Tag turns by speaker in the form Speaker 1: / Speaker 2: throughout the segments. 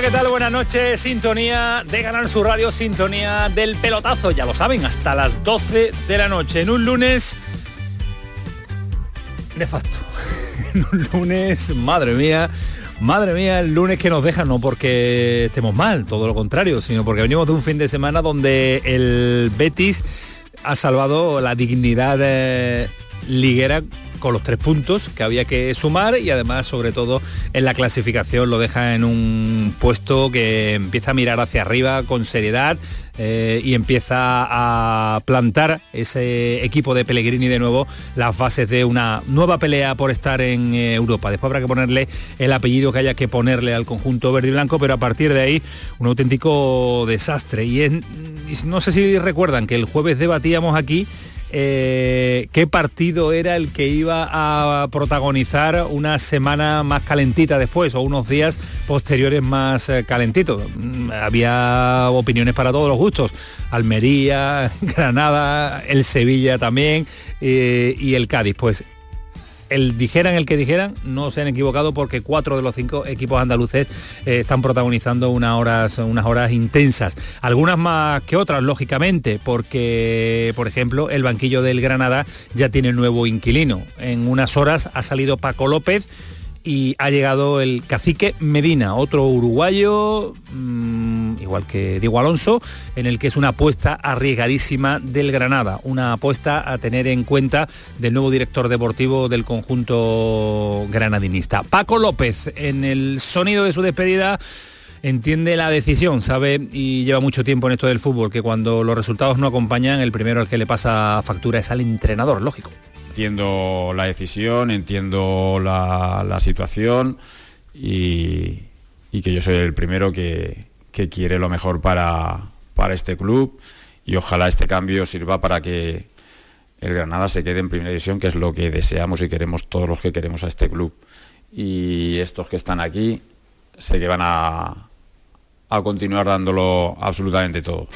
Speaker 1: ¿Qué tal? Buenas noches. Sintonía de Canal Sur Radio, sintonía del pelotazo. Ya lo saben, hasta las 12 de la noche. En un lunes nefasto. En un lunes, madre mía. Madre mía, el lunes que nos deja, no porque estemos mal, todo lo contrario, sino porque venimos de un fin de semana donde el Betis ha salvado la dignidad eh, liguera con los tres puntos que había que sumar y además sobre todo en la clasificación lo deja en un puesto que empieza a mirar hacia arriba con seriedad eh, y empieza a plantar ese equipo de Pellegrini de nuevo las bases de una nueva pelea por estar en eh, Europa. Después habrá que ponerle el apellido que haya que ponerle al conjunto verde y blanco, pero a partir de ahí un auténtico desastre. Y, en, y no sé si recuerdan que el jueves debatíamos aquí eh, qué partido era el que iba a protagonizar una semana más calentita después o unos días posteriores más eh, calentitos. Mm, Había opiniones para todos los gustos. Almería, Granada, el Sevilla también eh, y el Cádiz. Pues el dijeran el que dijeran, no se han equivocado porque cuatro de los cinco equipos andaluces eh, están protagonizando unas horas, unas horas intensas. Algunas más que otras, lógicamente, porque, por ejemplo, el banquillo del Granada ya tiene nuevo inquilino. En unas horas ha salido Paco López y ha llegado el cacique Medina, otro uruguayo, mmm, igual que Diego Alonso, en el que es una apuesta arriesgadísima del Granada, una apuesta a tener en cuenta del nuevo director deportivo del conjunto granadinista. Paco López, en el sonido de su despedida, entiende la decisión, sabe y lleva mucho tiempo en esto del fútbol, que cuando los resultados no acompañan, el primero al que le pasa factura es al entrenador, lógico.
Speaker 2: Entiendo la decisión, entiendo la, la situación y, y, que yo soy el primero que, que quiere lo mejor para, para, este club y ojalá este cambio sirva para que el Granada se quede en primera división, que es lo que deseamos y queremos todos los que queremos a este club. Y estos que están aquí sé que van a, a continuar dándolo absolutamente todo.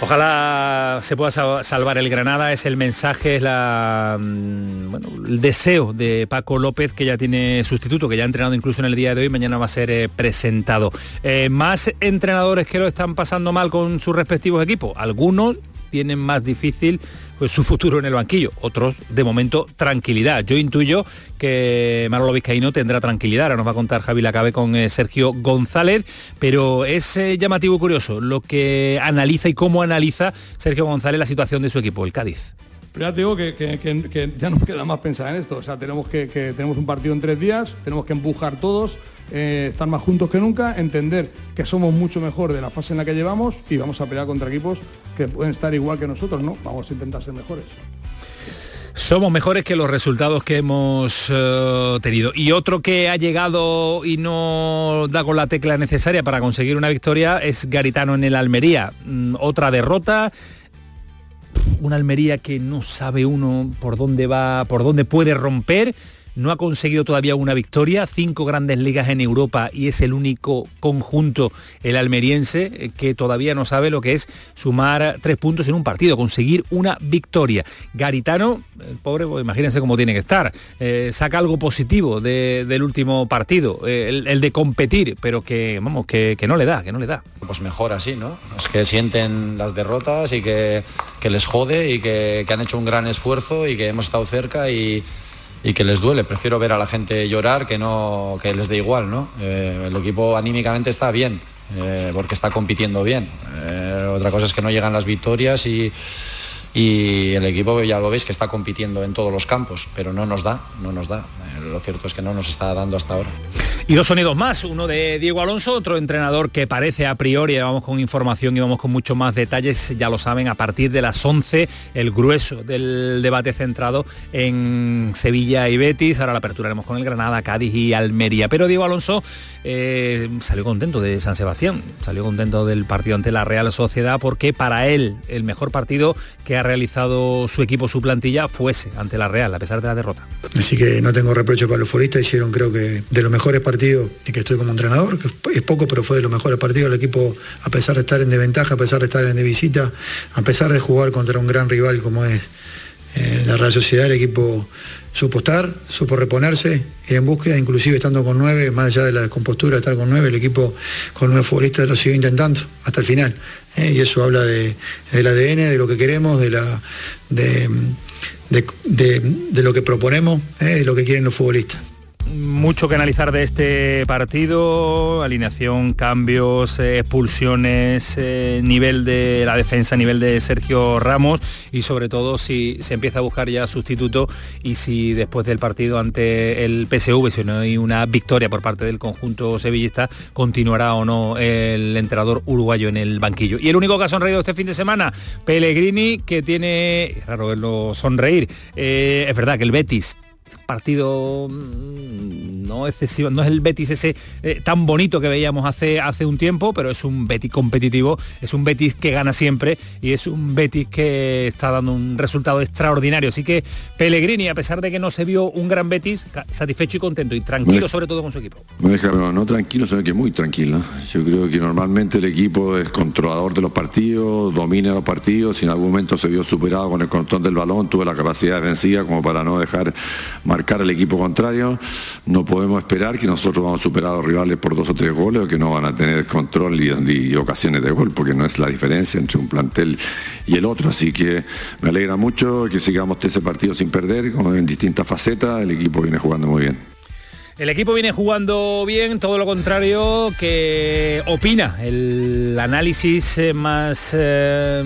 Speaker 1: Ojalá se pueda salvar el Granada, es el mensaje, es la, bueno, el deseo de Paco López, que ya tiene sustituto, que ya ha entrenado incluso en el día de hoy, mañana va a ser eh, presentado. Eh, más entrenadores que lo están pasando mal con sus respectivos equipos, algunos tienen más difícil pues, su futuro en el banquillo. Otros, de momento, tranquilidad. Yo intuyo que Manolo Vizcaíno tendrá tranquilidad. Ahora nos va a contar Javi Lacabe con eh, Sergio González, pero es eh, llamativo curioso lo que analiza y cómo analiza Sergio González la situación de su equipo, el Cádiz.
Speaker 3: Pero ya te digo que, ya nos queda más pensar en esto. O sea, tenemos que, tenemos un partido en tres días, tenemos que empujar todos, eh, estar más juntos que nunca, entender que somos mucho mejor de la fase en la que llevamos y vamos a pelear contra equipos que pueden estar igual que nosotros, ¿no? Vamos a intentar ser mejores.
Speaker 1: Somos mejores que los resultados que hemos uh, tenido. Y otro que ha llegado y no da con la tecla necesaria para conseguir una victoria es Garitano en el Almería. Mm, otra derrota, una Almería que no sabe uno por dónde va, por dónde puede romper. No ha conseguido todavía una victoria, cinco grandes ligas en Europa y es el único conjunto, el almeriense, que todavía no sabe lo que es sumar tres puntos en un partido, conseguir una victoria. Garitano, el pobre, pues, imagínense cómo tiene que estar, eh, saca algo positivo de, del último partido, eh, el, de competir, pero que, vamos, que, no le da, que no le da.
Speaker 4: Pues mejor así, ¿no? Es que sienten las derrotas y que, que les jode y que, que han hecho un gran esfuerzo y que hemos estado cerca y y que les duele. Prefiero ver a la gente llorar que no que les dé igual, ¿no? Eh, el equipo anímicamente está bien, eh, porque está compitiendo bien. Eh, otra cosa es que no llegan las victorias y, y el equipo ya lo veis que está compitiendo en todos los campos, pero no nos da, no nos da. lo cierto es que no nos está dando hasta ahora.
Speaker 1: Y dos sonidos más, uno de Diego Alonso, otro entrenador que parece a priori, vamos con información y vamos con mucho más detalles, ya lo saben, a partir de las 11, el grueso del debate centrado en Sevilla y Betis, ahora la aperturaremos con el Granada, Cádiz y Almería. Pero Diego Alonso eh, salió contento de San Sebastián, salió contento del partido ante la Real Sociedad porque para él el mejor partido que ha realizado su equipo, su plantilla, fuese ante la Real, a pesar de la derrota.
Speaker 5: Así que no tengo reproche para los futbolistas, hicieron creo que de los mejores partidos y que estoy como entrenador, que es poco, pero fue de los mejores partidos del equipo, a pesar de estar en desventaja, a pesar de estar en de visita, a pesar de jugar contra un gran rival como es eh, la Real Sociedad, el equipo supo estar, supo reponerse, ir en búsqueda, inclusive estando con nueve, más allá de la descompostura de estar con nueve, el equipo con nueve futbolistas lo siguió intentando hasta el final. Eh, y eso habla de, del ADN, de lo que queremos, de la de, de, lo que proponemos, eh, de lo que quieren los futbolistas
Speaker 1: mucho que analizar de este partido, alineación, cambios, eh, expulsiones, eh, nivel de la defensa, nivel de Sergio Ramos y sobre todo si se empieza a buscar ya sustituto y si después del partido ante el PSV, si no hay una victoria por parte del conjunto sevillista, continuará o no el entrenador uruguayo en el banquillo. Y el único que ha sonreído este fin de semana, Pellegrini, que tiene, raro verlo sonreír, eh, es verdad que el Betis partido mm, no excesivo, no es el Betis ese eh, tan bonito que veíamos hace, hace un tiempo, pero es un Betis competitivo, es un Betis que gana siempre y es un Betis que está dando un resultado extraordinario. Así que Pellegrini, a pesar de que no se vio un gran Betis, satisfecho y contento y tranquilo sobre todo con su equipo.
Speaker 6: No, no tranquilo, sino que muy tranquilo. Yo creo que normalmente el equipo es controlador de los partidos, domina los partidos, si en algún momento se vio superado con el control del balón, tuve la capacidad defensiva como para no dejar marcar al equipo contrario. No podemos esperar que nosotros vamos a superar a los rivales por dos o tres goles o que no van a tener control y, ocasiones de gol, porque no es la diferencia entre un plantel y el otro. Así que me alegra mucho que sigamos ese partido sin perder, en distintas facetas. El equipo viene jugando muy bien.
Speaker 1: El equipo viene jugando bien, todo lo contrario que opina el análisis eh, más eh,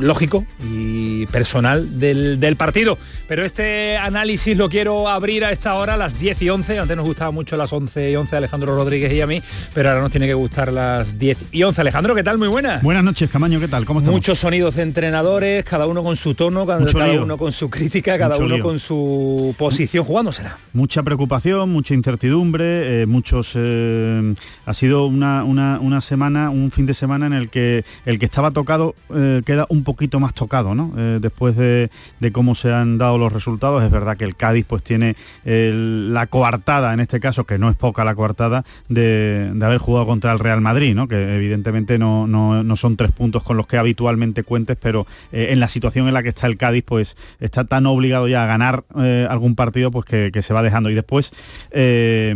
Speaker 1: lógico y personal del, partido. Pero este análisis lo quiero abrir a esta hora, a las 10 y 11. Antes nos gustaba mucho las 11 y 11 Alejandro Rodríguez y a mí, pero ahora nos tiene que gustar las 10 y 11. Alejandro, ¿qué tal? Muy buena.
Speaker 7: Buenas noches, Camaño, ¿qué tal? ¿Cómo estamos?
Speaker 1: Muchos sonidos de entrenadores, cada uno con su tono, cada, uno con su crítica, cada uno con su posición jugándosela.
Speaker 7: Mucha preocupación, mucha incertidumbre, eh, muchos... Eh, ha sido una, una, semana, un fin de semana en el que el que estaba tocado eh, queda un poquito más tocado, ¿no? después de, cómo se han dado los resultados, es verdad que el Cádiz pues tiene la coartada, en este caso, que no es poca la coartada, de, haber jugado contra el Real Madrid, ¿no? Que evidentemente no, no, son tres puntos con los que habitualmente cuentes, pero en la situación en la que está el Cádiz, pues está tan obligado ya a ganar algún partido, pues que, que, se va dejando. Y después eh,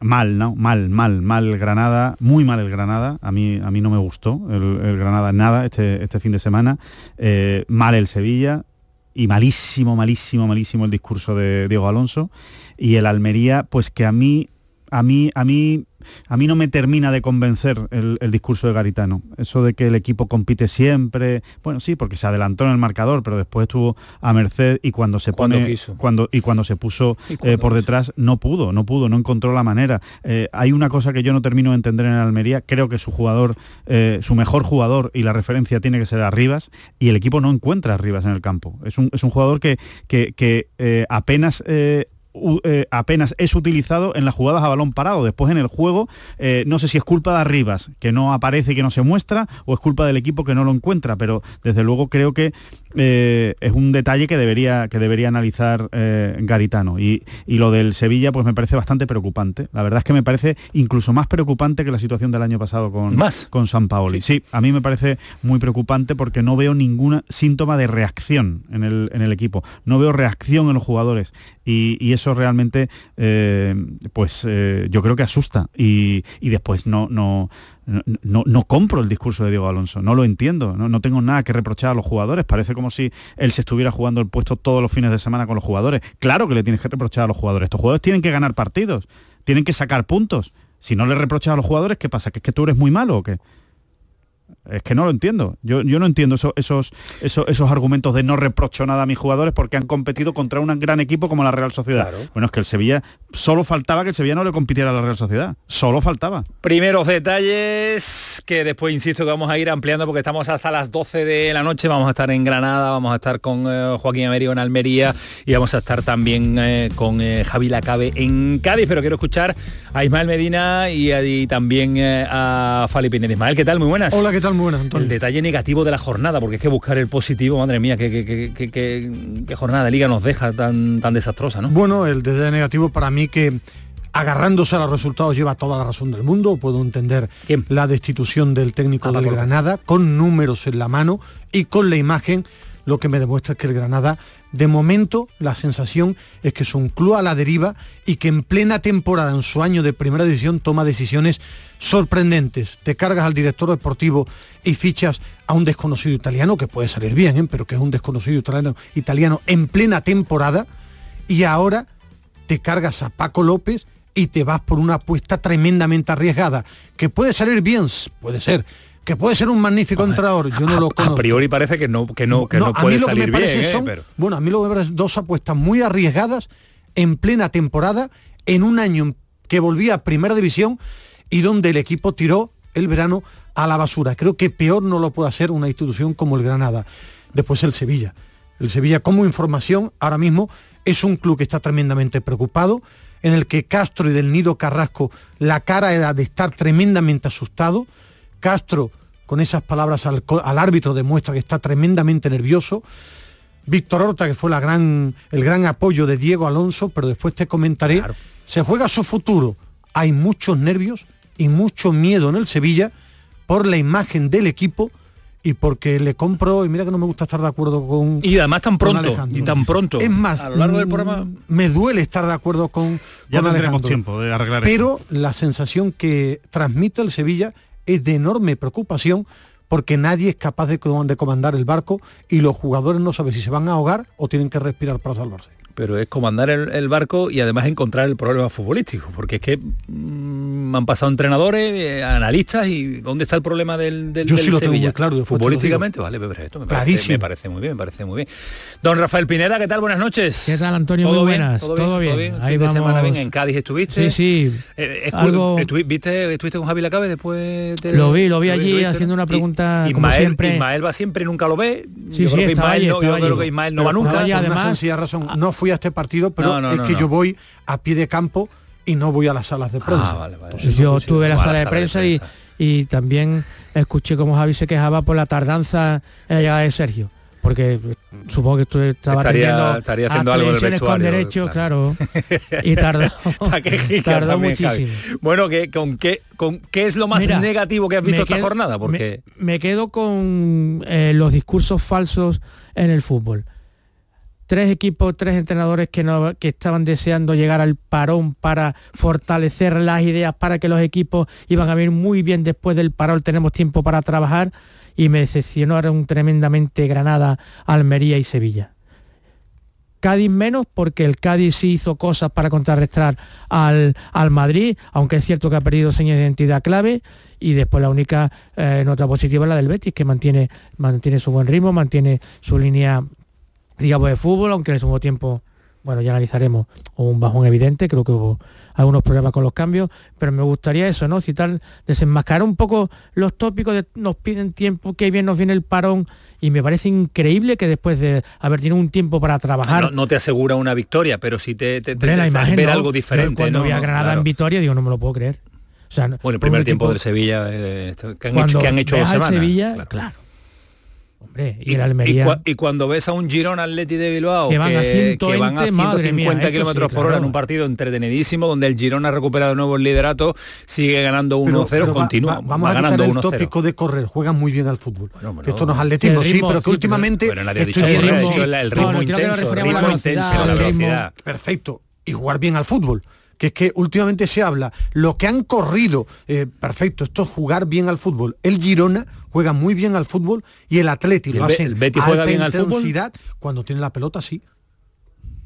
Speaker 7: mal, ¿no? Mal, mal, mal Granada, muy mal el Granada. A mí, a mí no me gustó el, Granada nada este, este fin de semana. Eh, mal el Sevilla y malísimo, malísimo, malísimo el discurso de Diego Alonso. Y el Almería, pues que a mí, a mí, a mí a mí no me termina de convencer el, discurso de Garitano. Eso de que el equipo compite siempre, bueno, sí, porque se adelantó en el marcador, pero después estuvo a merced y cuando se pone, cuando, y cuando se puso eh, por detrás, no pudo, no pudo, no encontró la manera. Eh, hay una cosa que yo no termino de entender en Almería, creo que su jugador, eh, su mejor jugador y la referencia tiene que ser Arribas, y el equipo no encuentra Arribas en el campo. Es un, es un jugador que, que, que apenas eh, apenas es utilizado en las jugadas a balón parado. Después en el juego, eh, no sé si es culpa de Arribas, que no aparece y que no se muestra, o es culpa del equipo que no lo encuentra, pero desde luego creo que eh, es un detalle que debería, que debería analizar Garitano. Y, lo del Sevilla, pues me parece bastante preocupante. La verdad es que me parece incluso más preocupante que la situación del año pasado con,
Speaker 1: ¿Más?
Speaker 7: con San Paoli. Sí. a mí me parece muy preocupante porque no veo ningún síntoma de reacción en el, en el equipo. No veo reacción en los jugadores. Y eso realmente, eh, pues eh, yo creo que asusta. Y, después no, no, no, no, compro el discurso de Diego Alonso, no lo entiendo, no, tengo nada que reprochar a los jugadores, parece como si él se estuviera jugando el puesto todos los fines de semana con los jugadores. Claro que le tienes que reprochar a los jugadores, estos jugadores tienen que ganar partidos, tienen que sacar puntos. Si no le reprochas a los jugadores, ¿qué pasa? ¿Que es que tú eres muy malo o qué? Es que no lo entiendo. Yo, yo no entiendo esos, esos, esos, argumentos de no reprocho nada a mis jugadores porque han competido contra un gran equipo como la Real Sociedad. Bueno, es que el Sevilla solo faltaba que el Sevilla no le compitiera a la Real Sociedad. Solo faltaba.
Speaker 1: Primeros detalles que después insisto que vamos a ir ampliando porque estamos hasta las 12 de la noche. Vamos a estar en Granada, vamos a estar con eh, Joaquín Amerio en Almería y vamos a estar también eh, con eh, Javi Lacabe en Cádiz. Pero quiero escuchar a Ismael Medina y, también a Fali Pineda. Ismael, ¿qué tal? Muy buenas.
Speaker 8: Hola, ¿qué tal? Muy buenas, Antonio.
Speaker 1: El detalle negativo de la jornada, porque es que buscar el positivo, madre mía, qué, qué, jornada de liga nos deja tan, tan desastrosa, ¿no?
Speaker 8: Bueno, el detalle negativo para mí que agarrándose a los resultados lleva toda la razón del mundo. Puedo entender la destitución del técnico ah, del Granada con números en la mano y con la imagen. Lo que me demuestra es que el Granada, de momento, la sensación es que es un club a la deriva y que en plena temporada, en su año de primera división, toma decisiones sorprendentes. Te cargas al director deportivo y fichas a un desconocido italiano, que puede salir bien, ¿eh? pero que es un desconocido italiano, italiano en plena temporada, y ahora te cargas a Paco López y te vas por una apuesta tremendamente arriesgada, que puede salir bien, puede ser, que puede ser un magnífico entrenador, yo no lo conozco.
Speaker 1: A priori parece que no, que no, que no, puede salir bien. ¿eh?
Speaker 8: Bueno, a mí lo que me parece dos apuestas muy arriesgadas en plena temporada, en un año que volvía a primera división y donde el equipo tiró el verano a la basura. Creo que peor no lo puede hacer una institución como el Granada. Después el Sevilla. El Sevilla como información ahora mismo es un club que está tremendamente preocupado en el que Castro y del Nido Carrasco la cara era de estar tremendamente asustado. Castro, con esas palabras al, árbitro, demuestra que está tremendamente nervioso. Víctor Horta, que fue la gran, el gran apoyo de Diego Alonso, pero después te comentaré, se juega su futuro. Hay muchos nervios y mucho miedo en el Sevilla por la imagen del equipo y porque le compro, y mira que no me gusta estar de acuerdo con...
Speaker 1: Y además tan pronto, y tan pronto.
Speaker 8: Es más, a lo largo del programa... Mm, me duele estar de acuerdo con,
Speaker 7: ya con tiempo de arreglar
Speaker 8: Pero la sensación que transmite el Sevilla es de enorme preocupación porque nadie es capaz de, comandar el barco y los jugadores no saben si se van a ahogar o tienen que respirar para salvarse
Speaker 1: pero es comandar el, barco y además encontrar el problema futbolístico, porque es que mm, han pasado entrenadores, eh, analistas y ¿dónde está el problema del, del,
Speaker 8: Yo sí lo
Speaker 1: Sevilla?
Speaker 8: muy claro,
Speaker 1: Futbolísticamente, vale, perfecto, me parece, me parece, muy bien, me parece muy bien. Don Rafael Pineda, ¿qué tal? Buenas noches.
Speaker 9: ¿Qué tal, Antonio? muy buenas.
Speaker 1: ¿Todo, bien? ¿Todo bien? Ahí vamos. semana bien, en Cádiz estuviste.
Speaker 9: Sí, sí.
Speaker 1: Eh, Algo... ¿Viste, ¿Estuviste con Javi Lacabe después?
Speaker 9: De, lo vi, lo vi allí haciendo una pregunta y, como siempre.
Speaker 1: Ismael va siempre, nunca lo ve.
Speaker 9: Sí, yo sí, creo que Ismael,
Speaker 8: no,
Speaker 9: yo
Speaker 8: creo que Ismael no va nunca. Además, razón, no fui a este partido, pero es que yo voy a pie de campo y no voy a las salas de prensa.
Speaker 9: Ah, yo tuve la sala de prensa, y, también escuché como Javi se quejaba por la tardanza en la llegada de Sergio. Porque supongo que tú estabas
Speaker 1: estaría, estaría haciendo algo en
Speaker 9: con derecho, claro. y tardó, tardó muchísimo.
Speaker 1: Bueno, ¿qué, con, qué, con, ¿qué es lo más negativo que has visto esta jornada? Porque...
Speaker 9: Me, quedo con eh, los discursos falsos en el fútbol tres equipos, tres entrenadores que, no, que estaban deseando llegar al parón para fortalecer las ideas para que los equipos iban a venir muy bien después del parón, tenemos tiempo para trabajar y me decepcionaron tremendamente Granada, Almería y Sevilla. Cádiz menos porque el Cádiz sí hizo cosas para contrarrestar al, al Madrid, aunque es cierto que ha perdido señas de identidad clave y después la única eh, nota positiva es la del Betis que mantiene, mantiene su buen ritmo, mantiene su línea digamos, de fútbol, aunque en el segundo tiempo, bueno, ya analizaremos un bajón evidente, creo que hubo algunos problemas con los cambios, pero me gustaría eso, ¿no? Citar, desenmascarar un poco los tópicos, de, nos piden tiempo, que bien nos viene el parón, y me parece increíble que después de haber tenido un tiempo para trabajar...
Speaker 1: No, te asegura una victoria, pero sí te, te, te, ver algo diferente.
Speaker 9: cuando vi a Granada en victoria, digo, no me lo puedo creer. O sea,
Speaker 1: bueno, el primer tiempo del Sevilla, eh, que, han hecho, que han hecho dos semanas.
Speaker 9: Sevilla, claro
Speaker 1: y, cuando ves a un Girón Atleti de Bilbao que van a, 150 kilómetros por hora en un partido entretenidísimo donde el Girón ha recuperado de nuevo el liderato, sigue ganando 1-0, continúa.
Speaker 8: vamos a ganando el tópico de correr, juegan muy bien al fútbol. esto no es atletismo, sí, pero que últimamente
Speaker 1: el ritmo intenso, el ritmo intenso, la velocidad.
Speaker 8: Perfecto. Y jugar bien al fútbol que es que últimamente se habla, lo que han corrido, eh, perfecto, esto es jugar bien al fútbol. El Girona juega muy bien al fútbol y el Atleti lo hace
Speaker 1: el Betis juega bien al fútbol
Speaker 8: cuando tiene la pelota, sí.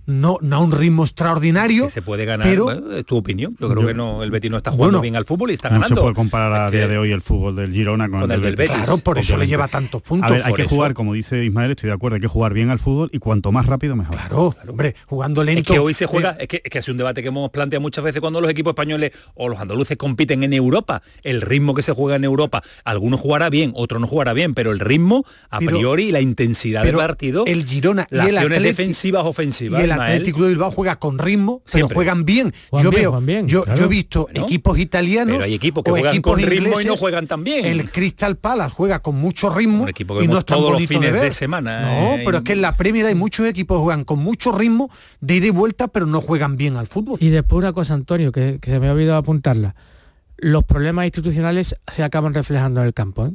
Speaker 8: No, no a un ritmo extraordinario.
Speaker 1: Que se puede ganar,
Speaker 8: pero-
Speaker 1: bueno, es tu opinión. Yo creo
Speaker 7: Yo-
Speaker 1: que no, el Betis no está jugando
Speaker 8: Bueno,
Speaker 1: bien al fútbol y está
Speaker 7: No
Speaker 1: ganando.
Speaker 7: se puede comparar a
Speaker 1: Es que-
Speaker 7: día de hoy el fútbol del Girona con,
Speaker 1: Con el del Betis.
Speaker 8: Claro, por eso le lleva tantos puntos.
Speaker 7: A ver, hay que
Speaker 8: eso.
Speaker 7: jugar, como dice Ismael, estoy de acuerdo, hay que jugar bien al fútbol y cuanto más rápido mejor.
Speaker 8: Claro, hombre, jugando lento.
Speaker 1: Es que hoy se
Speaker 8: eh,
Speaker 1: juega, es, que, es que es un debate que hemos planteado muchas veces cuando los equipos españoles o los andaluces compiten en Europa. El ritmo que se juega en Europa, algunos jugará bien, otros no jugará bien, pero el ritmo, a
Speaker 8: Pero-
Speaker 1: priori, y la intensidad del partido,
Speaker 8: el Girona y
Speaker 1: las
Speaker 8: el
Speaker 1: acciones defensivas,
Speaker 8: y
Speaker 1: ofensivas,
Speaker 8: el Atlético de Bilbao juega con ritmo, pero
Speaker 1: Siempre.
Speaker 8: juegan bien. Yo
Speaker 9: bien,
Speaker 8: veo,
Speaker 9: bien,
Speaker 8: yo,
Speaker 9: claro.
Speaker 8: yo he visto
Speaker 1: Bueno,
Speaker 8: equipos italianos
Speaker 1: pero hay equipos que
Speaker 8: o
Speaker 1: juegan
Speaker 8: equipos
Speaker 1: con ritmo y no juegan tan bien.
Speaker 8: El Crystal Palace juega con mucho ritmo
Speaker 1: Un equipo que
Speaker 8: y no es tan
Speaker 1: todos los
Speaker 8: bonito
Speaker 1: fines
Speaker 8: de,
Speaker 1: de
Speaker 8: ver.
Speaker 1: semana,
Speaker 8: No,
Speaker 1: eh,
Speaker 8: pero es que en la Premier hay muchos equipos que juegan con mucho ritmo de ida y vuelta, pero no juegan bien al fútbol.
Speaker 9: Y después una cosa, Antonio, que, que se me ha olvidado apuntarla. Los problemas institucionales se acaban reflejando en el campo. ¿eh?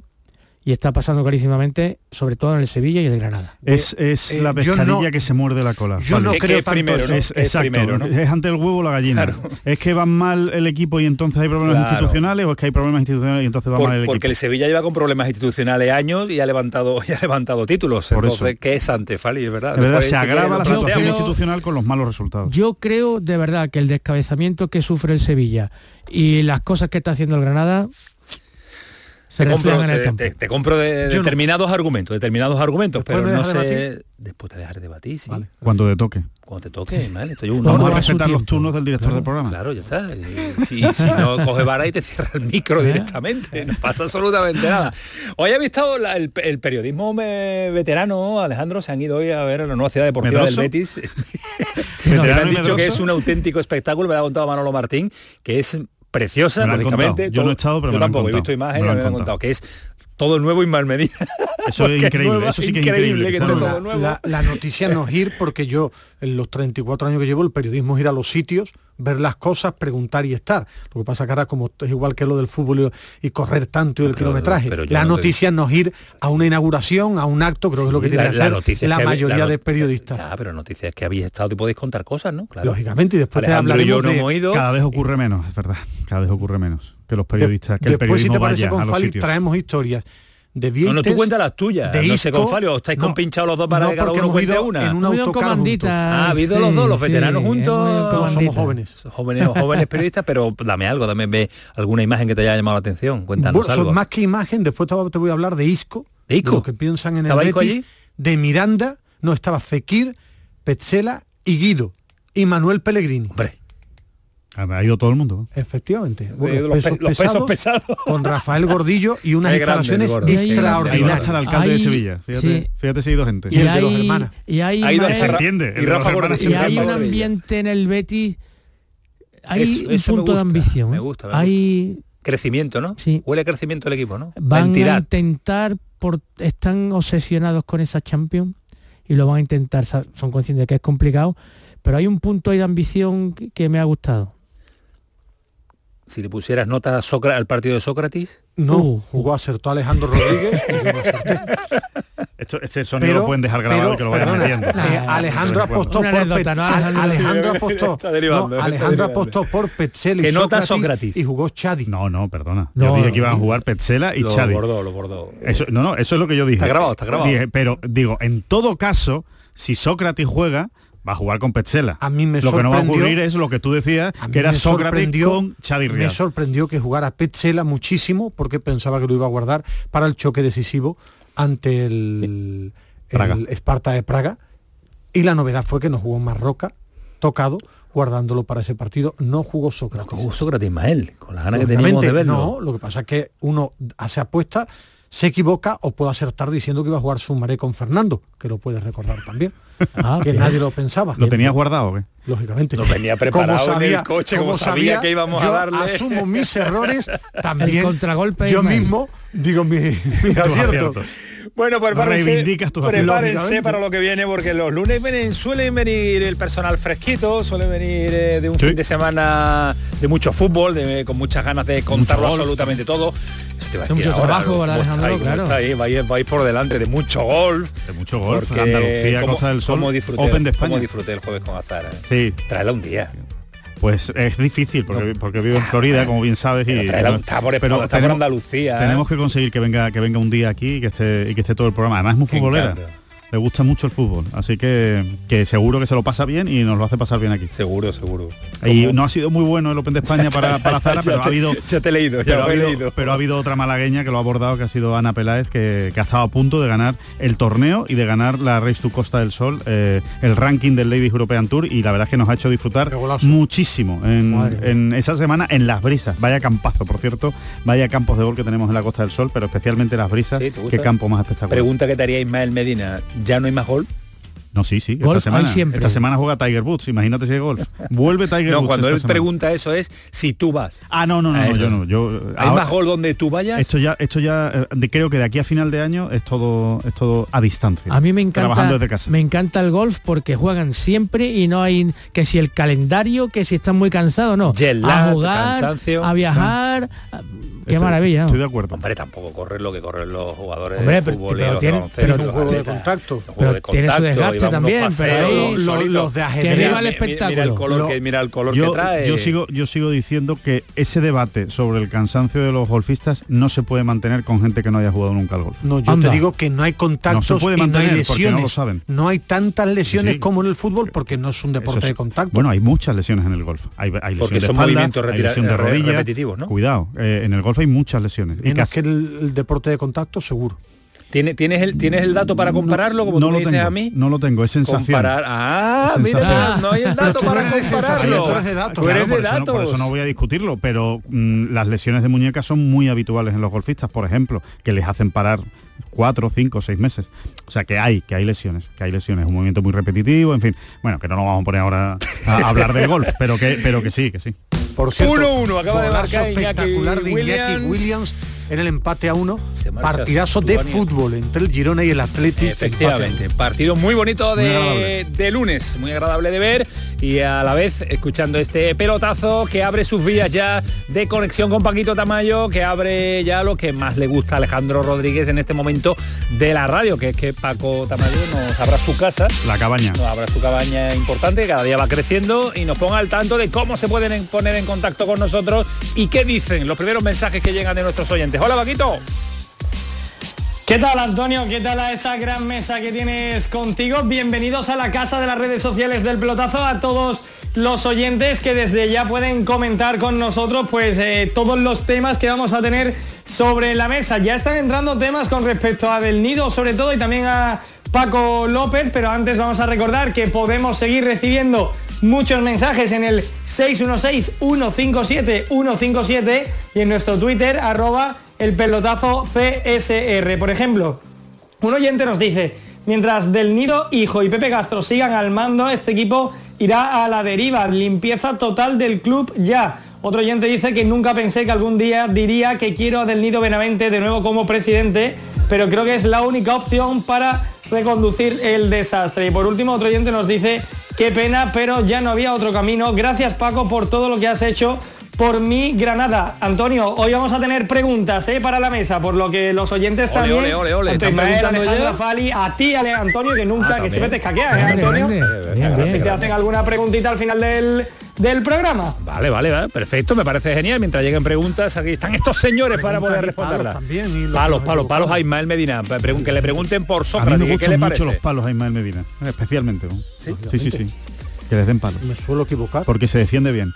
Speaker 9: Y está pasando clarísimamente, sobre todo en el Sevilla y el Granada.
Speaker 7: Es, es
Speaker 8: Eh,
Speaker 7: la pescadilla
Speaker 8: no-
Speaker 7: que se muerde la cola.
Speaker 8: yo
Speaker 7: Vale.
Speaker 8: no
Speaker 1: que
Speaker 8: creo tanto
Speaker 1: primero.
Speaker 7: Es,
Speaker 1: Es
Speaker 7: exacto,
Speaker 1: primero, ¿no?
Speaker 7: es ante el huevo o la gallina.
Speaker 1: Claro.
Speaker 7: ¿Es que van mal el equipo y entonces hay problemas
Speaker 1: Claro.
Speaker 7: institucionales o es que hay problemas institucionales y entonces va
Speaker 1: Por-
Speaker 7: mal el
Speaker 1: porque
Speaker 7: equipo?
Speaker 1: el Sevilla lleva con problemas institucionales años y ha levantado, y ha levantado títulos.
Speaker 7: Por
Speaker 1: Entonces,
Speaker 7: eso.
Speaker 1: ¿qué es ante Fali? Es verdad.
Speaker 7: Se agrava la situación
Speaker 9: creo-
Speaker 7: institucional con los malos resultados.
Speaker 9: Yo creo de verdad que el descabezamiento que sufre el Sevilla y las cosas que está haciendo el Granada se
Speaker 1: te compro,
Speaker 9: reflejan en el
Speaker 1: te-
Speaker 9: campo.
Speaker 1: te- te compro de-
Speaker 8: Yo no.
Speaker 1: determinados argumentos, determinados argumentos,
Speaker 8: Después
Speaker 1: pero no sé.
Speaker 8: debatir.
Speaker 1: Después te dejaré debatir, sí.
Speaker 8: Vale.
Speaker 7: Cuando te toque.
Speaker 1: Cuando te toque, Ismael, estoy un
Speaker 9: Vamos
Speaker 7: Vamos
Speaker 9: a
Speaker 7: respetar los turnos del director del programa.
Speaker 1: Claro, ya está. Y si, si no coge vara y te cierra el micro
Speaker 9: ¿Eh?
Speaker 1: directamente, no pasa absolutamente nada. Hoy he visto la- el, el periodismo me- veterano, Alejandro, se han ido hoy a ver a la nueva ciudad deportiva
Speaker 7: ¿Medroso?
Speaker 1: del Betis. Me han dicho que es un auténtico espectáculo, me lo ha contado Manolo Martín, que es preciosa,
Speaker 7: Me
Speaker 1: lógicamente.
Speaker 7: Yo no he estado, pero
Speaker 1: yo
Speaker 7: me
Speaker 1: tampoco he visto imágenes,
Speaker 7: Me lo
Speaker 1: me,
Speaker 7: han contado
Speaker 1: que es todo nuevo Ismael Medina.
Speaker 7: Eso es increíble,
Speaker 1: nueva-
Speaker 7: eso sí que es increíble,
Speaker 1: que esté todo
Speaker 8: la,
Speaker 1: nuevo.
Speaker 8: la- la noticia no es ir porque yo en los 34 años que llevo el periodismo es ir a los sitios ver las cosas preguntar y estar lo que pasa que ahora como es igual que lo del fútbol y, y correr tanto y el
Speaker 1: Pero-
Speaker 8: kilometraje
Speaker 1: pero
Speaker 8: la
Speaker 1: no te-
Speaker 8: noticia no es ir a una inauguración a un acto creo que es lo que tiene
Speaker 1: la-
Speaker 8: que
Speaker 1: la
Speaker 8: hacer
Speaker 1: noticia es
Speaker 8: la
Speaker 1: que
Speaker 8: mayoría
Speaker 1: la
Speaker 8: de periodistas
Speaker 1: Ya, pero noticias que habéis estado y podéis contar cosas, ¿no? Claro.
Speaker 8: lógicamente y después te
Speaker 1: Alejandro y yo
Speaker 8: hablaremos
Speaker 1: no
Speaker 8: de-
Speaker 1: hemos ido.
Speaker 7: Cada vez ocurre menos, es verdad. Cada vez ocurre menos que los periodistas, que el
Speaker 8: después si
Speaker 7: periodismo
Speaker 8: te
Speaker 7: vaya a
Speaker 8: con
Speaker 7: los
Speaker 8: Fali
Speaker 7: sitios.
Speaker 8: traemos historias de
Speaker 1: No,
Speaker 8: Vieites,
Speaker 1: no, tú cuentas las tuyas.
Speaker 8: de
Speaker 1: no sé,
Speaker 8: Isco.
Speaker 1: Gonzalo, ¿os estáis
Speaker 8: No,
Speaker 1: compinchados los dos para
Speaker 8: no,
Speaker 1: que cada uno cuente una?
Speaker 8: en un
Speaker 9: Hemos ido en
Speaker 8: autocar
Speaker 9: comandita.
Speaker 1: Ah, ha habido los dos, los veteranos juntos.
Speaker 8: somos jóvenes
Speaker 1: Jóvenes, jóvenes periodistas, pero dame algo, dame ve alguna imagen que te haya llamado la atención. Cuéntanos
Speaker 8: Bueno,
Speaker 1: algo.
Speaker 8: más que imagen, después te voy a hablar de Isco,
Speaker 1: ¿De Isco?
Speaker 8: lo que piensan en el
Speaker 1: ¿Estaba Isco
Speaker 8: Betis,
Speaker 1: allí?
Speaker 8: de Miranda, no estaba Fekir, Petzela y Guido y Manuel Pellegrini.
Speaker 1: Hombre,
Speaker 7: Ha ido todo el mundo.
Speaker 8: Efectivamente.
Speaker 1: los, pe- los pesos pesados.
Speaker 8: con Rafael Gordillo y unas
Speaker 1: grande,
Speaker 8: instalaciones extraordinarias.
Speaker 7: estar el alcalde de Sevilla. Fíjate,
Speaker 9: sí.
Speaker 7: fíjate si ha ido gente.
Speaker 8: Y el de los
Speaker 9: hay-
Speaker 8: hermanas.
Speaker 9: y hay,
Speaker 1: Ha ido
Speaker 9: Ismael,
Speaker 7: Se entiende. el
Speaker 1: Y
Speaker 7: de los
Speaker 1: Rafa
Speaker 7: hermanos
Speaker 1: Gordillo.
Speaker 7: se
Speaker 9: y hay un ambiente en el Betis hay
Speaker 1: Eso-
Speaker 9: un
Speaker 1: eso
Speaker 9: punto de ambición
Speaker 1: me gusta, me
Speaker 9: hay
Speaker 1: Crecimiento, ¿no?
Speaker 9: Sí.
Speaker 1: Huele a crecimiento el equipo, ¿no?
Speaker 9: Van a intentar por están obsesionados con esa Champions y lo van a intentar son conscientes de que es complicado pero hay un punto ahí de ambición que- que me ha gustado
Speaker 1: Si le pusieras nota a Sócra- al partido de Sócrates,
Speaker 8: No,
Speaker 9: Uh,
Speaker 8: jugó acertó Alejandro Rodríguez.
Speaker 7: Esto, este sonido lo pueden dejar grabado y que lo vayan
Speaker 8: perdona,
Speaker 7: metiendo.
Speaker 8: eh, Alejandro apostó por
Speaker 9: anécdota,
Speaker 8: Pet-
Speaker 9: ¿no,
Speaker 8: Al-
Speaker 9: Alejandro?
Speaker 8: Alejandro apostó no, Alejandro apostó por Petzel y Sócrates,
Speaker 1: Sócrates.
Speaker 8: y jugó Chadi.
Speaker 7: No, no, perdona.
Speaker 9: No,
Speaker 7: yo dije que iban a jugar Petzela y
Speaker 1: lo
Speaker 7: Chadi.
Speaker 1: bordó, lo bordó.
Speaker 7: Eso, no, no, eso es lo que yo dije.
Speaker 1: Está grabado, está grabado.
Speaker 7: Dije, pero digo, en todo caso, si Sócrates juega, va a jugar con Petzela.
Speaker 8: A mí me
Speaker 7: lo que no va a
Speaker 8: sorprendió-
Speaker 7: ocurrir es lo que tú decías, que era Sócrates con Chadi
Speaker 8: Me sorprendió que jugara Petzela muchísimo porque pensaba que lo iba a guardar para el choque decisivo ante el, el Esparta de Praga. Y la novedad fue que no jugó Marroca, tocado, guardándolo para ese partido. No jugó Sócrates.
Speaker 1: No, jugó Sócrates Ismael, con las ganas que teníamos de verlo.
Speaker 8: No, lo que pasa es que uno hace apuesta, se equivoca o puede acertar diciendo que iba a jugar Sumaré con Fernando, que lo puedes recordar también,
Speaker 9: Ah,
Speaker 8: que
Speaker 9: bien.
Speaker 8: nadie lo pensaba.
Speaker 7: ¿Lo tenías guardado qué?
Speaker 8: Lógicamente.
Speaker 1: Lo tenía preparado en el coche, como sabía que íbamos a darle.
Speaker 8: asumo mis errores también.
Speaker 9: El contragolpe
Speaker 8: Yo mismo digo mi, mi
Speaker 7: Tus
Speaker 8: acierto.
Speaker 7: aciertos.
Speaker 1: Bueno, pues prepárense, prepárense para lo que viene, porque los lunes vienen, suelen venir el personal fresquito, suele venir eh, de un
Speaker 7: Sí.
Speaker 1: fin de semana de mucho fútbol, de- con muchas ganas de contarlo absolutamente todo. Te iba a decir
Speaker 9: mucho
Speaker 1: ahora,
Speaker 9: trabajo,
Speaker 1: ¿cómo
Speaker 9: ¿verdad,
Speaker 1: estáis?
Speaker 9: Alejandro?
Speaker 1: ¿Cómo
Speaker 9: Claro.
Speaker 1: estáis? Vais, vais por delante de mucho golf.
Speaker 7: De mucho golf,
Speaker 1: porque
Speaker 7: Andalucía,
Speaker 1: cómo-
Speaker 7: Costa del Sol,
Speaker 1: disfruté,
Speaker 7: Open de España.
Speaker 1: disfruté el jueves con Azara. eh.
Speaker 7: Sí,
Speaker 1: Tráela un día.
Speaker 7: pues es difícil porque, porque vivo en Florida, como bien sabes,
Speaker 1: Pero
Speaker 7: y
Speaker 1: tráela un- está por,
Speaker 7: pero
Speaker 1: está por
Speaker 7: tenemos-
Speaker 1: Andalucía. ¿eh?
Speaker 7: tenemos que conseguir que venga que venga un día aquí y que esté y que esté todo el programa. Además es muy futbolera. Le gusta mucho el fútbol, así que, que seguro que se lo pasa bien y nos lo hace pasar bien aquí.
Speaker 1: Seguro, seguro.
Speaker 7: Y no ha sido muy bueno el Open de España para, para Zara, pero ha habido...
Speaker 1: Ya te he leído, ya
Speaker 7: pero,
Speaker 1: lo
Speaker 7: ha habido,
Speaker 1: leído.
Speaker 7: pero ha habido otra malagueña que lo ha abordado, que ha sido Ana Peláez, que, que ha estado a punto de ganar el torneo y de ganar la Race to Costa del Sol, eh, el ranking del Ladies European Tour, y la verdad es que nos ha hecho disfrutar muchísimo en, en esa semana en las brisas. Vaya campazo, por cierto, vaya campos de gol que tenemos en la Costa del Sol, pero especialmente las brisas,
Speaker 1: Sí,
Speaker 7: qué campo más espectacular.
Speaker 1: Pregunta que te haría Ismael Medina, ¿ya no hay más gol?
Speaker 7: No, sí, sí.
Speaker 1: Golf
Speaker 7: esta semana,
Speaker 1: siempre.
Speaker 7: esta semana juega Tiger Woods, imagínate si hay golf. Vuelve Tiger
Speaker 1: No,
Speaker 7: Woods.
Speaker 1: cuando él
Speaker 7: semana.
Speaker 1: pregunta eso es si tú vas.
Speaker 7: Ah, no, no, no, no, yo no. Yo,
Speaker 1: ¿Hay
Speaker 7: ahora-
Speaker 1: más gol donde tú vayas?
Speaker 7: Esto ya, esto ya, eh, de- creo que de aquí a final de año es todo, es todo a distancia.
Speaker 9: A mí me encanta,
Speaker 7: Trabajando desde casa.
Speaker 9: me encanta el golf porque juegan siempre y no hay que si el calendario, que si están muy cansados, no. A jugar,
Speaker 1: cansancio.
Speaker 9: a viajar. a- Qué
Speaker 1: Estoy-
Speaker 9: maravilla. ¿no?
Speaker 7: Estoy de acuerdo.
Speaker 1: Hombre, tampoco correr lo que corren los jugadores
Speaker 9: Hombre,
Speaker 1: de fútbol
Speaker 9: pero tiene- pero-
Speaker 1: los
Speaker 9: juego de
Speaker 8: contacto.
Speaker 9: Pero
Speaker 1: de
Speaker 9: tiene su
Speaker 1: contacto,
Speaker 9: desgaste también, pero ahí-
Speaker 8: Los, los de
Speaker 9: Que
Speaker 8: ajedrez.
Speaker 9: viva el
Speaker 1: Mira-
Speaker 9: espectáculo.
Speaker 1: Mira el color,
Speaker 8: Lo-
Speaker 1: que, mira el color
Speaker 7: Yo,
Speaker 1: que trae.
Speaker 7: yo sigo, yo sigo diciendo que ese debate sobre el cansancio de los golfistas no se puede mantener con gente que no haya jugado nunca al golf.
Speaker 8: No, yo
Speaker 9: Anda.
Speaker 8: te digo que no hay contactos
Speaker 7: No se puede
Speaker 8: y no hay
Speaker 7: mantener
Speaker 8: lesiones.
Speaker 7: no lo saben.
Speaker 8: No hay tantas lesiones
Speaker 7: Sí.
Speaker 8: como en el fútbol porque no es un deporte
Speaker 7: es-
Speaker 8: de contacto.
Speaker 7: Bueno, hay muchas lesiones en el golf. Hay, hay
Speaker 1: Porque
Speaker 7: de
Speaker 1: son
Speaker 7: espalda,
Speaker 1: movimientos
Speaker 7: hay lesión de rodilla. Cuidado, eh, en el golf hay muchas lesiones. Y
Speaker 8: Menos
Speaker 7: casi-
Speaker 8: que el, el deporte de contacto, seguro.
Speaker 1: ¿Tiene- ¿Tienes, el, ¿Tienes el dato para compararlo como
Speaker 7: no
Speaker 1: tú
Speaker 7: lo
Speaker 1: me dices
Speaker 7: tengo,
Speaker 1: a mí?
Speaker 7: No lo tengo, es sensación.
Speaker 1: Comparar. Ah,
Speaker 7: Es
Speaker 1: mira,
Speaker 7: sensación.
Speaker 1: no hay el dato para compararlo.
Speaker 8: tú eres de datos.
Speaker 1: Tú eres
Speaker 7: Claro,
Speaker 1: de
Speaker 7: por, eso no, por
Speaker 1: datos.
Speaker 7: eso no voy a discutirlo, pero mm, las lesiones de muñeca son muy habituales en los golfistas, por ejemplo, que les hacen parar cuatro, cinco, seis meses. O sea que hay, que hay lesiones, que hay lesiones, un movimiento muy repetitivo, en fin. Bueno, que no nos vamos a poner ahora a hablar del golf, pero que, pero que sí, que sí.
Speaker 8: Por cierto,
Speaker 1: 1-1, acaba de marcar Iñaki
Speaker 8: espectacular de Iñaki
Speaker 1: Williams.
Speaker 8: En el empate a uno. Partidazo de fútbol entre el Girona y el Atlético.
Speaker 1: Efectivamente, partido muy bonito de, lunes, muy agradable de ver y a la vez escuchando este pelotazo que abre sus vías ya de conexión con Paquito Tamayo, que abre ya lo que más le gusta a Alejandro Rodríguez en este momento de la radio, que es que Paco Tamayo nos abra su casa,
Speaker 7: La cabaña.
Speaker 1: nos abra su cabaña importante, cada día va creciendo y nos ponga al tanto de cómo se pueden en- poner en contacto con nosotros y qué dicen los primeros mensajes que llegan de nuestros oyentes. Hola Paquito.
Speaker 10: ¿Qué tal Antonio? ¿Qué tal a esa gran mesa que tienes contigo? Bienvenidos a la casa de las redes sociales del pelotazo, a todos los oyentes que desde ya pueden comentar con nosotros pues eh, todos los temas que vamos a tener sobre la mesa. Ya están entrando temas con respecto a Del Nido sobre todo y también a Paco López, pero antes vamos a recordar que podemos seguir recibiendo muchos mensajes en el 616-157-157 y en nuestro Twitter arroba el pelotazo CSR. Por ejemplo, un oyente nos dice, mientras Del Nido, Hijo y Pepe Castro sigan al mando, este equipo irá a la deriva, limpieza total del club ya. Otro oyente dice que nunca pensé que algún día diría que quiero a Del Nido Benavente de nuevo como presidente, pero creo que es la única opción para reconducir el desastre. Y por último, otro oyente nos dice, qué pena, pero ya no había otro camino. Gracias Paco por todo lo que has hecho por mi Granada. Antonio, hoy vamos a tener preguntas ¿eh? para la mesa, por lo que los oyentes
Speaker 1: Ole,
Speaker 10: también.
Speaker 1: ole, ole, ole,
Speaker 10: tanto
Speaker 1: ¿están
Speaker 10: Ismael,
Speaker 1: preguntando
Speaker 10: Alejandra? Fali, a ti, Ale- Antonio, que nunca,
Speaker 1: Ah,
Speaker 10: que siempre te escaqueas, ¿eh, Antonio?
Speaker 9: Bien,
Speaker 10: si te hacen alguna preguntita al final del, del programa.
Speaker 1: Vale, vale, vale, perfecto, me parece genial. Mientras lleguen preguntas, aquí están estos señores para poder
Speaker 8: y palos
Speaker 1: responderlas.
Speaker 8: también, y los
Speaker 1: Palos, palos, palos a Ismael Medina. Que le pregunten por
Speaker 7: A mí
Speaker 1: Sócrates.
Speaker 7: me
Speaker 1: ¿Qué
Speaker 7: gustan
Speaker 1: le
Speaker 7: mucho los palos a Ismael Medina, especialmente. ¿no? sí, sí, sí. Que les den palos.
Speaker 8: Me suelo equivocar.
Speaker 7: Porque se defiende bien.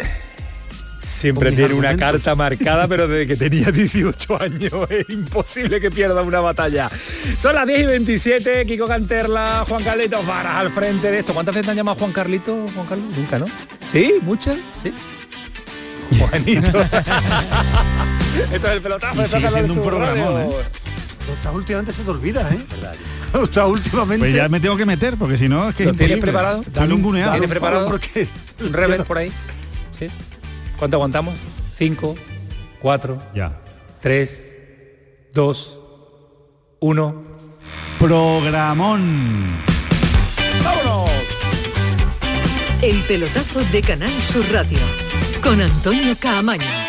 Speaker 1: Siempre tiene una carta marcada, pero desde que tenía 18 años es imposible que pierda una batalla. Son las 10 y 27, Kiko Canterla, Juan Carlitos Varas al frente de esto. ¿Cuántas veces te han llamado Juan Carlito? Juan Carlos? Nunca, ¿no? ¿Sí? ¿Muchas? ¿Sí? Juanito. esto es el pelotazo.
Speaker 7: Y
Speaker 1: esto es
Speaker 7: sigue
Speaker 1: Canal
Speaker 7: siendo un programón. ¿eh?
Speaker 8: Estás últimamente se te olvida, ¿eh? Estás últimamente.
Speaker 7: Pues ya me tengo que meter, porque si no es que
Speaker 1: ¿Lo
Speaker 7: es
Speaker 1: tienes preparado?
Speaker 8: Dale un-
Speaker 1: ¿Tienes preparado?
Speaker 8: Porque
Speaker 1: Un rever por ahí. ¿Sí? ¿Cuánto aguantamos? 5, 4,
Speaker 7: Ya.
Speaker 1: 3, 2, 1.
Speaker 7: Programón.
Speaker 1: ¡Vámonos!
Speaker 11: El pelotazo de Canal Sur Radio con Antonio Caamaño.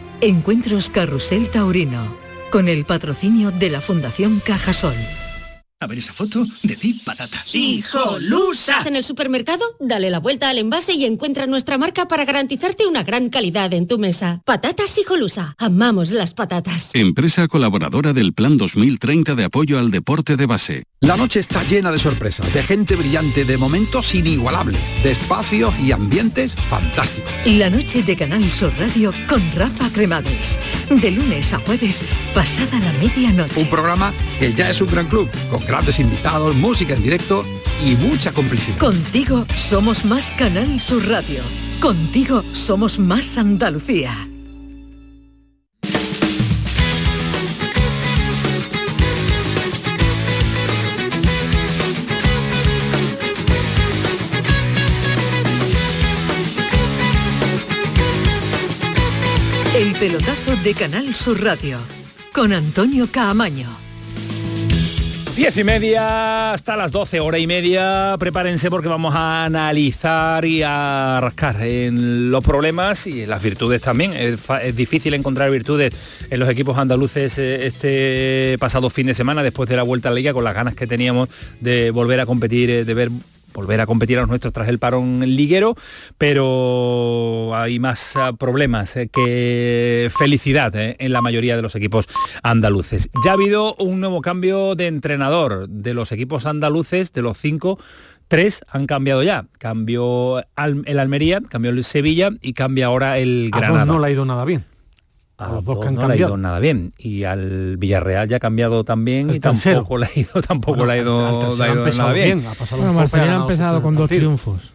Speaker 11: Encuentros Carrusel Taurino, con el patrocinio de la Fundación Cajasol.
Speaker 12: A ver esa foto, decir patata.
Speaker 13: ¡Hijolusa! En el supermercado, dale la vuelta al envase y encuentra nuestra marca para garantizarte una gran calidad en tu mesa. Patatas Hijolusa. Amamos las patatas.
Speaker 14: Empresa colaboradora del Plan 2030 de apoyo al deporte de base.
Speaker 15: La noche está llena de sorpresas, de gente brillante, de momentos inigualables, de espacios y ambientes fantásticos.
Speaker 11: La noche de Canal Sur Radio con Rafa Cremades. De lunes a jueves, pasada la medianoche.
Speaker 15: Un programa que ya es un gran club, con grandes invitados, música en directo y mucha complicidad.
Speaker 11: Contigo somos más Canal Sur Radio. Contigo somos más Andalucía. El pelotazo de Canal Sur Radio con Antonio Caamaño.
Speaker 1: Diez y media hasta las 12, hora y media. Prepárense porque vamos a analizar y a rascar en los problemas y en las virtudes también. Es, es difícil encontrar virtudes en los equipos andaluces eh, este pasado fin de semana después de la vuelta a la liga con las ganas que teníamos de volver a competir, eh, de ver volver a competir a los nuestros tras el parón liguero, pero hay más ah, problemas eh, que felicidad eh, en la mayoría de los equipos andaluces. Ya ha habido un nuevo cambio de entrenador de los equipos andaluces, de los cinco. Tres han cambiado ya. Cambió el Almería, cambió el Sevilla y cambia ahora el
Speaker 8: A
Speaker 1: Granada.
Speaker 8: no le ha ido nada bien.
Speaker 1: A
Speaker 8: los dos que han
Speaker 1: no le ha
Speaker 8: cambiado.
Speaker 1: ido nada bien. Y al Villarreal ya ha cambiado también
Speaker 8: El
Speaker 1: y
Speaker 8: tercero.
Speaker 1: tampoco le ha ido, tampoco le ha ido, le ha ido nada bien.
Speaker 8: bien, ha pasado
Speaker 9: Bueno, Marcelino ha empezado con dos triunfos.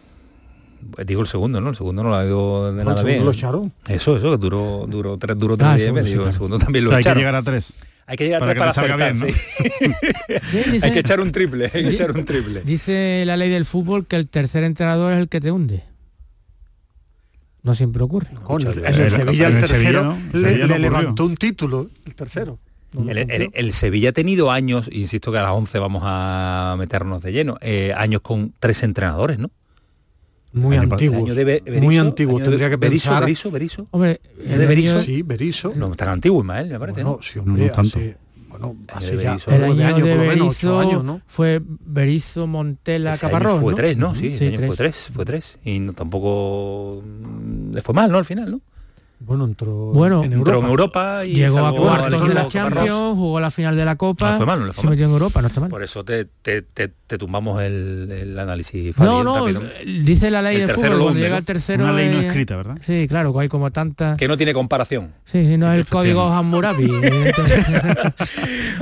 Speaker 1: Pues digo el segundo, ¿no? El segundo no lo ha ido de
Speaker 8: No,
Speaker 1: nada bien.
Speaker 8: lo echaron.
Speaker 1: Eso, eso, que duró, duró tres, duró tres
Speaker 7: Ah, el
Speaker 1: días
Speaker 7: sí,
Speaker 1: El segundo también lo
Speaker 7: O sea, hay que
Speaker 1: echaron.
Speaker 7: llegar a tres.
Speaker 1: Hay que llegar
Speaker 7: Para
Speaker 1: a tres para,
Speaker 7: que te salga bien,
Speaker 1: sí. hay que echar un triple, hay que echar un triple.
Speaker 9: Dice la ley del fútbol que el tercer entrenador es el que te hunde. No siempre ocurre.
Speaker 8: Coño, en el Sevilla el tercero le, le levantó un título, el tercero.
Speaker 1: El, el- el Sevilla ha tenido años, insisto que a las 11 vamos a meternos de lleno, eh, años con tres entrenadores, ¿no?
Speaker 8: Muy
Speaker 1: Be-
Speaker 8: muy
Speaker 1: de
Speaker 8: Tendría que
Speaker 1: Berizzo,
Speaker 8: pensar.
Speaker 1: Berizzo, Berizzo.
Speaker 9: Hombre,
Speaker 1: ¿Es de Berizzo?
Speaker 8: Sí, Berizzo.
Speaker 1: No, tan antiguo, Ismael, me parece.
Speaker 8: Bueno,
Speaker 1: ¿no?
Speaker 8: sí, hombre,
Speaker 7: No, no tanto.
Speaker 8: hace, bueno,
Speaker 1: de
Speaker 8: hace ya
Speaker 1: Berizzo.
Speaker 9: El
Speaker 8: nueve
Speaker 9: año
Speaker 8: años,
Speaker 9: de
Speaker 8: por lo menos, ocho
Speaker 9: Berizzo
Speaker 8: años, ¿no?
Speaker 9: fue Berizzo, Montela,
Speaker 1: Ese año
Speaker 9: Caparrós,
Speaker 1: fue
Speaker 9: ¿no?
Speaker 1: tres, ¿no? Sí, ese año fue tres, fue tres. Y no, tampoco mm, le fue mal, ¿no? Al final, ¿no?
Speaker 8: Bueno, entró
Speaker 9: Bueno,
Speaker 8: en
Speaker 1: Entró
Speaker 8: Europa.
Speaker 1: en Europa y
Speaker 9: Llegó a cuartos de la. Champions, jugó la final de la Copa,
Speaker 1: No fue mal, no le fue
Speaker 9: se
Speaker 1: mal.
Speaker 9: metió en Europa, no está mal.
Speaker 1: Por eso te, te, te, te tumbamos el, el análisis Fabi,
Speaker 9: No, no, dice la ley
Speaker 1: tercero
Speaker 9: fútbol, cuando
Speaker 1: hunde,
Speaker 9: llega
Speaker 1: ¿no?
Speaker 9: el tercero...
Speaker 7: Una ley no
Speaker 9: es-
Speaker 7: escrita, ¿verdad?
Speaker 9: Sí, claro, que hay como tantas...
Speaker 1: Que no tiene comparación.
Speaker 9: Sí, sí, no es el código Hammurabi.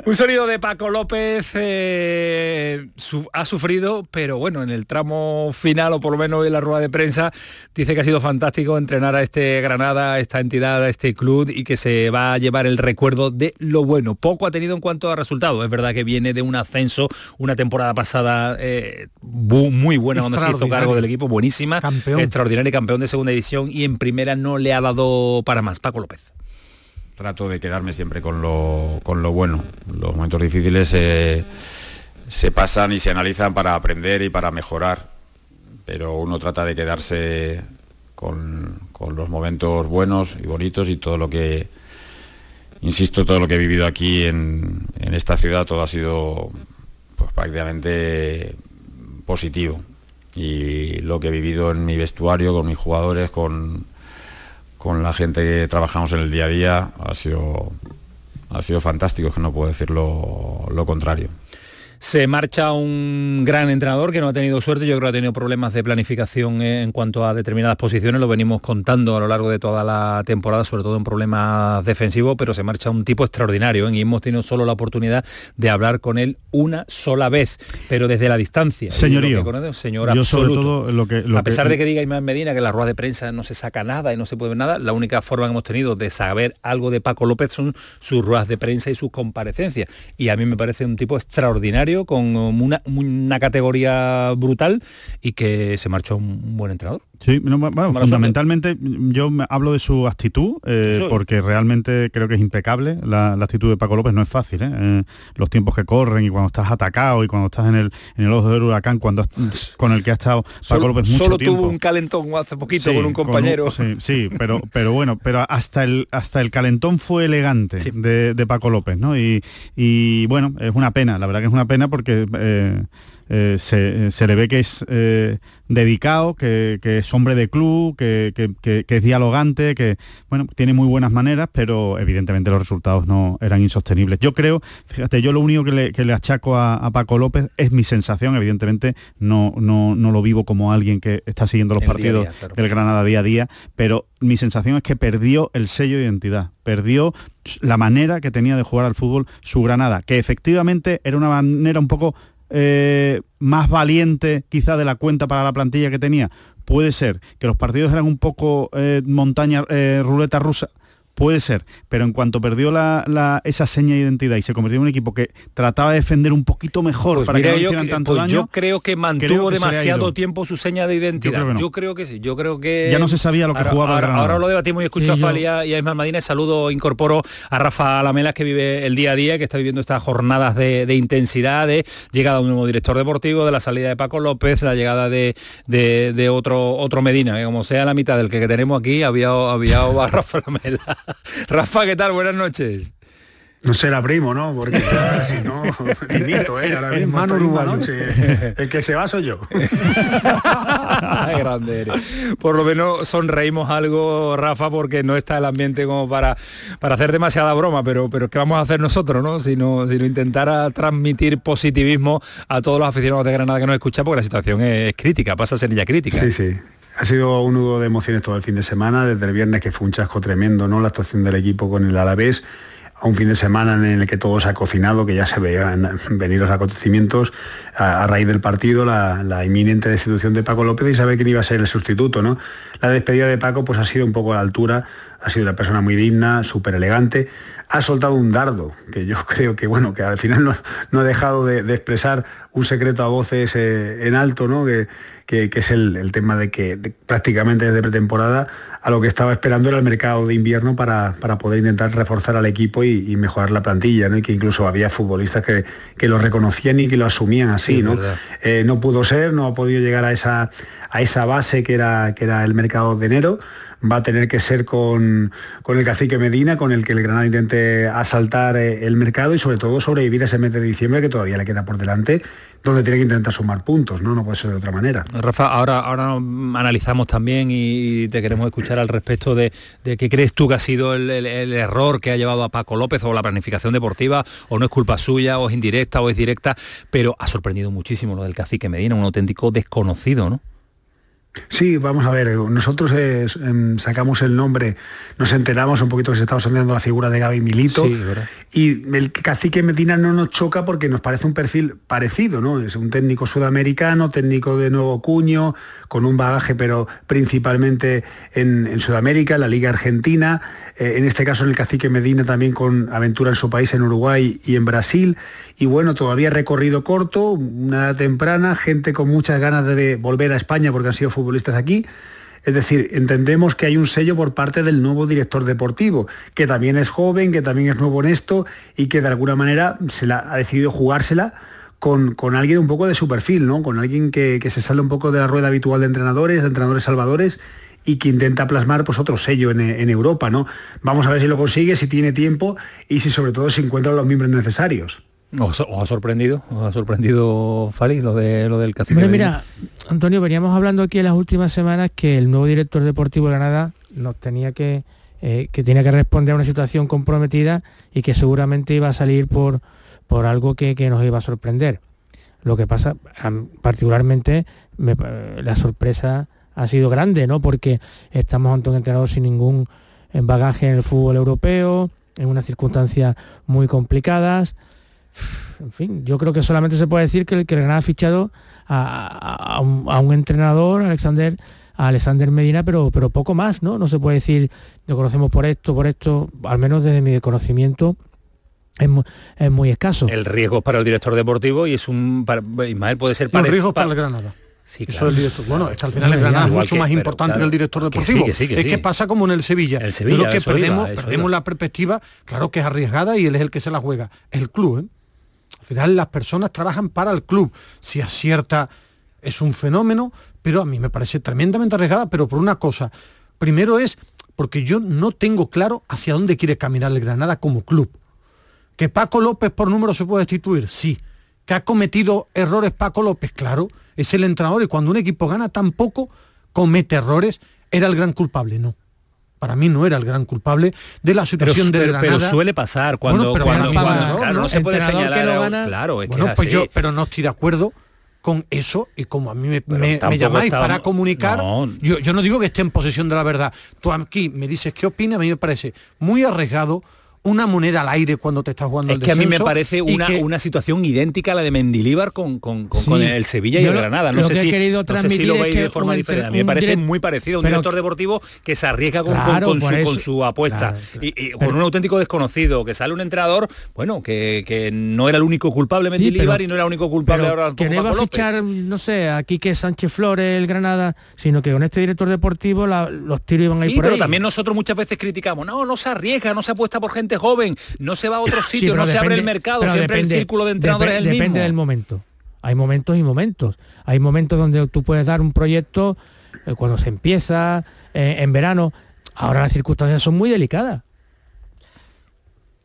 Speaker 1: Un sonido de Paco López eh, su- ha sufrido, pero bueno, en el tramo final o por lo menos en la rueda de prensa dice que ha sido fantástico entrenar a este Granada, a esta entidad, a este club y que se va a llevar el recuerdo de lo bueno. Poco ha tenido en cuanto a resultados. Es verdad que viene de un ascenso, una temporada pasada eh, muy buena donde se hizo cargo del equipo, buenísima,
Speaker 8: Campeón.
Speaker 1: extraordinario campeón de segunda división y en primera no le ha dado para más. Paco López.
Speaker 2: Trato de quedarme siempre con lo, con lo bueno. Los momentos difíciles eh, se pasan y se analizan para aprender y para mejorar, pero uno trata de quedarse con, con los momentos buenos y bonitos y todo lo que, insisto, todo lo que he vivido aquí en, en esta ciudad, todo ha sido pues, prácticamente positivo. Y lo que he vivido en mi vestuario, con mis jugadores, con, con la gente que trabajamos en el día a día ha sido ha sido fantástico, que no puedo decir lo, lo contrario.
Speaker 1: Se marcha un gran entrenador que no ha tenido suerte, yo creo que ha tenido problemas de planificación en cuanto a determinadas posiciones, lo venimos contando a lo largo de toda la temporada, sobre todo en problemas defensivos, pero se marcha un tipo extraordinario ¿eh? y hemos tenido solo la oportunidad de hablar con él una sola vez, pero desde la distancia.
Speaker 7: Señorío,
Speaker 1: señor
Speaker 7: yo sobre todo lo que... Lo
Speaker 1: a pesar
Speaker 7: que-
Speaker 1: de que diga Imán Medina que en la rueda de prensa no se saca nada y no se puede ver nada, la única forma que hemos tenido de saber algo de Paco López son sus ruedas de prensa y sus comparecencias. Y a mí me parece un tipo extraordinario con una, una categoría brutal y que se marchó un buen entrenador.
Speaker 7: Sí, bueno, fundamentalmente yo me hablo de su actitud, eh, porque realmente creo que es impecable. La, actitud de Paco López no es fácil. ¿eh? Eh, los tiempos que corren y cuando estás atacado y cuando estás en el, en el ojo del huracán, cuando con el que ha estado Paco López mucho
Speaker 1: solo
Speaker 7: tiempo.
Speaker 1: tuvo un calentón hace poquito con un compañero.
Speaker 7: sí, pero, pero bueno, pero hasta el, hasta el calentón fue elegante de, Paco López, ¿no? Y, y, bueno, es una pena, la verdad que es una pena porque eh, se, le ve que es eh, dedicado, que, es hombre de club, que, es dialogante, que bueno, tiene muy buenas maneras, pero evidentemente los resultados no eran insostenibles. Yo creo, fíjate, yo lo único que le, achaco a, Paco López es mi sensación, evidentemente no, no, lo vivo como alguien que está siguiendo los partidos del Granada día a día, pero mi sensación es que perdió el sello de identidad, perdió la manera que tenía de jugar al fútbol su Granada, que efectivamente era una manera un poco eh, más valiente quizá de la cuenta para la plantilla que tenía? Puede ser. Que los partidos eran un poco eh, montaña, eh, ruleta rusa Puede ser, pero en cuanto perdió la, esa seña de identidad y se convirtió en un equipo que trataba de defender un poquito mejor
Speaker 1: pues
Speaker 7: para que no
Speaker 1: yo,
Speaker 7: hicieran tanto
Speaker 1: pues
Speaker 7: daño.
Speaker 1: Yo creo que mantuvo demasiado tiempo su seña de identidad. Yo creo, que sí, yo creo que...
Speaker 7: Ya no se sabía lo que jugaba
Speaker 1: ahora, lo debatimos y escucho a Fali y a Ismael Madina. Saludo, incorporo a Rafa Lamelas que vive el día a día, que está viviendo estas jornadas de, intensidad, de llegada de un nuevo director deportivo, de la salida de Paco López, la llegada de, de, otro, otro Medina, que como sea la mitad del que, tenemos aquí, había, había a Rafa Lamela. Rafa, ¿qué tal? Buenas noches.
Speaker 16: No será primo, ¿no? Porque si no, ¿eh? Ahora mismo El que se va soy yo.
Speaker 1: grande eres. Por lo menos sonreímos algo, Rafa, porque no está el ambiente como para, para hacer demasiada broma, pero, pero ¿qué vamos a hacer nosotros, no? Sino, sino intentar transmitir positivismo a todos los aficionados de Granada que nos escuchan, porque la situación es, crítica, pasa a ser ya crítica.
Speaker 16: Sí, sí. Ha sido un nudo de emociones todo el fin de semana, desde el viernes que fue un chasco tremendo, ¿no? La actuación del equipo con el Alavés, a un fin de semana en el que todo se ha cocinado, que ya se veían venir los acontecimientos a, raíz del partido, la, inminente destitución de Paco López y saber quién iba a ser el sustituto, ¿no? La despedida de Paco pues ha sido un poco a la altura, ha sido una persona muy digna, súper elegante, ha soltado un dardo, que yo creo que bueno, que al final no, ha dejado de, expresar un secreto a voces eh, en alto, ¿no? Que, que, es el, tema de que prácticamente desde pretemporada a lo que estaba esperando era el mercado de invierno para, poder intentar reforzar al equipo y, mejorar la plantilla, ¿no? y que incluso había futbolistas que, que, lo reconocían y que lo asumían así. ¿no? Eh, no pudo ser, no ha podido llegar a esa, a esa base que era, que era el mercado de enero va a tener que ser con, con, el cacique Medina, con el que el Granada intente asaltar eh, el mercado y sobre todo sobrevivir a ese mes de diciembre que todavía le queda por delante, donde tiene que intentar sumar puntos, ¿no? No puede ser de otra manera.
Speaker 1: Rafa, ahora, ahora analizamos también y te queremos escuchar al respecto de, de qué crees tú que ha sido el, error que ha llevado a Paco López o la planificación deportiva, o no es culpa suya, o es indirecta, o es directa, pero ha sorprendido muchísimo lo del cacique Medina, un auténtico desconocido, ¿no?
Speaker 16: Sí, vamos a ver, nosotros em, sacamos el nombre, nos enteramos un poquito que se estaba sondeando la figura de Gaby Milito. Y el cacique Medina no nos choca porque nos parece un perfil parecido, ¿no? Es un técnico sudamericano, técnico de nuevo cuño, con un bagaje pero principalmente en, Sudamérica, en la Liga Argentina, eh, en este caso en el cacique Medina también con aventura en su país, en Uruguay y en Brasil, y bueno, todavía recorrido corto, una edad temprana, gente con muchas ganas de volver a España porque han sido futbolistas aquí. Es decir, entendemos que hay un sello por parte del nuevo director deportivo, que también es joven, que también es nuevo en esto y que de alguna manera se la, ha decidido jugársela con, con, alguien un poco de su perfil, ¿no? Con alguien que, se sale un poco de la rueda habitual de entrenadores, de entrenadores salvadores y que intenta plasmar pues otro sello en, en, Europa, ¿no? Vamos a ver si lo consigue, si tiene tiempo y si sobre todo se encuentran los miembros necesarios.
Speaker 1: ¿Os, ha sorprendido? ¿Os ha sorprendido, Fali, lo, de, lo del cacique?
Speaker 9: mira, Antonio, veníamos hablando aquí en las últimas semanas que el nuevo director deportivo de Granada nos tenía que, eh, que tenía que responder a una situación comprometida y que seguramente iba a salir por, por algo que, nos iba a sorprender. Lo que pasa, particularmente, la sorpresa ha sido grande, ¿no? Porque estamos ante un entrenador sin ningún bagaje en el fútbol europeo, en unas circunstancias muy complicadas en fin, yo creo que solamente se puede decir que el que ha fichado a, un, entrenador, Alexander, a Alexander Medina, pero, pero poco más, ¿no? No se puede decir, lo conocemos por esto, por esto, al menos desde mi conocimiento, es muy, es muy escaso.
Speaker 1: El riesgo es para el director deportivo y es un... Para, Ismael puede ser
Speaker 8: No,
Speaker 1: para...
Speaker 8: el riesgo es para el Granada.
Speaker 1: Sí,
Speaker 8: Eso
Speaker 1: claro.
Speaker 8: es el director. Bueno, es que al final el Granada es
Speaker 1: que-
Speaker 8: mucho más importante
Speaker 1: claro,
Speaker 8: que el director
Speaker 1: que
Speaker 8: deportivo.
Speaker 1: sí, que sí, que
Speaker 8: es que pasa como en el Sevilla.
Speaker 1: El Sevilla,
Speaker 8: Yo que
Speaker 1: eso
Speaker 8: perdemos,
Speaker 1: iba, eso
Speaker 8: perdemos
Speaker 1: iba.
Speaker 8: la perspectiva, claro que es arriesgada y él es el que se la juega. El club, ¿eh? Al final las personas trabajan para el club. Si acierta es un fenómeno, pero a mí me parece tremendamente arriesgada, pero por una cosa. Primero es porque yo no tengo claro hacia dónde quiere caminar el Granada como club. ¿Que Paco López por número se puede destituir? Sí. ¿Que ha cometido errores Paco López? Claro, es el entrenador y cuando un equipo gana tan poco, comete errores, ¿era el gran culpable? No. Para mí no era el gran culpable de la
Speaker 1: Pero,
Speaker 8: situación
Speaker 1: pero-
Speaker 8: Granada.
Speaker 1: pero suele pasar cuando,
Speaker 8: Bueno, pero
Speaker 1: cuando, cuando- claro, no, se puede señalar.
Speaker 8: que
Speaker 1: a-
Speaker 8: gana-
Speaker 1: claro, es que
Speaker 8: Bueno,
Speaker 1: es
Speaker 8: pues
Speaker 1: así.
Speaker 8: yo, pero no estoy de acuerdo con eso y como a mí me, me- me
Speaker 1: tampoco
Speaker 8: llamáis para comunicar,
Speaker 1: No.
Speaker 8: yo, yo no digo que esté en posesión de la verdad. Tú aquí me dices qué opina, a mí me parece muy arriesgado una moneda al aire cuando te estás jugando
Speaker 1: Es
Speaker 8: el
Speaker 1: que a mí me
Speaker 8: descenso
Speaker 1: parece una,
Speaker 8: que-
Speaker 1: una situación idéntica a la de Mendilíbar con, con, con-
Speaker 9: Sí.
Speaker 1: con el Sevilla y
Speaker 9: Yo
Speaker 1: el Granada. No
Speaker 9: lo
Speaker 1: sé,
Speaker 9: que he
Speaker 1: si,
Speaker 9: querido
Speaker 1: no sé si
Speaker 9: transmitir
Speaker 1: lo
Speaker 9: es
Speaker 1: veis
Speaker 9: que
Speaker 1: de forma diferente. A mí me parece
Speaker 9: direct-
Speaker 1: muy parecido a un
Speaker 9: pero-
Speaker 1: director deportivo que se arriesga con,
Speaker 9: Claro,
Speaker 1: su,
Speaker 9: eso.
Speaker 1: su apuesta.
Speaker 9: Claro,
Speaker 1: Y, y con un auténtico desconocido, que sale un entrenador, bueno, que, que no era el único culpable
Speaker 9: Sí,
Speaker 1: Mendilíbar
Speaker 9: pero-
Speaker 1: y no era el único culpable
Speaker 9: pero
Speaker 1: ahora
Speaker 9: que
Speaker 1: tampoco
Speaker 9: no iba a
Speaker 1: Paco López.
Speaker 9: fichar, no sé, a Quique Sánchez Flores, el Granada, sino que con este director deportivo la- los tiros iban a ir
Speaker 1: Sí,
Speaker 9: por
Speaker 1: pero
Speaker 9: ahí.
Speaker 1: también nosotros muchas veces criticamos, no, no se arriesga, no se apuesta por gente joven, no se va a otros sitios,
Speaker 9: pero
Speaker 1: no se abre el mercado, siempre
Speaker 9: depende-
Speaker 1: el círculo de entrenadores
Speaker 9: depe-
Speaker 1: es el
Speaker 9: Depende del momento. Hay momentos y momentos. Hay momentos donde tú puedes dar un proyecto eh, cuando se empieza, eh, en verano. Ahora las circunstancias son muy delicadas.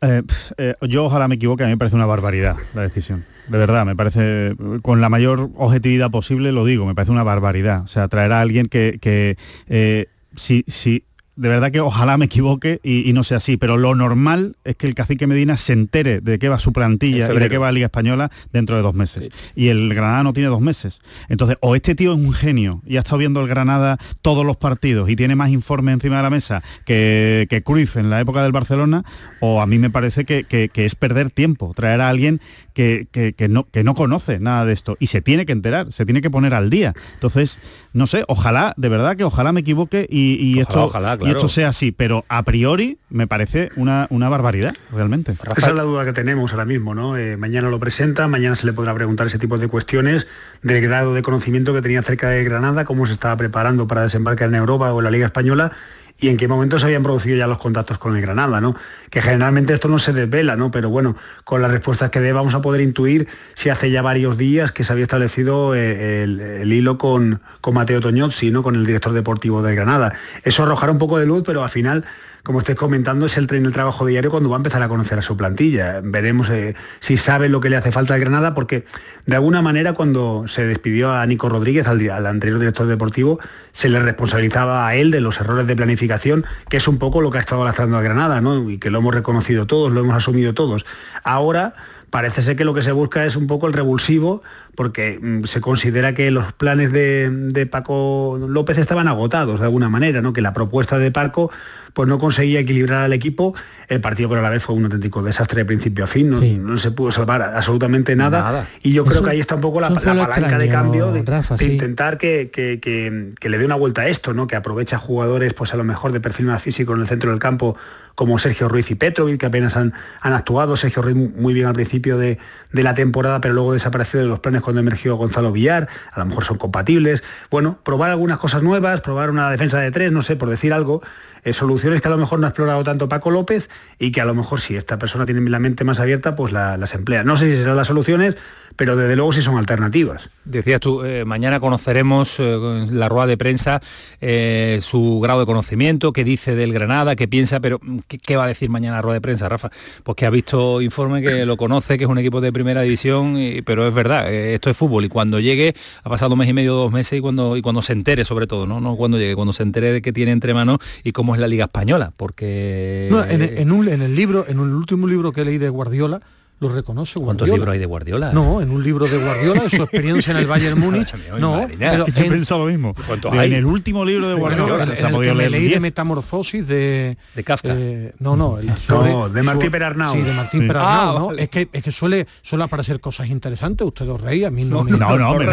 Speaker 7: Eh, eh, yo ojalá me equivoque, a mí me parece una barbaridad la decisión. De verdad, me parece, con la mayor objetividad posible lo digo, me parece una barbaridad. O sea, traer a alguien que, que eh, si, si, de verdad que ojalá me equivoque y, y no sea así, pero lo normal es que el cacique Medina se entere de qué va su plantilla y de qué va la Liga Española dentro de dos meses. Y el Granada no tiene dos meses. Entonces, o este tío es un genio y ha estado viendo el Granada todos los partidos y tiene más informe encima de la mesa que, que Cruyff en la época del Barcelona, o a mí me parece que, que- que es perder tiempo, traer a alguien que, no, que no conoce nada de esto y se tiene que enterar, se tiene que poner al día. Entonces, no sé, ojalá, de verdad que ojalá me equivoque y, y
Speaker 1: Ojalá,
Speaker 7: esto,
Speaker 1: ojalá,
Speaker 7: y
Speaker 1: claro.
Speaker 7: esto sea así, pero a priori me parece una, una barbaridad, realmente.
Speaker 16: Esa es la duda que tenemos ahora mismo, ¿no? Eh, mañana lo presenta, mañana se le podrá preguntar ese tipo de cuestiones del grado de conocimiento que tenía cerca de Granada, cómo se estaba preparando para desembarcar en Europa o en la Liga Española y en qué momento se habían producido ya los contactos con el Granada, ¿no? Que generalmente esto no se desvela, ¿no? Pero bueno, con las respuestas que dé vamos a poder intuir si hace ya varios días que se había establecido eh, el, hilo con, con Mateo Toñozzi, ¿no? Con el director deportivo del Granada. Eso arrojará un poco de luz, pero al final como estés comentando, es el tren del trabajo diario cuando va a empezar a conocer a su plantilla. Veremos eh, si sabe lo que le hace falta al Granada, porque de alguna manera cuando se despidió a Nico Rodríguez, al anterior director deportivo, se le responsabilizaba a él de los errores de planificación, que es un poco lo que ha estado lastrando a Granada, ¿no? Y que lo hemos reconocido todos, lo hemos asumido todos. Ahora parece ser que lo que se busca es un poco el revulsivo, porque mm, se considera que los planes de, de Paco López estaban agotados de alguna manera, ¿no? que la propuesta de Paco pues no conseguía equilibrar al equipo. El partido con la vez fue un auténtico desastre de principio a fin, no, no se pudo salvar absolutamente nada.
Speaker 9: Nada.
Speaker 16: Y yo creo que ahí está un poco la, la palanca de cambio de,
Speaker 9: Rafa,
Speaker 16: de
Speaker 9: sí.
Speaker 16: intentar que, que- que- que le dé una vuelta a esto, ¿no? que aprovecha jugadores pues a lo mejor de perfil más físico en el centro del campo como Sergio Ruiz y Petrovic, que apenas han, han actuado. Sergio Ruiz muy bien al principio de, de la temporada, pero luego desapareció de los planes cuando emergió Gonzalo Villar. A lo mejor son compatibles. Bueno, probar algunas cosas nuevas, probar una defensa de tres, no sé, por decir algo. eh, soluciones que a lo mejor no ha explorado tanto Paco López y que a lo mejor si esta persona tiene la mente más abierta, pues la- las emplea. No sé si serán las soluciones, pero desde luego sí son alternativas.
Speaker 1: Decías tú, eh, mañana conoceremos eh, la rueda de prensa eh, su grado de conocimiento, qué dice del Granada, qué piensa, pero mm, ¿qué, qué va a decir mañana la rueda de prensa, Rafa? Pues que ha visto informe, que lo conoce, que es un equipo de primera división, y- pero es verdad, eh, esto es fútbol y cuando llegue, ha pasado un mes y medio, dos meses, y cuando, y cuando se entere sobre todo, ¿no? no cuando llegue, cuando se entere de qué tiene entre manos y cómo es la Liga Española, porque...
Speaker 8: No, en, en un- en el libro, en el último libro que leí de Guardiola, lo reconoce
Speaker 1: ¿Cuántos libros hay de Guardiola?
Speaker 8: No, en un libro de Guardiola, de su experiencia en el Bayern Múnich. no, pero
Speaker 7: yo he
Speaker 8: en-
Speaker 7: pensado lo mismo.
Speaker 1: ¿Cuántos
Speaker 7: En
Speaker 1: hay?
Speaker 7: el último libro de Guardiola se
Speaker 8: en el
Speaker 7: podido
Speaker 8: que me leí de
Speaker 7: 10.
Speaker 8: Metamorfosis de...
Speaker 1: De Kafka.
Speaker 8: eh, no, no, el
Speaker 16: No, de Martín Perarnau.
Speaker 8: Sí, de Martín
Speaker 16: Sí.
Speaker 8: Perarnau,
Speaker 16: Ah,
Speaker 8: ¿no?
Speaker 16: vale.
Speaker 8: Es que, es que suele, suele aparecer cosas interesantes, usted os reí, a mí no,
Speaker 1: No,
Speaker 8: me...
Speaker 1: no, no,
Speaker 8: pero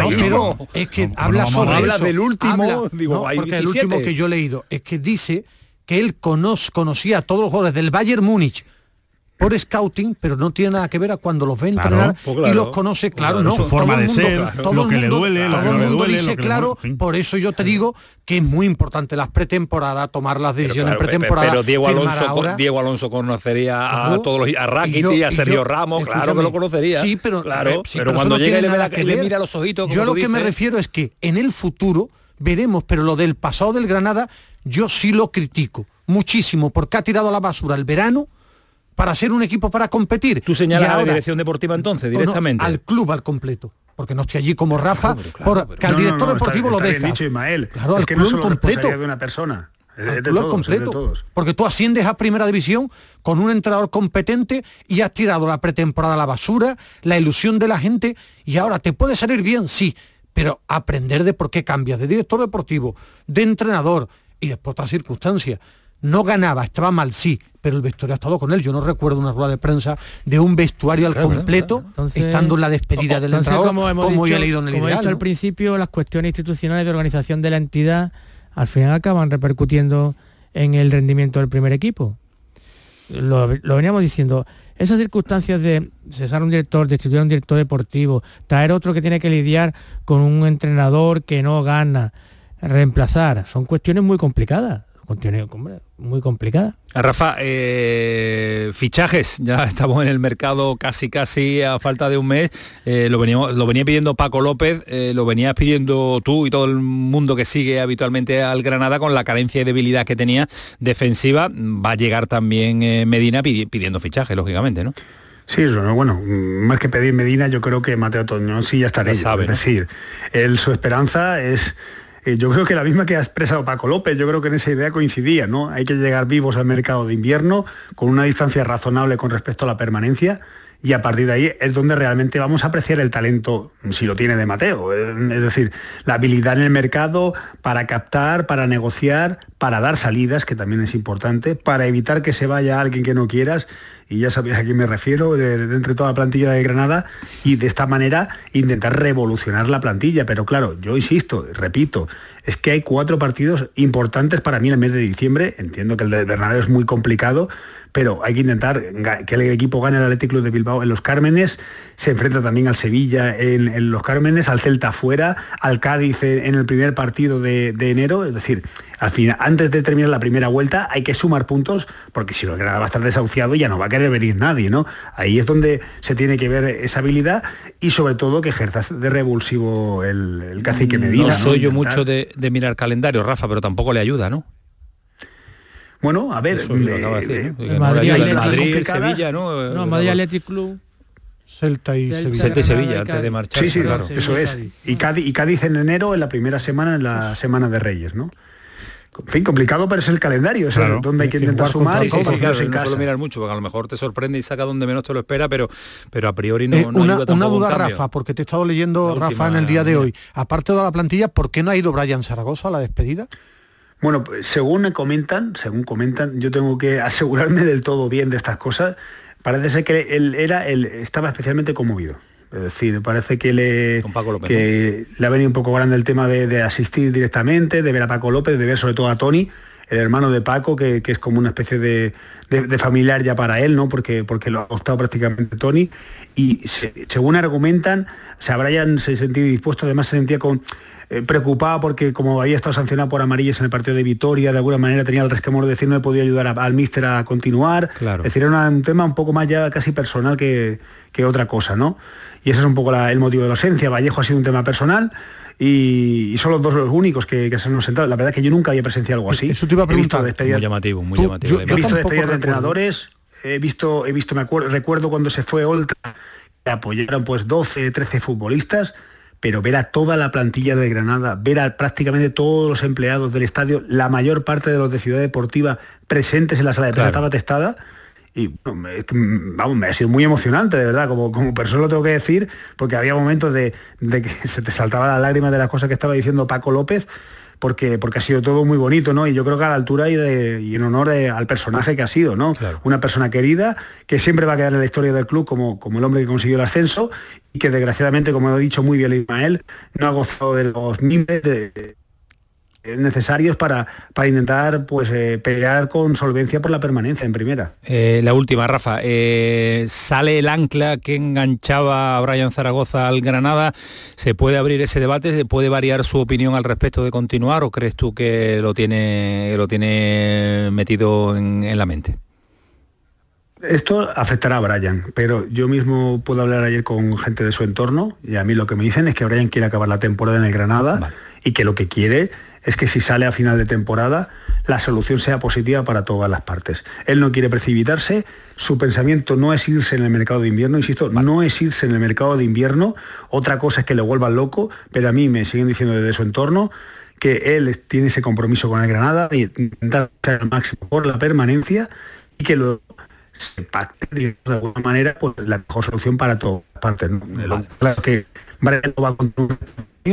Speaker 8: es que
Speaker 1: No,
Speaker 8: habla sobre
Speaker 1: hablar
Speaker 8: eso.
Speaker 1: del último,
Speaker 8: habla-
Speaker 1: digo,
Speaker 8: no,
Speaker 1: hay
Speaker 8: porque el
Speaker 1: 17.
Speaker 8: último que yo he leído es que dice que él conoz- conocía a todos los jugadores del Bayern Múnich por scouting, pero no tiene nada que ver a cuando los ve
Speaker 7: Claro,
Speaker 8: entrenar
Speaker 7: pues claro.
Speaker 8: y los conoce, claro, no.
Speaker 7: su forma
Speaker 8: todo el
Speaker 7: de
Speaker 8: mundo-
Speaker 7: ser,
Speaker 8: todo
Speaker 7: lo que le duele, lo que
Speaker 8: el
Speaker 7: no le
Speaker 8: mundo
Speaker 7: duele,
Speaker 8: dice
Speaker 7: lo que le
Speaker 8: claro, por eso yo te digo que es muy importante las pretemporadas, tomar las decisiones
Speaker 1: Claro,
Speaker 8: pretemporadas.
Speaker 1: pero Diego Alonso,
Speaker 8: ahora.
Speaker 1: Diego Alonso conocería a todos los a
Speaker 8: Y
Speaker 1: Rakitic,
Speaker 8: yo-
Speaker 1: a
Speaker 8: y
Speaker 1: Sergio
Speaker 8: yo-
Speaker 1: Ramos, claro que lo conocería.
Speaker 8: Sí, pero,
Speaker 1: claro,
Speaker 8: eh, sí,
Speaker 1: pero cuando
Speaker 8: no
Speaker 1: llega y le, la-
Speaker 8: que
Speaker 1: le mira los ojitos, como
Speaker 8: Yo lo que me refiero es que en el futuro veremos, pero lo del pasado del Granada, yo sí lo critico muchísimo, porque ha tirado a la basura el verano para ser un equipo para competir.
Speaker 1: Tú señalas a la dirección deportiva entonces,
Speaker 8: no,
Speaker 1: directamente.
Speaker 8: al club al completo. Porque no estoy allí como Rafa, por, que al
Speaker 16: No, no,
Speaker 8: director
Speaker 16: no,
Speaker 8: deportivo
Speaker 16: está-
Speaker 8: lo
Speaker 16: bien
Speaker 8: deja.
Speaker 16: dicho, Ismael.
Speaker 8: Claro,
Speaker 16: Es
Speaker 8: al
Speaker 16: que
Speaker 8: club
Speaker 16: no solo
Speaker 8: completo.
Speaker 16: de una persona. Es de,
Speaker 8: al club
Speaker 16: todos, es de
Speaker 8: completo.
Speaker 16: todos.
Speaker 8: Porque tú asciendes a primera división con un entrenador competente y has tirado la pretemporada a la basura, la ilusión de la gente, y ahora te puede salir bien, sí, pero aprender de por qué cambias de director deportivo, de entrenador y después otras circunstancias. No ganaba, estaba mal, sí, pero el vestuario ha estado con él. Yo no recuerdo una rueda de prensa de un vestuario al
Speaker 9: Claro, claro,
Speaker 8: completo,
Speaker 9: Entonces-
Speaker 8: estando en la despedida del
Speaker 9: Entonces,
Speaker 8: entrenador,
Speaker 9: como hemos
Speaker 8: como
Speaker 9: dicho,
Speaker 8: yo he leído en el
Speaker 9: como he
Speaker 8: ideal,
Speaker 9: dicho al principio, las cuestiones institucionales de organización de la entidad al final acaban repercutiendo en el rendimiento del primer equipo. Lo, lo veníamos diciendo, esas circunstancias de cesar un director, destituir a un director deportivo, traer otro que tiene que lidiar con un entrenador que no gana, reemplazar, son cuestiones muy complicadas, muy complicadas.
Speaker 1: A Rafa, eh, fichajes, ya estamos en el mercado casi casi a falta de un mes, Eh, lo, veníamos, lo venía pidiendo Paco López, eh, lo venías pidiendo tú y todo el mundo que sigue habitualmente al Granada con la carencia y debilidad que tenía defensiva, va a llegar también eh, Medina pidi- pidiendo fichajes, lógicamente, ¿no?
Speaker 16: Sí, bueno, mm, más que pedir Medina, yo creo que Mateo Toñón sí ya estará.
Speaker 1: Sabe,
Speaker 16: Es decir, él, su esperanza es, eh, yo creo que la misma que ha expresado Paco López, yo creo que en esa idea coincidía, ¿no? Hay que llegar vivos al mercado de invierno con una distancia razonable con respecto a la permanencia y a partir de ahí es donde realmente vamos a apreciar el talento, si lo tiene de Mateo. Eh, Es decir, la habilidad en el mercado para captar, para negociar, para dar salidas, que también es importante, para evitar que se vaya alguien que no quieras y ya sabéis a quién me refiero, de, de entre toda la plantilla de Granada, y de esta manera intentar revolucionar la plantilla. Pero claro, yo insisto, repito, es que hay cuatro partidos importantes para mí en el mes de diciembre. Entiendo que el de Bernabéu es muy complicado, pero hay que intentar que el equipo gane el Athletic Club de Bilbao en los Cármenes, se enfrenta también al Sevilla en, en los Cármenes, al Celta fuera, al Cádiz en, el primer partido de, de enero, es decir, al final, antes de terminar la primera vuelta hay que sumar puntos, porque si lo Granada va a estar desahuciado ya no va a querer venir nadie, ¿no? Ahí es donde se tiene que ver esa habilidad y sobre todo que ejerza de revulsivo el, el cacique Medina.
Speaker 1: no soy yo mucho de, de mirar calendario, Rafa, pero tampoco le ayuda, ¿no?
Speaker 16: Bueno, a ver,
Speaker 1: decir,
Speaker 16: eh,
Speaker 1: ¿no?
Speaker 16: eh,
Speaker 1: no
Speaker 9: Madrid,
Speaker 1: Madrid. Sevilla,
Speaker 9: Madrid Athletic Club.
Speaker 8: Celta y
Speaker 9: Celta,
Speaker 8: Sevilla.
Speaker 1: Celta y Sevilla,
Speaker 9: y
Speaker 1: antes de marchar.
Speaker 16: Sí, sí,
Speaker 1: claro.
Speaker 9: Sevilla,
Speaker 16: eso es.
Speaker 9: Cádiz.
Speaker 16: Y Cádiz, y Cádiz en enero, en la primera semana, en la semana de Reyes, ¿no? En fin, complicado, pero es el calendario, es
Speaker 8: Claro.
Speaker 16: donde hay que intentar sumar y
Speaker 8: todo.
Speaker 1: Sí, claro,
Speaker 16: en
Speaker 1: no
Speaker 16: casa.
Speaker 1: mirar mucho, porque a lo mejor te sorprende y saca donde menos te lo espera, pero, pero a priori no,
Speaker 8: Eh,
Speaker 1: no
Speaker 8: una,
Speaker 1: ayuda
Speaker 8: duda. Rafa, porque te he estado leyendo,
Speaker 1: La
Speaker 8: Rafa, en el día de hoy. Aparte de la plantilla, ¿por qué no ha ido Brian Zaragoza a la despedida?
Speaker 16: Bueno, según me comentan, según comentan, yo tengo que asegurarme del todo bien de estas cosas. Parece ser que él era, él estaba especialmente conmovido. Es decir, parece que le, que le ha venido un poco grande el tema de, de asistir directamente, de ver a Paco López, de ver sobre todo a Tony, el hermano de Paco, que, que es como una especie de, de- de familiar ya para él, ¿no? Porque, porque lo ha adoptado prácticamente Tony. Y se- según argumentan, o sea, Brian se sentía dispuesto, además se sentía con, eh, preocupado porque como había estado sancionado por amarillas en el partido de Vitoria, de alguna manera tenía el resquemor de decir no he podido ayudar a- al míster a continuar.
Speaker 1: Claro.
Speaker 16: Es decir, era una- un tema un poco más ya casi personal que, que otra cosa, ¿no? Y ese es un poco la- el motivo de la ausencia. Vallejo ha sido un tema personal y, son los dos los únicos que, que se han sentado. La verdad es que yo nunca había presenciado algo así.
Speaker 8: Eso te iba a preguntar.
Speaker 1: Muy llamativo, muy
Speaker 8: Tú-
Speaker 1: llamativo.
Speaker 8: yo-
Speaker 16: He visto despedidas de entrenadores, he visto, he visto, me acuerdo, recuerdo cuando se fue Oltra, que apoyaron pues 12, 13 futbolistas, pero ver a toda la plantilla de Granada, ver a prácticamente todos los empleados del estadio, la mayor parte de los de Ciudad Deportiva presentes en la sala de prensa
Speaker 1: Claro.
Speaker 16: estaba testada. Y vamos, me ha sido muy emocionante, de verdad, como, como persona lo tengo que decir, porque había momentos de, de que se te saltaban las lágrimas de las cosas que estaba diciendo Paco López, porque, porque ha sido todo muy bonito, ¿no? Y yo creo que a la altura y, de- y en honor de- al personaje que ha sido, ¿no?
Speaker 1: Claro.
Speaker 16: Una persona querida, que siempre va a quedar en la historia del club como, como el hombre que consiguió el ascenso y que desgraciadamente, como lo ha dicho muy bien Ismael, no ha gozado de los mimbres de, necesarios para, para intentar pues eh, pelear con solvencia por la permanencia en primera.
Speaker 1: Eh, la última, Rafa. Eh, ¿Sale el ancla que enganchaba a Brian Zaragoza al Granada? ¿Se puede abrir ese debate? ¿Se puede variar su opinión al respecto de continuar o crees tú que lo tiene, lo tiene metido en, en la mente?
Speaker 16: Esto afectará a Brian, pero yo mismo puedo hablar ayer con gente de su entorno y a mí lo que me dicen es que Brian quiere acabar la temporada en el Granada y que lo que quiere es que si sale a final de temporada la solución sea positiva para todas las partes. Él no quiere precipitarse, su pensamiento no es irse en el mercado de invierno, insisto, no es irse en el mercado de invierno, otra cosa es que le vuelvan loco, pero a mí me siguen diciendo desde su entorno que él tiene ese compromiso con el Granada de intentar al máximo por la permanencia y que luego se pacte de alguna manera pues, la mejor solución para todas partes. ¿no? Claro que Brian va a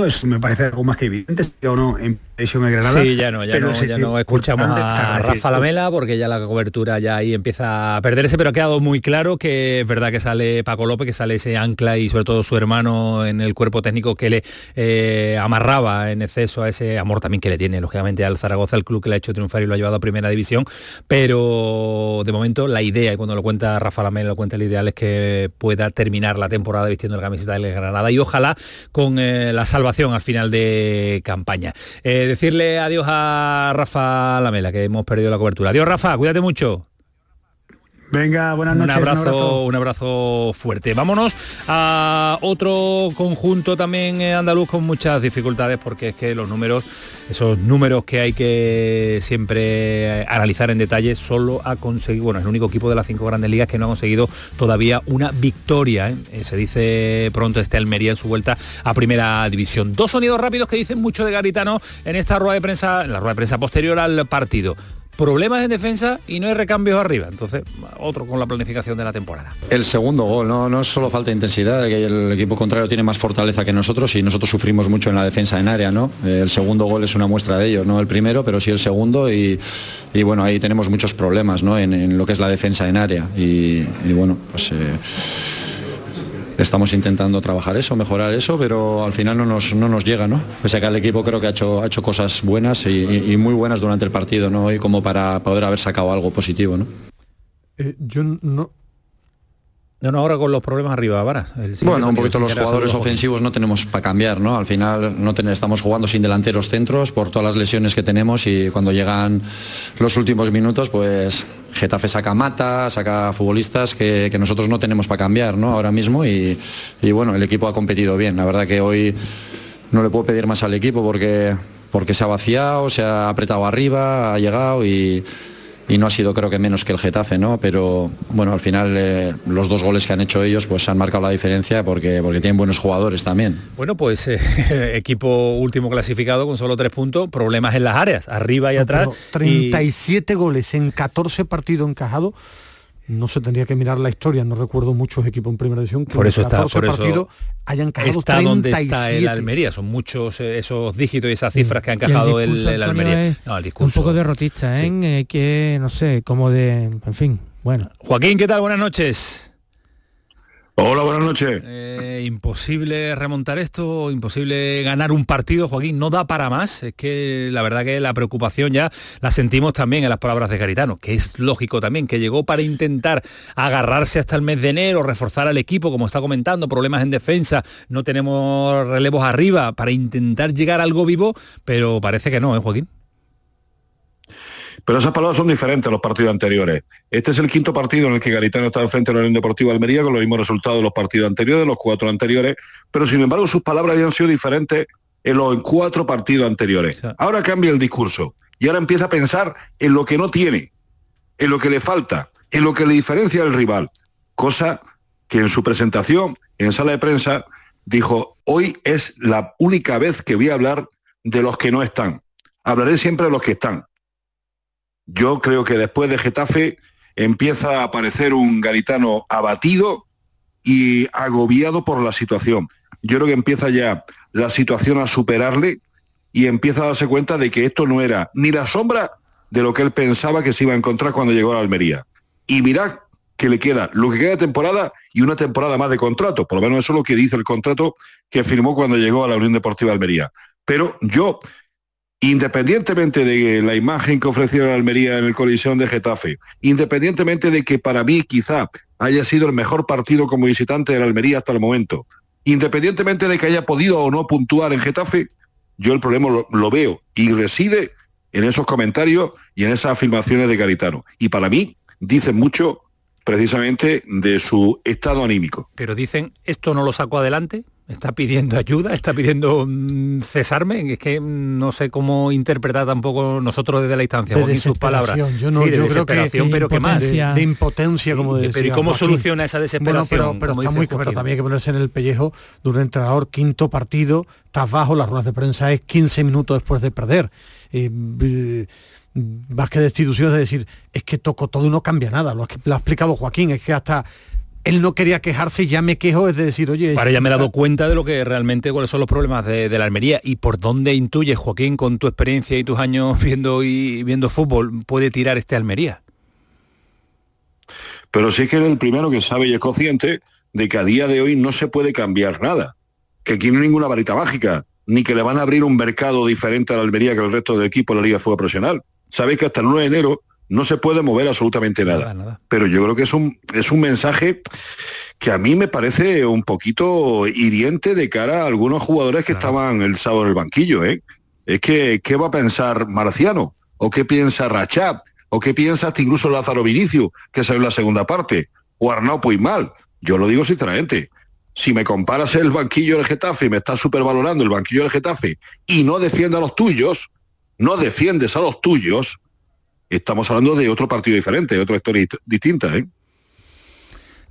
Speaker 16: eso me parece algo más que evidente, o no, en edición de Granada.
Speaker 1: Sí, ya no, ya no, ya no escuchamos a Rafa Lamela porque ya la cobertura ya ahí empieza a perderse, pero ha quedado muy claro que es verdad que sale Paco López, que sale ese ancla y sobre todo su hermano en el cuerpo técnico que le eh, amarraba en exceso a ese amor también que le tiene, lógicamente, al Zaragoza, el club que le ha hecho triunfar y lo ha llevado a primera división, pero de momento la idea, y cuando lo cuenta Rafa Lamela, lo cuenta el ideal es que pueda terminar la temporada vistiendo la camiseta del Granada y ojalá con eh, la salva al final de campaña. Eh, decirle adiós a Rafa Lamela, que hemos perdido la cobertura. Adiós Rafa, cuídate mucho.
Speaker 16: Venga, buenas noches.
Speaker 1: Un abrazo, un abrazo, fuerte. Vámonos a otro conjunto también eh, andaluz con muchas dificultades porque es que los números, esos números que hay que siempre eh, analizar en detalle, solo ha conseguido, bueno, es el único equipo de las cinco grandes ligas que no ha conseguido todavía una victoria. ¿eh? Se dice pronto este Almería en su vuelta a primera división. Dos sonidos rápidos que dicen mucho de Garitano en esta rueda de prensa, en la rueda de prensa posterior al partido problemas en defensa y no hay recambios arriba. Entonces, otro con la planificación de la temporada.
Speaker 4: El segundo gol, no, no es solo falta intensidad, que el equipo contrario tiene más fortaleza que nosotros y nosotros sufrimos mucho en la defensa en área, ¿no? El segundo gol es una muestra de ello, no el primero, pero sí el segundo y, bueno, ahí tenemos muchos problemas, ¿no? En, lo que es la defensa en área y, bueno, pues... Eh, estamos intentando trabajar eso, mejorar eso, pero al final no nos, no nos llega, ¿no? Pese a que el equipo creo que ha hecho, ha hecho cosas buenas y, muy buenas durante el partido, ¿no? Y como para poder haber sacado algo positivo, ¿no?
Speaker 8: Eh, yo no,
Speaker 1: no, no, ahora con los problemas arriba, Varas.
Speaker 4: Bueno, un poquito los jugadores ofensivos no tenemos para cambiar, ¿no? Al final no estamos jugando sin delanteros centros por todas las lesiones que tenemos y cuando llegan los últimos minutos, pues Getafe saca mata, saca futbolistas que, nosotros no tenemos para cambiar, ¿no? Ahora mismo y, y, bueno, el equipo ha competido bien. La verdad que hoy no le puedo pedir más al equipo porque, porque se ha vaciado, se ha apretado arriba, ha llegado y y no ha sido creo que menos que el Getafe, ¿no? Pero bueno, al final eh, los dos goles que han hecho ellos pues han marcado la diferencia porque, porque tienen buenos jugadores también.
Speaker 1: Bueno, pues eh, equipo último clasificado con solo tres puntos, problemas en las áreas, arriba y atrás.
Speaker 8: 37 goles en 14 partidos encajados no se tendría que mirar la historia, no recuerdo muchos equipos en primera división que
Speaker 1: por eso está, por
Speaker 8: partidos hayan encajado
Speaker 1: está
Speaker 8: 37.
Speaker 1: donde está el Almería, son muchos eh, esos dígitos y esas cifras que ha encajado el, el, Almería.
Speaker 9: No, el discurso. Un poco derrotista, ¿eh? eh que no sé, como de, en fin, bueno.
Speaker 1: Joaquín, ¿qué tal? Buenas noches.
Speaker 17: Hola, buenas noches.
Speaker 1: Eh, imposible remontar esto, imposible ganar un partido, Joaquín, no da para más. Es que la verdad que la preocupación ya la sentimos también en las palabras de Garitano, que es lógico también, que llegó para intentar agarrarse hasta el mes de enero, reforzar al equipo, como está comentando, problemas en defensa, no tenemos relevos arriba, para intentar llegar a algo vivo, pero parece que no, ¿eh, Joaquín?
Speaker 17: Pero esas palabras son diferentes a los partidos anteriores. Este es el quinto partido en el que Garitano está al frente de la Unión Deportiva Almería con los mismos resultados de los partidos anteriores, de los cuatro anteriores, pero sin embargo sus palabras habían sido diferentes en los cuatro partidos anteriores. Ahora cambia el discurso y ahora empieza a pensar en lo que no tiene, en lo que le falta, en lo que le diferencia del rival, cosa que en su presentación en sala de prensa dijo, hoy es la única vez que voy a hablar de los que no están. Hablaré siempre de los que están. Yo creo que después de Getafe empieza a aparecer un Garitano abatido y agobiado por la situación. Yo creo que empieza ya la situación a superarle y empieza a darse cuenta de que esto no era ni la sombra de lo que él pensaba que se iba a encontrar cuando llegó a la Almería. Y mirad que le queda lo que queda de temporada y una temporada más de contrato. Por lo menos eso es lo que dice el contrato que firmó cuando llegó a la Unión Deportiva Almería. Pero yo independientemente de la imagen que ofrecieron Almería en el colisión de Getafe, independientemente de que para mí quizá haya sido el mejor partido como visitante de la Almería hasta el momento, independientemente de que haya podido o no puntuar en Getafe, yo el problema lo, lo veo y reside en esos comentarios y en esas afirmaciones de Garitano. Y para mí dicen mucho precisamente de su estado anímico.
Speaker 1: Pero dicen, esto no lo saco adelante, está pidiendo ayuda, está pidiendo mm, cesarme, es que no sé cómo interpretar tampoco nosotros desde la distancia,
Speaker 8: De
Speaker 1: sus palabras.
Speaker 8: desesperación. Yo no-
Speaker 1: Sí, de
Speaker 8: yo creo que-
Speaker 1: desesperación, pero ¿qué más?
Speaker 8: de, de impotencia, como decía
Speaker 1: pero ¿y cómo
Speaker 8: Joaquín?
Speaker 1: soluciona esa desesperación?
Speaker 8: Bueno, pero, pero está muy pero también hay que ponerse en el pellejo de un entrenador quinto partido, estás bajo, las ruedas de prensa es 15 minutos después de perder. Eh, eh, más que destitución es decir, es que toco todo y no cambia nada, lo lo ha explicado Joaquín, es que hasta él no quería quejarse y ya me quejo, es de decir, oye...
Speaker 1: Ahora ya me he dado cuenta de lo que realmente cuáles son los problemas de, de la Almería y por dónde intuyes, Joaquín, con tu experiencia y tus años viendo y viendo fútbol, puede tirar este Almería.
Speaker 17: Pero sí que eres el primero que sabe y es consciente de que a día de hoy no se puede cambiar nada, que aquí no hay ninguna varita mágica, ni que le van a abrir un mercado diferente a la Almería que el resto de equipos de la Liga de Fútbol Profesional. Sabéis que hasta el 9 de enero no se puede mover absolutamente nada. Pero yo creo que es un, es un mensaje que a mí me parece un poquito hiriente de cara a algunos jugadores que estaban el sábado en el banquillo. ¿eh? Es que, ¿qué va a pensar Marciano? ¿O qué piensa Rachab? ¿O qué piensa hasta incluso Lázaro Vinicio, que salió en la segunda parte? ¿O Arnau Puigmal? Yo lo digo sinceramente. Si me comparas el banquillo del Getafe y me estás supervalorando el banquillo del Getafe y no defiendes a los tuyos, no defiendes a los tuyos, estamos hablando de otro partido diferente, de otra historia dist- distinta. ¿eh?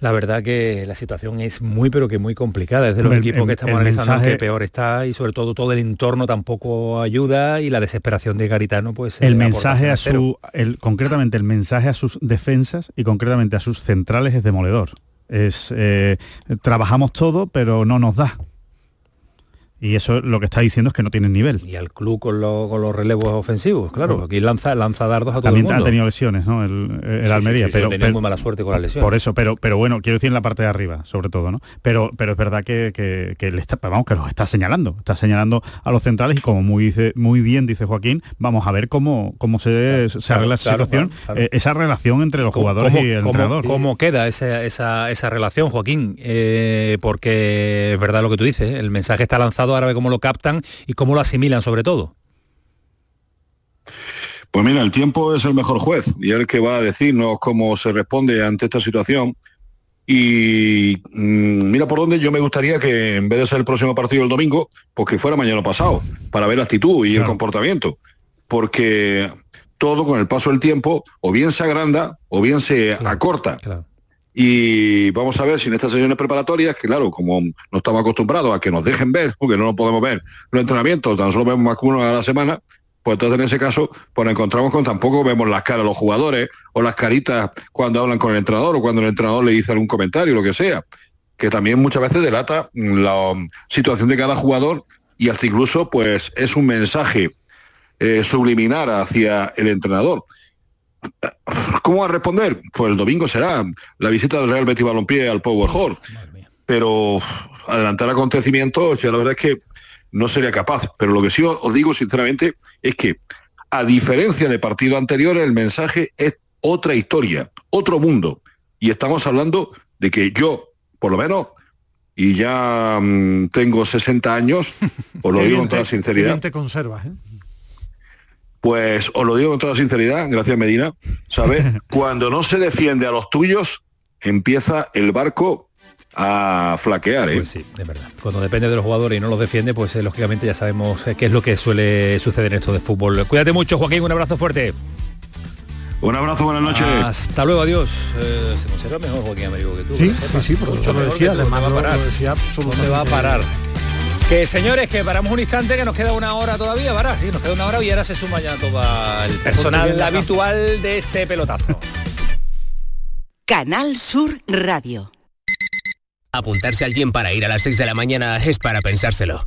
Speaker 1: La verdad que la situación es muy pero que muy complicada. Es de los
Speaker 7: El-
Speaker 1: equipos
Speaker 7: el-
Speaker 1: que estamos
Speaker 7: el
Speaker 1: analizando
Speaker 7: mensaje-
Speaker 1: que peor está y sobre todo todo el entorno tampoco ayuda y la desesperación de Garitano pues
Speaker 7: el
Speaker 1: eh,
Speaker 7: mensaje a su el, concretamente el mensaje a sus defensas y concretamente a sus centrales es demoledor es eh, trabajamos todo pero no nos da y eso lo que está diciendo es que no tienen nivel
Speaker 1: y al club con, lo- con los relevos ofensivos, claro, aquí lanza lanza dardos a todo
Speaker 7: también
Speaker 1: el
Speaker 7: ha
Speaker 1: mundo.
Speaker 7: tenido lesiones ¿no? el, el
Speaker 1: Sí,
Speaker 7: Almería
Speaker 1: sí, sí,
Speaker 7: pero,
Speaker 1: ha muy mala suerte con las lesiones.
Speaker 7: por eso pero pero bueno quiero decir en la parte de arriba sobre todo no pero pero es verdad que, que, que le está vamos que los está señalando está señalando a los centrales y como muy dice muy bien dice Joaquín vamos a ver cómo cómo se, se
Speaker 1: claro,
Speaker 7: arregla esa
Speaker 1: claro,
Speaker 7: situación
Speaker 1: claro,
Speaker 7: eh, esa relación entre los jugadores
Speaker 1: ¿Cómo-
Speaker 7: y el
Speaker 1: cómo-
Speaker 7: entrenador
Speaker 1: ¿Cómo queda esa, esa, esa relación, Joaquín? Eh, porque es verdad lo que tú dices, ¿eh? el mensaje está lanzado, ve cómo lo captan y cómo lo asimilan sobre todo.
Speaker 17: Pues mira, el tiempo es el mejor juez y es el que va a decirnos cómo se responde ante esta situación. Y mm, mira por dónde yo me gustaría que en vez de ser el próximo partido el domingo, pues que fuera mañana pasado, para ver la actitud y el comportamiento. Porque todo con el paso del tiempo o bien se agranda o bien se acorta. Y vamos a ver si en estas sesiones preparatorias, que claro, como no estamos acostumbrados a que nos dejen ver, porque no nos podemos ver los entrenamientos, tan solo vemos más que uno a la semana, pues entonces en ese caso, pues nos encontramos con tampoco vemos las caras de los jugadores o las caritas cuando hablan con el entrenador o cuando el entrenador le dice algún comentario, lo que sea, que también muchas veces delata la situación de cada jugador y hasta incluso pues es un mensaje eh, subliminar hacia el entrenador. ¿Cómo va a responder? Pues el domingo será la visita del Real Betis Balompié al Power Hall. Pero adelantar acontecimientos, ya la verdad es que no sería capaz. Pero lo que sí os digo sinceramente es que, a diferencia de partidos anteriores, el mensaje es otra historia, otro mundo. Y estamos hablando de que yo, por lo menos, y ya mm, tengo 60 años, os lo digo con toda sinceridad.
Speaker 8: te conservas, ¿eh?
Speaker 17: Pues os lo digo con toda sinceridad, gracias Medina, ¿sabes? Cuando no se defiende a los tuyos, empieza el barco a flaquear, ¿eh?
Speaker 1: Pues sí, de verdad. Cuando depende de los jugadores y no los defiende, pues eh, lógicamente ya sabemos eh, qué es lo que suele suceder en esto de fútbol. Cuídate mucho, Joaquín, un abrazo fuerte.
Speaker 17: Un abrazo, buenas noches.
Speaker 1: Hasta luego, adiós. Eh, se conserva mejor Joaquín Américo que tú.
Speaker 8: Sí,
Speaker 1: que
Speaker 8: sí, sí, por eso
Speaker 1: Mucho
Speaker 8: lo decía,
Speaker 1: que tú.
Speaker 8: además
Speaker 1: ¿Dónde va a parar?
Speaker 8: lo decía
Speaker 1: ¿Dónde va a parar? Que señores, que paramos un instante, que nos queda una hora todavía, ¿para? Sí, nos queda una hora y ahora se suma ya todo el personal habitual de este pelotazo.
Speaker 18: Canal Sur Radio.
Speaker 19: Apuntarse al gym para ir a las 6 de la mañana es para pensárselo.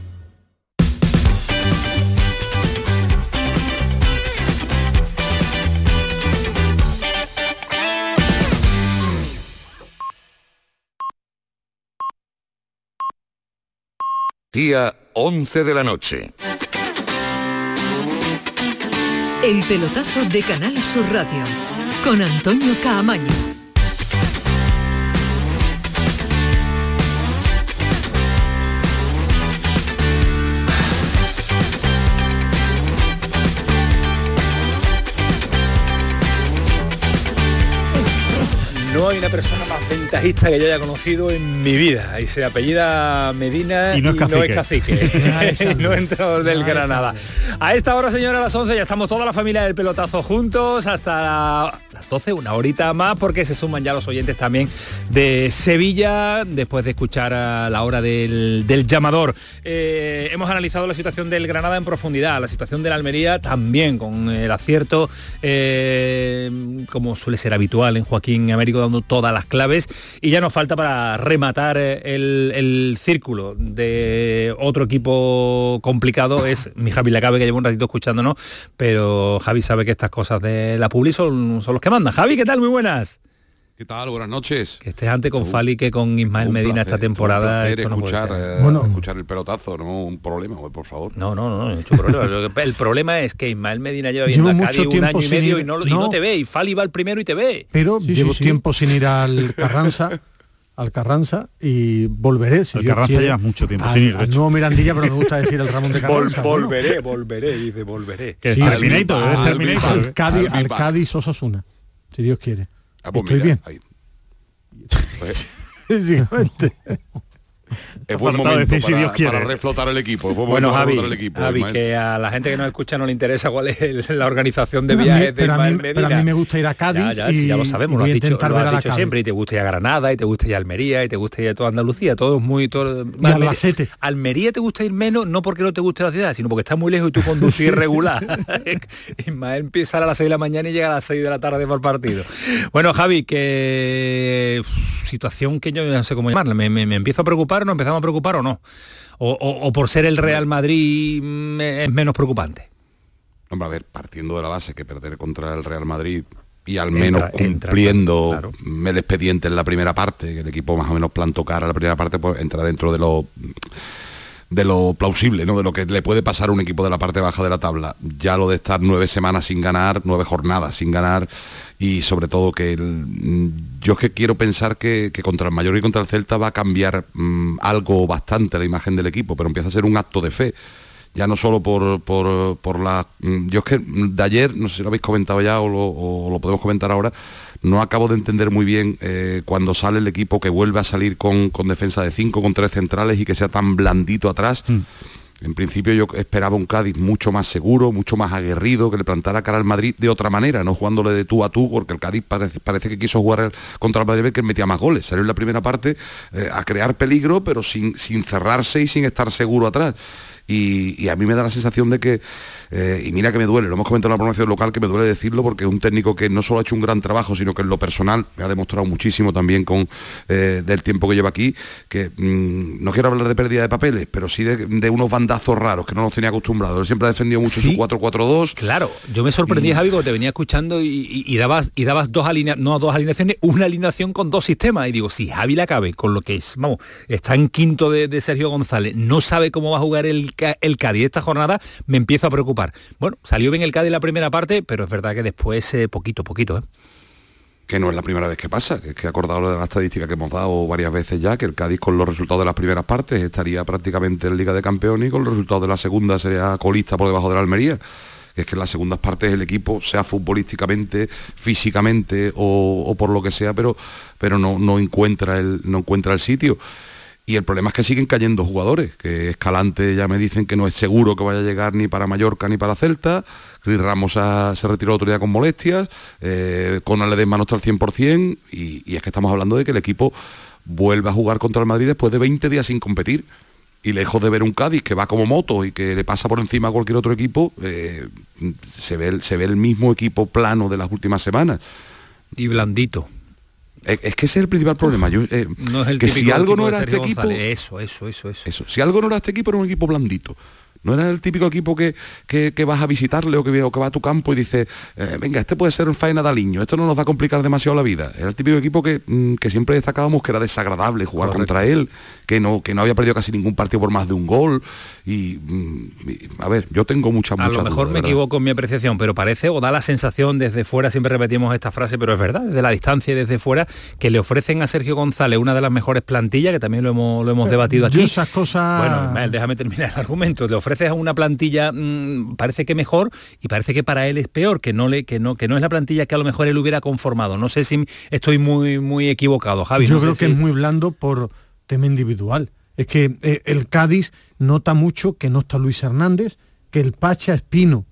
Speaker 20: Día 11 de la noche.
Speaker 11: El pelotazo de Canal Sur Radio con Antonio Caamaño.
Speaker 1: No hay una persona más ventajista que yo haya conocido en mi vida. Y se apellida Medina
Speaker 7: Y no es cacique.
Speaker 1: no entro del Granada. A esta hora, señora, a las 11 ya estamos toda la familia del pelotazo juntos hasta las 12, una horita más, porque se suman ya los oyentes también de Sevilla, después de escuchar a la hora del, del llamador. Eh, hemos analizado la situación del Granada en profundidad, la situación de la Almería también, con el acierto, eh, como suele ser habitual en Joaquín Américo, dando todas las claves. Y ya nos falta para rematar eh, el, el círculo de otro equipo complicado, es mi Javi Lacabe, que lleva un ratito escuchándonos, pero Javi sabe que estas cosas de la publi son, son los que mandan. Javi, ¿qué tal? Muy buenas.
Speaker 21: ¿Qué tal? Buenas noches.
Speaker 1: Que estés antes con Fali que con Ismael Medina esta temporada. Esto no puede
Speaker 21: escuchar,
Speaker 1: ser.
Speaker 21: eh, escuchar el pelotazo, no un problema, güey, por favor.
Speaker 1: No, no, no, no hay mucho problema. El problema es que Ismael Medina lleva
Speaker 8: Llevo
Speaker 1: viendo a
Speaker 8: mucho
Speaker 1: Cádiz un año y medio
Speaker 8: ir-
Speaker 1: y no, y
Speaker 8: no.
Speaker 1: no te ve. Y Fali va el primero y te ve.
Speaker 8: Pero
Speaker 1: Sí,
Speaker 8: llevo
Speaker 1: sí.
Speaker 8: tiempo sin ir al Carranza, al Carranza y volveré. Si
Speaker 7: Al Carranza
Speaker 8: quiere,
Speaker 7: llevas mucho tiempo
Speaker 8: al,
Speaker 7: sin ir,
Speaker 8: al nuevo Mirandilla, pero me gusta decir el Ramón de Carranza. bueno.
Speaker 1: volveré, volveré, dice, volveré.
Speaker 8: Sí, al-
Speaker 7: Terminator,
Speaker 8: al-
Speaker 7: es Terminator.
Speaker 8: al Cádiz,
Speaker 21: Al.
Speaker 8: Cádiz Osasuna, si Dios quiere.
Speaker 21: Ah, pues
Speaker 8: Estoy
Speaker 21: mira,
Speaker 8: bien.
Speaker 21: ahí. Pues. es buen momento
Speaker 7: decir si
Speaker 21: para,
Speaker 7: Dios quiere.
Speaker 21: para reflotar el equipo. es buen
Speaker 1: Bueno,
Speaker 21: momento para
Speaker 1: Javi,
Speaker 21: reflotar el equipo,
Speaker 1: Javi, que a la gente que nos escucha no le interesa cuál es el- la organización de
Speaker 8: Pero a mí-
Speaker 1: viajes de
Speaker 8: pero a mí-
Speaker 1: Ismael
Speaker 8: pero a
Speaker 1: Medina.
Speaker 8: mí me gusta ir a Cádiz
Speaker 1: Ya, ya, sí,
Speaker 8: y-
Speaker 1: ya lo sabemos, lo has dicho, lo has dicho siempre, y te gusta ir a Granada, y te gusta ir a Almería, y te gusta ir a toda Andalucía, todo es muy... Todo,
Speaker 8: Y Albacete.
Speaker 1: Almería te gusta ir menos, no porque no te guste la ciudad, sino porque está muy lejos y tú conduces irregular. Ismael empieza a las 6 de la mañana y llega a las 6 de la tarde por partido. Bueno, Javi, que situación que yo no sé cómo llamarla, ¿me, me, me empiezo a preocupar, nos empezamos a preocupar o no? O, o- o por ser el Real Madrid mm, es menos preocupante.
Speaker 21: Hombre, a ver, partiendo de la base que perder contra el Real Madrid y al menos
Speaker 1: entra,
Speaker 21: cumpliendo
Speaker 1: claro.
Speaker 21: el expediente en la primera parte, que el equipo más o menos plantó cara a la primera parte, pues entra dentro de lo de lo plausible, ¿no? De lo que le puede pasar a un equipo de la parte baja de la tabla. Ya lo de estar nueve semanas sin ganar, nueve jornadas sin ganar y sobre todo que el- yo es que quiero pensar que, que contra el Mayor y contra el Celta va a cambiar mm, algo bastante la imagen del equipo, pero empieza a ser un acto de fe. ya no solo por, por, por la... mm, Yo es que de ayer, no sé si lo habéis comentado ya o lo podemos comentar ahora, no acabo de entender muy bien eh, cuando sale el equipo que vuelve a salir con, con defensa de 5, con tres centrales y que sea tan blandito atrás. En principio yo esperaba un Cádiz mucho más seguro, mucho más aguerrido, que le plantara cara al Madrid de otra manera, no jugándole de tú a tú, porque el Cádiz parece, parece que quiso jugar contra el Madrid que metía más goles. Salió en la primera parte eh, a crear peligro, pero sin, sin cerrarse y sin estar seguro atrás. Y, y a mí me da la sensación de que, eh, y mira que me duele, lo hemos comentado en la promoción local, que me duele decirlo, porque es un técnico que no solo ha hecho un gran trabajo, sino que en lo personal me ha demostrado muchísimo también con eh, del tiempo que lleva aquí, que mm, no quiero hablar de pérdida de papeles, pero sí de, de unos bandazos raros que no nos tenía acostumbrados. Él siempre ha defendido mucho
Speaker 1: Sí.
Speaker 21: su 4-4-2.
Speaker 1: Claro, yo me sorprendí,
Speaker 21: Y-
Speaker 1: Javi, cuando te venía escuchando y, y- y dabas y dabas dos alineaciones, no dos alineaciones, una alineación con dos sistemas. Y digo, si Javi la cabe con lo que es, vamos, está en quinto de, de Sergio González, no sabe cómo va a jugar el, el Cádiz esta jornada, me empiezo a preocupar. Bueno, salió bien el Cádiz la primera parte, pero es verdad que después eh, poquito, poquito, ¿eh?
Speaker 21: que no es la primera vez que pasa, es que he acordado de la estadística que hemos dado varias veces ya, que el Cádiz con los resultados de las primeras partes estaría prácticamente en Liga de Campeones y con los resultados de la segunda sería colista por debajo de la Almería. Que es que en las segundas partes el equipo, sea futbolísticamente, físicamente o, o por lo que sea, pero, pero no, no, encuentra el, no encuentra el sitio. Y el problema es que siguen cayendo jugadores, que Escalante ya me dicen que no es seguro que vaya a llegar ni para Mallorca ni para Celta, Cris Ramos ha- se retiró otro día con molestias, eh, con Ledesma no está al 100% y, y es que estamos hablando de que el equipo vuelve a jugar contra el Madrid después de 20 días sin competir. Y lejos de ver un Cádiz que va como moto y que le pasa por encima a cualquier otro equipo, eh, se, ve se ve el mismo equipo plano de las últimas semanas.
Speaker 1: Y blandito.
Speaker 21: Es, es que ese es el principal problema. Yo, eh,
Speaker 1: No es el
Speaker 21: que si algo no era este equipo.
Speaker 1: Eso, eso, eso, eso.
Speaker 21: eso. Si algo no era este equipo, era un equipo blandito. No era el típico equipo que, que- que vas a visitarle o que, o que va a tu campo y dices, eh, venga, este puede ser un faena de aliño, esto no nos va a complicar demasiado la vida. Era el típico equipo que, mm, que siempre destacábamos que era desagradable jugar
Speaker 1: Correcto.
Speaker 21: contra él, que no, que no había perdido casi ningún partido por más de un gol. Y, mm, y, a ver, yo tengo muchas,
Speaker 1: A
Speaker 21: muchas
Speaker 1: lo mejor me equivoco en mi apreciación, pero parece o da la sensación desde fuera, siempre repetimos esta frase, pero es verdad, desde la distancia y desde fuera, que le ofrecen a Sergio González una de las mejores plantillas, que también lo hemos, lo hemos debatido
Speaker 8: Yo
Speaker 1: aquí.
Speaker 8: esas cosas...
Speaker 1: Bueno, Ismael, déjame terminar el argumento. Le ofreces a una plantilla, mm, parece que mejor, y parece que para él es peor, que no le, que no, que no es la plantilla que a lo mejor él hubiera conformado. No sé si estoy muy, muy equivocado, Javi.
Speaker 8: Yo
Speaker 1: no
Speaker 8: creo que
Speaker 1: si-
Speaker 8: es muy blando por tema individual. Es que eh, el Cádiz nota mucho que no está Luis Hernández, que el Pacha Espino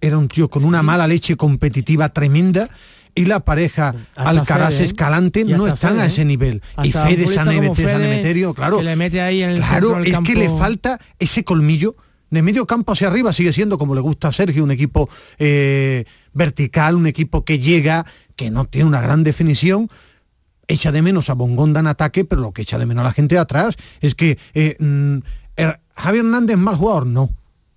Speaker 8: era un tío con una mala leche competitiva tremenda y la pareja
Speaker 9: Hasta
Speaker 8: Alcaraz
Speaker 9: Fede, ¿eh?
Speaker 8: Escalante no están
Speaker 9: Fede,
Speaker 8: a
Speaker 9: ¿eh?
Speaker 8: ese nivel. y Fede San Emeterio, claro.
Speaker 9: que le mete ahí en el
Speaker 8: Claro,
Speaker 9: del
Speaker 8: es que le falta ese colmillo. De medio campo hacia arriba sigue siendo, como le gusta a Sergio, un equipo eh, vertical, un equipo que llega, que no tiene una gran definición, echa de menos a Bongonda en ataque, pero lo que echa de menos a la gente de atrás es que eh, mm, eh, Javier Hernández mal jugador, no,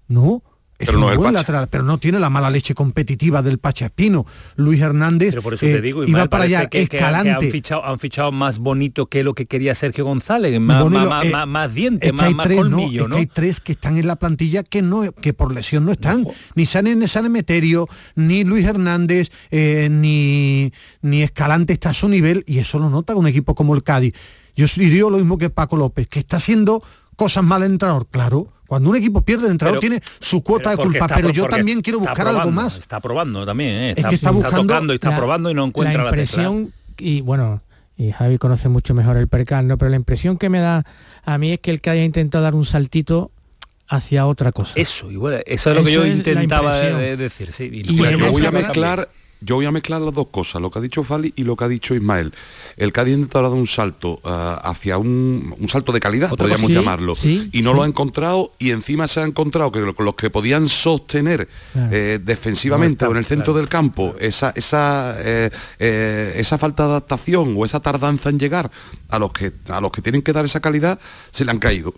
Speaker 8: no. Es
Speaker 21: Pero
Speaker 8: un
Speaker 21: no es el
Speaker 8: buen lateral, pero no tiene la mala leche competitiva del Pacha Espino. Luis Hernández
Speaker 1: Pero por eso
Speaker 8: eh,
Speaker 1: te digo,
Speaker 8: iba para allá,
Speaker 1: que, que- que
Speaker 8: Escalante.
Speaker 1: han, fichado, han fichado más bonito que lo que quería Sergio González, más,
Speaker 8: Bonito,
Speaker 1: más,
Speaker 8: eh,
Speaker 1: más- más colmillo,
Speaker 8: Es
Speaker 1: ¿no?
Speaker 8: que hay tres que están en la plantilla que no que por lesión no están. Ni San, San Emeterio, ni Luis Hernández, eh, ni, ni Escalante está a su nivel y eso lo nota un equipo como el Cádiz. Yo diría lo mismo que Paco López, que está haciendo cosas mal entrenador, claro. Cuando un equipo pierde, el entrenador
Speaker 1: Pero-
Speaker 8: tiene su cuota de culpa,
Speaker 1: está
Speaker 8: pero yo también quiero buscar algo más.
Speaker 1: Está probando también, ¿eh?
Speaker 8: Es
Speaker 1: está,
Speaker 8: que está buscando-
Speaker 1: tocando y está
Speaker 9: La-
Speaker 1: probando y no encuentra la,
Speaker 9: la
Speaker 1: tecla.
Speaker 9: impresión y bueno y Javi conoce mucho mejor el percal no pero la impresión que me da a mí es que el que haya intentado dar un saltito hacia otra cosa
Speaker 1: Eso, bueno, eso es lo que
Speaker 9: Eso
Speaker 1: yo intentaba
Speaker 9: impresión.
Speaker 1: de- decir, sí. y
Speaker 9: Y
Speaker 21: voy a mezclar yo voy a mezclar las dos cosas, lo que ha dicho Fali y lo que ha dicho Ismael. El Cádiz ha intentado dar un salto ah, hacia un, un salto de calidad,
Speaker 9: Otra
Speaker 21: podríamos
Speaker 9: cosa.
Speaker 21: Llamarlo,
Speaker 9: sí,
Speaker 21: y no
Speaker 9: sí.
Speaker 21: lo ha encontrado y encima se ha encontrado que lo- los que podían sostener
Speaker 9: Claro.
Speaker 21: eh, defensivamente
Speaker 1: No está,
Speaker 21: o en el centro
Speaker 1: claro.
Speaker 21: del campo esa, esa, eh, eh, esa falta de adaptación o esa tardanza en llegar a los que a los que tienen que dar esa calidad, se le han caído.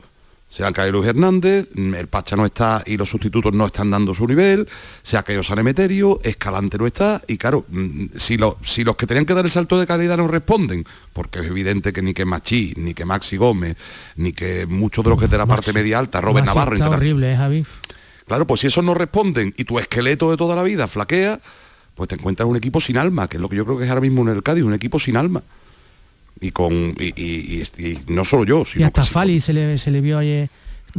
Speaker 21: Se han caído Luis Hernández, mm, el Pacha no está y los sustitutos no están dando su nivel, se ha caído San Emeterio, Escalante no está, y claro, mm, si, lo- si los que tenían que dar el salto de calidad no responden, porque es evidente que ni que Machí, ni que Maxi Gómez, ni que muchos de los que de la parte media alta, Robert
Speaker 9: Maxi
Speaker 21: Navarro,
Speaker 9: está horrible ¿eh, Javi
Speaker 21: Claro, pues si esos no responden y tu esqueleto de toda la vida flaquea, pues te encuentras un equipo sin alma, que es lo que yo creo que es ahora mismo en el Cádiz, un equipo sin alma. Y con y, y- y- y no solo yo,
Speaker 9: y
Speaker 21: sino
Speaker 9: hasta
Speaker 21: casi-
Speaker 9: Fali se le, se le vio ayer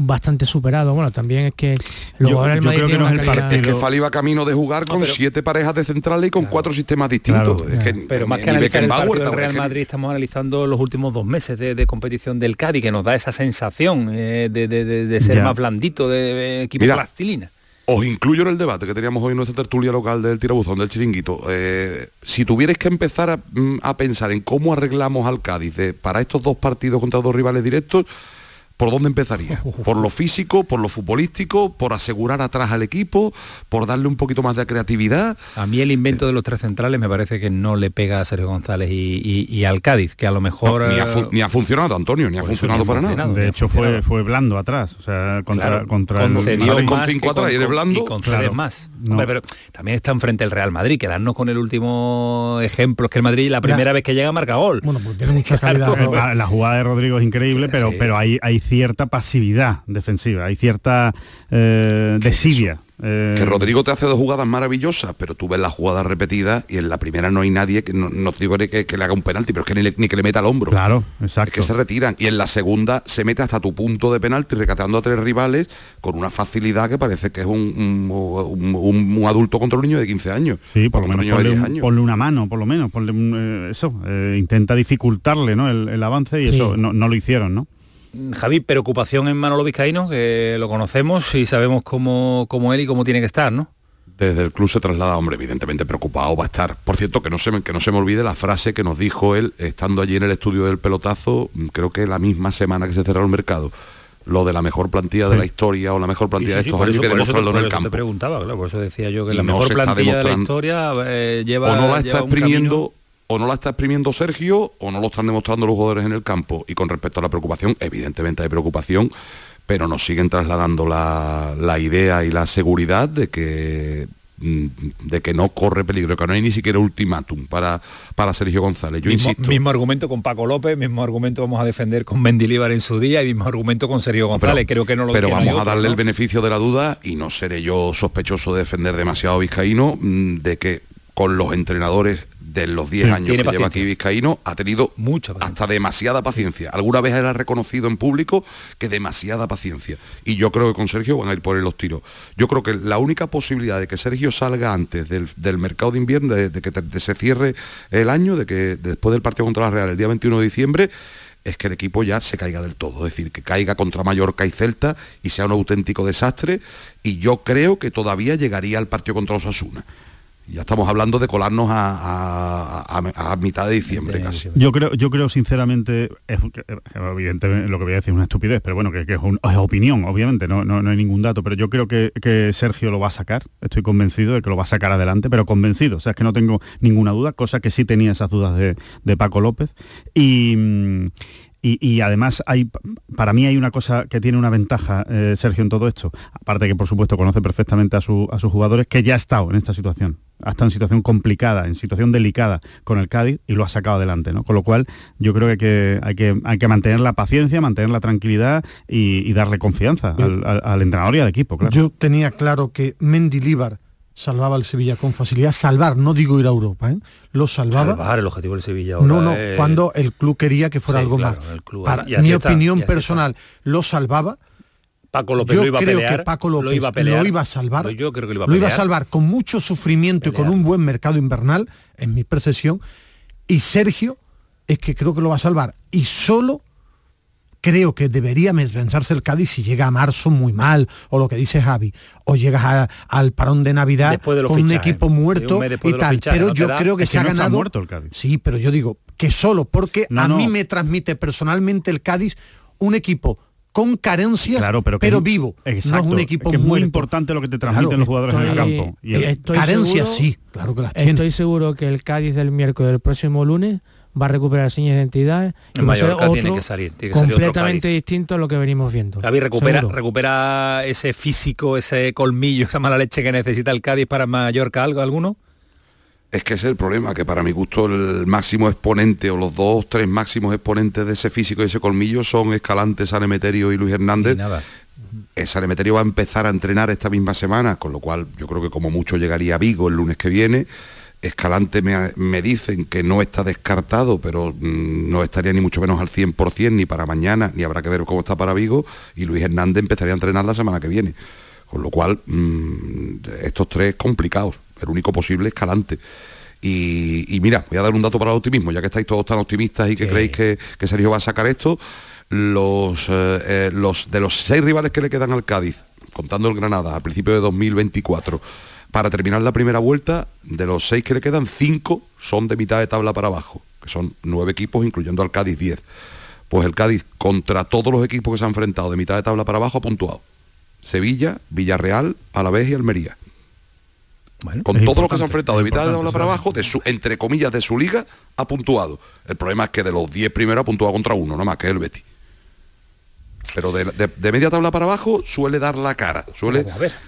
Speaker 9: bastante superado. Bueno, también es que los
Speaker 21: Yo- yo
Speaker 9: Madrid
Speaker 21: creo que no es el partido. Es que Fali iba camino de jugar con
Speaker 1: pero-
Speaker 21: siete parejas de centrales y con cuatro sistemas distintos. Es que
Speaker 1: pero más que analizar el partido del Real Madrid estamos analizando los últimos dos meses de, de competición del Cádiz que nos da esa sensación eh, de, de- de- de ser
Speaker 21: Ya.
Speaker 1: más blandito de, de equipo
Speaker 21: Mira,
Speaker 1: plastilina
Speaker 21: Os incluyo en el debate que teníamos hoy en nuestra tertulia local del tirabuzón del chiringuito. Eh, si tuvierais que empezar a, mm, a pensar en cómo arreglamos al Cádiz para estos dos partidos contra dos rivales directos, ¿por dónde empezaría? ¿Por lo físico, por lo futbolístico, por asegurar atrás al equipo, por darle un poquito más de creatividad?
Speaker 1: A mí el invento de los tres centrales me parece que no le pega a Sergio González y, y- y al Cádiz, que a lo mejor...
Speaker 21: ni, ha
Speaker 1: eh,
Speaker 21: ni ha funcionado, Antonio, ni ha funcionado
Speaker 1: ni ha
Speaker 21: para nada.
Speaker 7: De hecho fue, fue blando atrás, o sea, contra,
Speaker 1: Claro,
Speaker 7: contra el
Speaker 21: con cinco atrás y eres blando.
Speaker 1: y
Speaker 7: Claro.
Speaker 1: más.
Speaker 7: No.
Speaker 1: Hombre, pero también está enfrente el Real Madrid, quedarnos con el último ejemplo, es que el Madrid la primera vez que llega marca gol.
Speaker 8: Bueno, pues tiene mucha calidad.
Speaker 7: La, la jugada de Rodrigo es increíble, pero,
Speaker 1: sí.
Speaker 7: pero hay, hay cierta pasividad defensiva, hay cierta eh, desidia. eh,
Speaker 21: Que Rodrigo te hace dos jugadas maravillosas, pero tú ves las jugadas repetidas y en la primera no hay nadie, que no, no te digo ni que, que le haga un penalti, pero es que ni, le- ni que le meta al hombro.
Speaker 7: Claro,
Speaker 21: Es
Speaker 7: exacto.
Speaker 21: que se retiran. Y en la segunda se mete hasta tu punto de penalti, recatando a tres rivales con una facilidad que parece que es un, un- un- un- un adulto contra un niño de 15 años.
Speaker 7: Sí, por lo menos ponle,
Speaker 21: 10
Speaker 7: un-
Speaker 21: años.
Speaker 7: ponle una mano, por lo menos, ponle un, eh, eso, eh, intenta dificultarle ¿no? el, el avance y
Speaker 9: Sí.
Speaker 7: eso no, no lo hicieron, ¿no?
Speaker 1: Javi, preocupación en Manolo Vizcaíno, que lo conocemos y sabemos cómo, cómo él y cómo tiene que estar, ¿no?
Speaker 21: Desde el club se traslada, hombre, evidentemente preocupado va a estar. Por cierto, que no se me, que no se me olvide la frase que nos dijo él estando allí en el estudio del pelotazo, mm, creo que la misma semana que se cerró el mercado. Lo de la mejor plantilla de la historia o la mejor plantilla de estos años que demostrarlo en el
Speaker 1: te
Speaker 21: campo.
Speaker 1: preguntaba, claro, por eso decía yo que la
Speaker 21: no
Speaker 1: mejor plantilla de la historia eh, lleva
Speaker 21: o no está
Speaker 1: un
Speaker 21: exprimiendo o no la está exprimiendo Sergio o no lo están demostrando los jugadores en el campo y con respecto a la preocupación evidentemente hay preocupación pero nos siguen trasladando la, la idea y la seguridad de que mm, de que no corre peligro que no hay ni siquiera ultimátum para para Sergio González yo
Speaker 1: mismo,
Speaker 21: insisto
Speaker 1: mismo argumento con Paco López, mismo argumento vamos a defender con Mendilíbar en su día y mismo argumento con Sergio González. Creo que no lo
Speaker 21: pero vamos a darle
Speaker 1: ¿no?
Speaker 21: el beneficio de la duda y no seré yo sospechoso de defender demasiado a Vizcaíno mm, de que con los entrenadores de los 10
Speaker 1: Sí,
Speaker 21: años que lleva aquí Vizcaíno ha tenido
Speaker 1: Mucha
Speaker 21: hasta demasiada paciencia. Alguna vez él ha reconocido en público que demasiada paciencia. Y yo creo que con Sergio van a ir por él los tiros. Yo creo que la única posibilidad de que Sergio salga antes del, del mercado de invierno, de, de que te- de se cierre el año, de que después del partido contra la Real el día 21 de diciembre, es que el equipo ya se caiga del todo. Es decir, que caiga contra Mallorca y Celta y sea un auténtico desastre. Y yo creo que todavía llegaría al partido contra Osasuna. Ya estamos hablando de colarnos a, a- a- a mitad de diciembre casi.
Speaker 7: Yo creo, yo creo sinceramente, es, eh, evidentemente lo que voy a decir es una estupidez, pero bueno, que, que es, un- es opinión, obviamente, no, no, no hay ningún dato, pero yo creo que, que Sergio lo va a sacar, estoy convencido de que lo va a sacar adelante, pero convencido, o sea, es que no tengo ninguna duda, cosa que sí tenía esas dudas de, de Paco López. Y, y, y además hay, para mí hay una cosa que tiene una ventaja, eh, Sergio, en todo esto, aparte que por supuesto conoce perfectamente a, su- a sus jugadores, que ya ha estado en esta situación, ha estado en situación complicada, en situación delicada con el Cádiz y lo ha sacado adelante, ¿no? Con lo cual yo creo que hay que, hay que, hay que mantener la paciencia, mantener la tranquilidad y, y darle confianza al, al- al entrenador y al equipo, claro.
Speaker 8: Yo tenía claro que Mendilíbar salvaba al Sevilla con facilidad. Salvar, no digo ir a Europa, ¿eh? lo salvaba.
Speaker 1: Salvar el objetivo del Sevilla ahora
Speaker 8: No, no,
Speaker 1: es-
Speaker 8: cuando el club quería que fuera
Speaker 1: Sí,
Speaker 8: algo
Speaker 1: claro,
Speaker 8: más.
Speaker 1: club-
Speaker 8: Para mi
Speaker 1: está,
Speaker 8: opinión personal, lo salvaba.
Speaker 1: Paco López
Speaker 8: yo
Speaker 1: lo iba a
Speaker 8: creo
Speaker 1: pelear,
Speaker 8: que Paco López
Speaker 1: lo iba a pelear,
Speaker 8: lo iba a salvar.
Speaker 1: yo creo que lo iba a
Speaker 8: lo iba a salvar con mucho sufrimiento y con un buen mercado invernal, en mi percepción. Y Sergio es que creo que lo va a salvar. Y solo creo que debería pensarse el Cádiz si llega a marzo muy mal, o lo que dice Javi, o llegas a- al parón de Navidad
Speaker 1: Después de los
Speaker 8: con un equipo
Speaker 1: un
Speaker 8: muerto y tal.
Speaker 1: fichajes,
Speaker 8: Pero
Speaker 1: ¿no te
Speaker 8: yo
Speaker 1: da?
Speaker 8: creo que
Speaker 7: Es
Speaker 8: se
Speaker 7: que
Speaker 8: ha
Speaker 7: no
Speaker 8: ganado.
Speaker 7: muerto el Cádiz.
Speaker 8: Sí, pero yo digo que solo porque
Speaker 7: No,
Speaker 8: a
Speaker 7: no.
Speaker 8: mí me transmite personalmente el Cádiz un equipo con carencias,
Speaker 7: Claro, pero,
Speaker 8: vivo.
Speaker 7: Exacto,
Speaker 8: no es un equipo
Speaker 7: que es muy
Speaker 8: muerto.
Speaker 7: importante lo que te transmiten
Speaker 8: Claro,
Speaker 7: los jugadores en el campo. Y el-
Speaker 9: estoy
Speaker 8: Carencias
Speaker 9: seguro-
Speaker 8: sí, claro que las tiene.
Speaker 9: Estoy seguro que el Cádiz del miércoles del próximo lunes va a recuperar señas de identidad y
Speaker 1: En
Speaker 9: va a ser
Speaker 1: Mallorca tiene que salir, tiene que salir otro
Speaker 9: completamente distinto a lo que venimos viendo.
Speaker 1: Gaby recupera,
Speaker 9: Seguro.
Speaker 1: recupera ese físico, ese colmillo, esa mala leche que necesita el Cádiz para Mallorca, algo, alguno.
Speaker 21: Es que ese es el problema, que para mi gusto el máximo exponente o los dos, tres máximos exponentes de ese físico y ese colmillo son Escalante, San Emeterio y Luis Hernández.
Speaker 1: nada.
Speaker 21: Eh, San Emeterio va a empezar a entrenar esta misma semana, con lo cual yo creo que como mucho llegaría a Vigo el lunes que viene. Escalante me, me dicen que no está descartado, pero mm, no estaría ni mucho menos al 100% ni para mañana, ni habrá que ver cómo está para Vigo, y Luis Hernández empezaría a entrenar la semana que viene. Con lo cual, mm, estos tres complicados, el único posible Escalante. Y, y mira, voy a dar un dato para el optimismo, ya que estáis todos tan optimistas y que creéis que, que Sergio va a sacar esto, los, eh, eh, los de los seis rivales que le quedan al Cádiz, contando el Granada a principio de 2024, para terminar la primera vuelta, de los seis que le quedan, cinco son de mitad de tabla para abajo, que son nueve equipos, incluyendo al Cádiz 10. Pues el Cádiz, contra todos los equipos que se han enfrentado de mitad de tabla para abajo, ha puntuado. Sevilla, Villarreal, Alavés y Almería. con todo lo que se ha enfrentado de mitad de tabla para abajo, de su, entre comillas, de su liga, ha puntuado. El problema es que de los 10 primeros ha puntuado contra uno, no más que el Betis. Pero de, de- de media tabla para abajo suele dar la cara, suele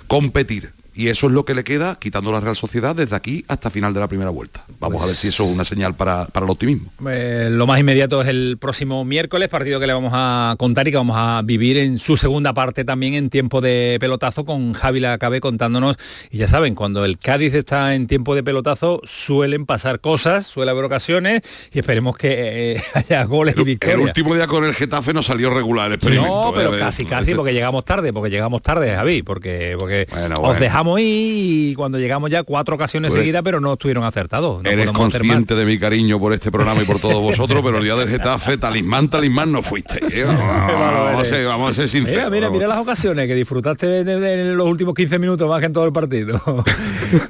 Speaker 21: competir. Y eso es lo que le queda, quitando la Real Sociedad, desde aquí hasta final de la primera vuelta. Vamos
Speaker 1: Pues
Speaker 21: a ver si eso es una señal para, para el optimismo.
Speaker 1: Eh, lo más inmediato es el próximo miércoles, partido que le vamos a contar y que vamos a vivir en su segunda parte también en tiempo de pelotazo con Javi Lacabe contándonos. Y ya saben, cuando el Cádiz está en tiempo de pelotazo suelen pasar cosas, suele haber ocasiones y esperemos que eh, haya goles y
Speaker 21: El
Speaker 1: victorias.
Speaker 21: último día con el Getafe no salió regular el experimento.
Speaker 1: No, pero
Speaker 21: ¿eh?
Speaker 1: casi, casi, porque llegamos tarde, porque llegamos tarde, Javi, porque, porque os
Speaker 21: bueno.
Speaker 1: dejamos ir y cuando llegamos ya cuatro ocasiones
Speaker 21: eres-
Speaker 1: seguidas, pero no estuvieron acertados. No
Speaker 21: Eres consciente de mi cariño por este programa y por todos vosotros, pero el día del Getafe, talismán, talismán no fuiste. ¿eh? Vamos, a ser, vamos a ser sinceros.
Speaker 1: Mira, mira, mira las ocasiones que disfrutaste de, de- de los últimos 15 minutos más que en todo el partido.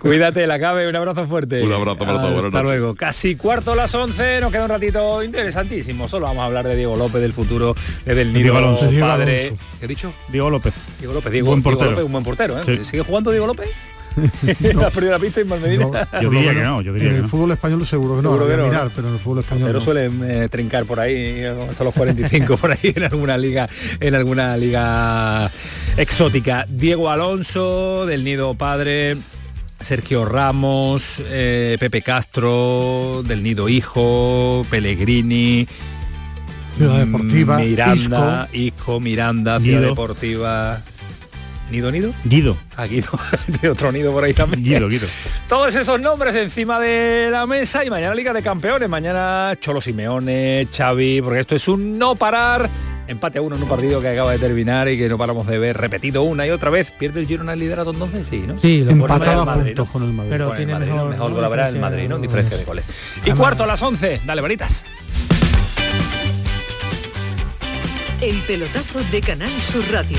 Speaker 1: Cuídate, la cabe, un abrazo fuerte.
Speaker 21: Un abrazo para todos,
Speaker 1: Hasta luego. Casi cuarto a las 11, nos queda un ratito interesantísimo. Solo vamos a hablar de Diego López, del futuro, de del nido
Speaker 7: Diego Alonso. Diego
Speaker 1: padre.
Speaker 7: Alonso.
Speaker 1: ¿Qué he dicho?
Speaker 7: Diego López.
Speaker 1: Diego López, Diego,
Speaker 7: Buen
Speaker 1: Diego. López, un buen portero, ¿eh?
Speaker 7: Sí.
Speaker 1: ¿Sigue jugando Diego López? la primera pista y Malmedina.
Speaker 7: Yo diría que no, yo diría
Speaker 8: en
Speaker 7: que
Speaker 8: el
Speaker 7: no.
Speaker 8: fútbol español seguro que no,
Speaker 1: Seguro que no,
Speaker 8: mirar,
Speaker 1: ¿no?
Speaker 8: pero en el fútbol español
Speaker 1: Pero
Speaker 8: no.
Speaker 1: suelen eh, trincar por ahí eh, hasta los 45 por ahí en alguna liga en alguna liga exótica. Diego Alonso del Nido Padre, Sergio Ramos, eh, Pepe Castro del Nido Hijo, Pellegrini.
Speaker 8: Ciudad Deportiva,
Speaker 1: Miranda, Isco, Miranda, Ciudad
Speaker 7: Nido.
Speaker 1: Deportiva. ¿Nido, Nido?
Speaker 7: Guido.
Speaker 1: Ah, Guido. Tiene otro nido por ahí también.
Speaker 7: Guido, Guido.
Speaker 1: Todos esos nombres encima de la mesa y mañana Liga de Campeones, mañana Cholo Simeone, Xavi, porque esto es un no parar. Empate a uno en un partido que acaba de terminar y que no paramos de ver repetido una y otra vez. ¿Pierde el Girona el liderato entonces? Sí, ¿no?
Speaker 9: Sí, lo
Speaker 1: Empatado
Speaker 8: con el Madrid.
Speaker 9: Pero
Speaker 1: Con el
Speaker 9: tiene
Speaker 1: Madrid,
Speaker 9: mejor,
Speaker 1: mejor el Madrid, ¿no?
Speaker 9: de
Speaker 1: Diferencia de goles. Y cuarto a las 11. Dale, varitas.
Speaker 11: El pelotazo de Canal Sur Radio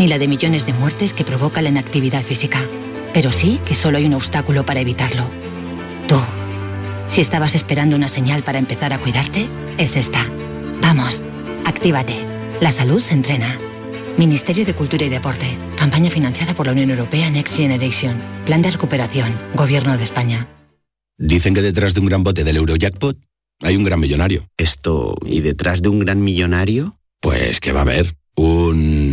Speaker 22: ni la de millones de muertes que provoca la inactividad física, pero sí que solo hay un obstáculo para evitarlo. Tú. Si estabas esperando una señal para empezar a cuidarte, es esta. Vamos, actívate. La salud se entrena. Ministerio de Cultura y Deporte. Campaña financiada por la Unión Europea Next Generation. Plan de recuperación. Gobierno de España.
Speaker 23: Dicen que detrás de un gran bote del Eurojackpot hay un gran millonario. Esto, ¿y detrás de un gran millonario? Pues que va a haber un...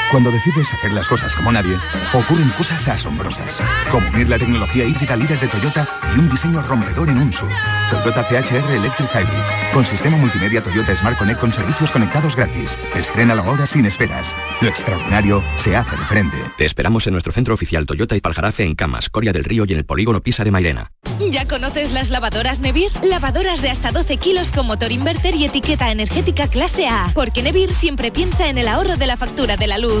Speaker 24: Cuando decides hacer las cosas como nadie, ocurren cosas asombrosas. Como unir la tecnología híbrida líder de Toyota y un diseño rompedor en un SUV. Toyota CHR Electric Hybrid. Con sistema multimedia Toyota Smart Connect con servicios conectados gratis. Estrena ahora sin esperas. Lo extraordinario se hace de frente.
Speaker 25: Te esperamos en nuestro centro oficial Toyota y Paljarafe en Camas, Coria del Río y en el polígono Pisa de Mairena.
Speaker 26: ¿Ya conoces las lavadoras Nevir? Lavadoras de hasta 12 kilos con motor inverter y etiqueta energética clase A. Porque Nevir siempre piensa en el ahorro de la factura de la luz.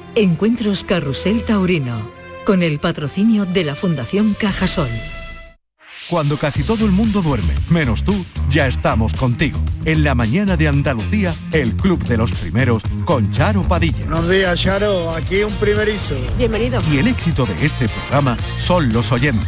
Speaker 11: Encuentros Carrusel Taurino, con el patrocinio de la Fundación Cajasol.
Speaker 27: Cuando casi todo el mundo duerme, menos tú, ya estamos contigo. En la mañana de Andalucía, el Club de los Primeros con Charo Padilla.
Speaker 25: Buenos días, Charo. Aquí un primerizo.
Speaker 13: Bienvenido.
Speaker 27: Y el éxito de este programa son los oyentes.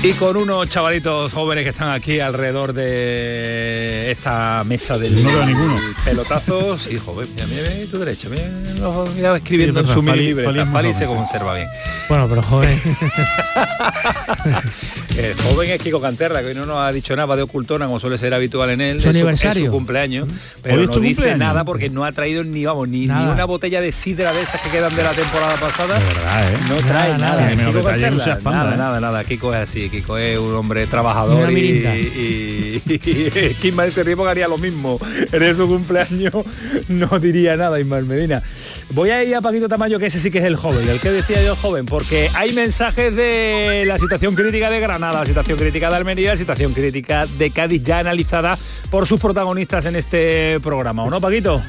Speaker 1: Y con unos chavalitos jóvenes que están aquí alrededor de esta mesa del
Speaker 7: No veo a ninguno.
Speaker 1: pelotazos. Joven, mira, mira, mira tu derecho, mira, mira escribiendo
Speaker 7: Sí,
Speaker 1: en su mini libreta.
Speaker 7: Fali
Speaker 1: se conserva bien.
Speaker 10: Bueno, pero joven.
Speaker 1: El joven es Kiko Canterra, que hoy no nos ha dicho nada de ocultona, como suele ser habitual en él.
Speaker 10: Su aniversario.
Speaker 1: Es su cumpleaños. Pero no dice
Speaker 7: cumpleaños.
Speaker 1: nada porque no ha traído ni, vamos, ni, ni una botella de sidra de esas que quedan de la temporada pasada.
Speaker 7: De verdad, ¿eh?
Speaker 1: No trae
Speaker 10: Nada,
Speaker 1: nada.
Speaker 10: nada.
Speaker 1: Kiko Canterla, nada,
Speaker 7: ¿eh?
Speaker 1: nada, nada. Kiko es así. Kiko es un hombre trabajador y, y, y, Ismael Serrimo que haría lo mismo. En su cumpleaños no diría nada, Ismael Medina. Voy a ir a Paquito Tamayo, que ese sí que es el joven, el que decía yo joven, porque hay mensajes de la situación crítica de Granada, la situación crítica de Almería, la situación crítica de Cádiz ya analizada por sus protagonistas en este programa, ¿o no, Paquito?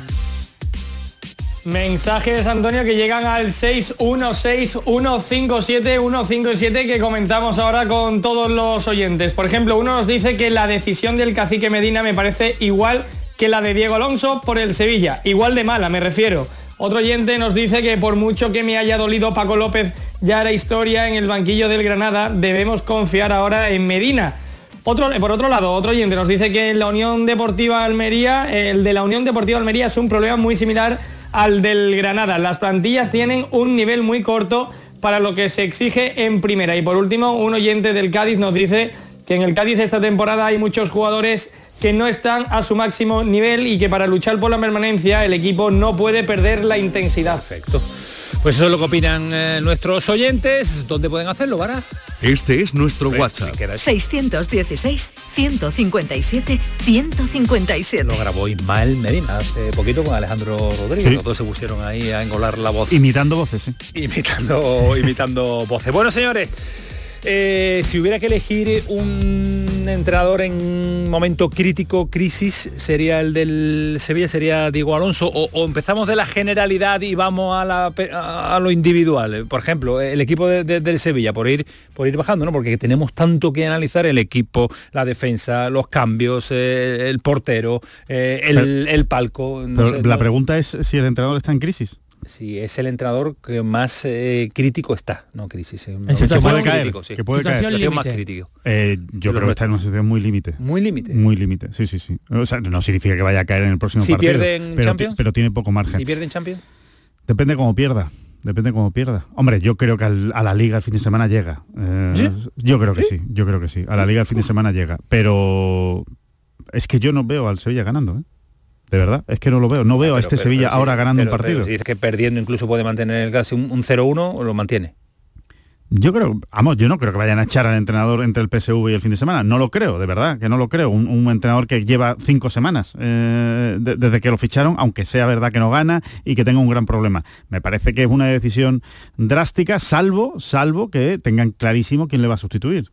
Speaker 10: Mensajes, Antonio, que llegan al 616-157-157 que comentamos ahora con todos los oyentes. Por ejemplo, uno nos dice que la decisión del cacique Medina me parece igual que la de Diego Alonso por el Sevilla. Igual de mala, me refiero. Otro oyente nos dice que por mucho que me haya dolido Paco López, ya era historia en el banquillo del Granada, debemos confiar ahora en Medina. Otro, por otro lado, otro oyente nos dice que la Unión Deportiva Almería, el de la Unión Deportiva Almería es un problema muy similar al del Granada. Las plantillas tienen un nivel muy corto para lo que se exige en primera. Y por último, un oyente del Cádiz nos dice que en el Cádiz esta temporada hay muchos jugadores que no están a su máximo nivel y que para luchar por la permanencia el equipo no puede perder la intensidad.
Speaker 1: Perfecto. Pues eso es lo que opinan eh, nuestros oyentes. ¿Dónde pueden hacerlo, Vara?
Speaker 27: Este es nuestro WhatsApp.
Speaker 11: 616 157 157.
Speaker 1: Lo grabó Ismael Medina hace poquito con Alejandro Rodríguez.
Speaker 7: Sí.
Speaker 1: Los dos se pusieron ahí a engolar la voz.
Speaker 7: Imitando voces, sí.
Speaker 1: imitando, imitando voces. Bueno, señores, eh, si hubiera que elegir un entrenador en momento crítico, crisis, sería el del Sevilla, sería Diego Alonso, o, o empezamos de la generalidad y vamos a, la a a lo individual. Por ejemplo, el equipo de- de- del Sevilla, por ir, por ir bajando, ¿no? Porque tenemos tanto que analizar el equipo, la defensa, los cambios, eh, el portero, eh, el, palco. no
Speaker 7: Pero
Speaker 1: sé,
Speaker 7: la pregunta es si el entrenador está en crisis.
Speaker 1: Sí, es el entrenador que más eh, crítico está, no crisis.
Speaker 7: Que
Speaker 1: mucho
Speaker 7: puede
Speaker 1: más
Speaker 7: caer,
Speaker 1: crítico, sí.
Speaker 7: que puede caer.
Speaker 1: Situación más crítico.
Speaker 7: Eh, yo
Speaker 1: Lo
Speaker 7: creo que está en una situación muy límite.
Speaker 1: Muy límite.
Speaker 7: Muy límite, sí, sí, sí. O sea, no significa que vaya a caer en el próximo
Speaker 1: Si
Speaker 7: partido.
Speaker 1: pierden
Speaker 7: pero,
Speaker 1: Champions.
Speaker 7: pero tiene poco margen.
Speaker 1: Si pierden Champions,
Speaker 7: Depende cómo pierda. Depende cómo pierda. Hombre, yo creo que al- a la liga el fin de semana llega. Eh, Yo creo que ¿Sí? yo creo que sí. A la liga el fin de semana llega. Pero es que yo no veo al Sevilla ganando, ¿eh? De verdad, es que no lo veo. No veo a este
Speaker 1: pero-
Speaker 7: Sevilla
Speaker 1: pero sí,
Speaker 7: ahora ganando
Speaker 1: pero-
Speaker 7: un partido.
Speaker 1: si dices que perdiendo incluso puede mantener casi un, un 0-1, lo mantiene.
Speaker 7: Yo creo, vamos, yo no creo que vayan a echar al entrenador entre el PSV y el fin de semana. No lo creo, de verdad, que no lo creo. Un, un entrenador que lleva cinco semanas eh, de- desde que lo ficharon, aunque sea verdad que no gana y que tenga un gran problema. Me parece que es una decisión drástica, salvo, salvo que tengan clarísimo quién le va a sustituir.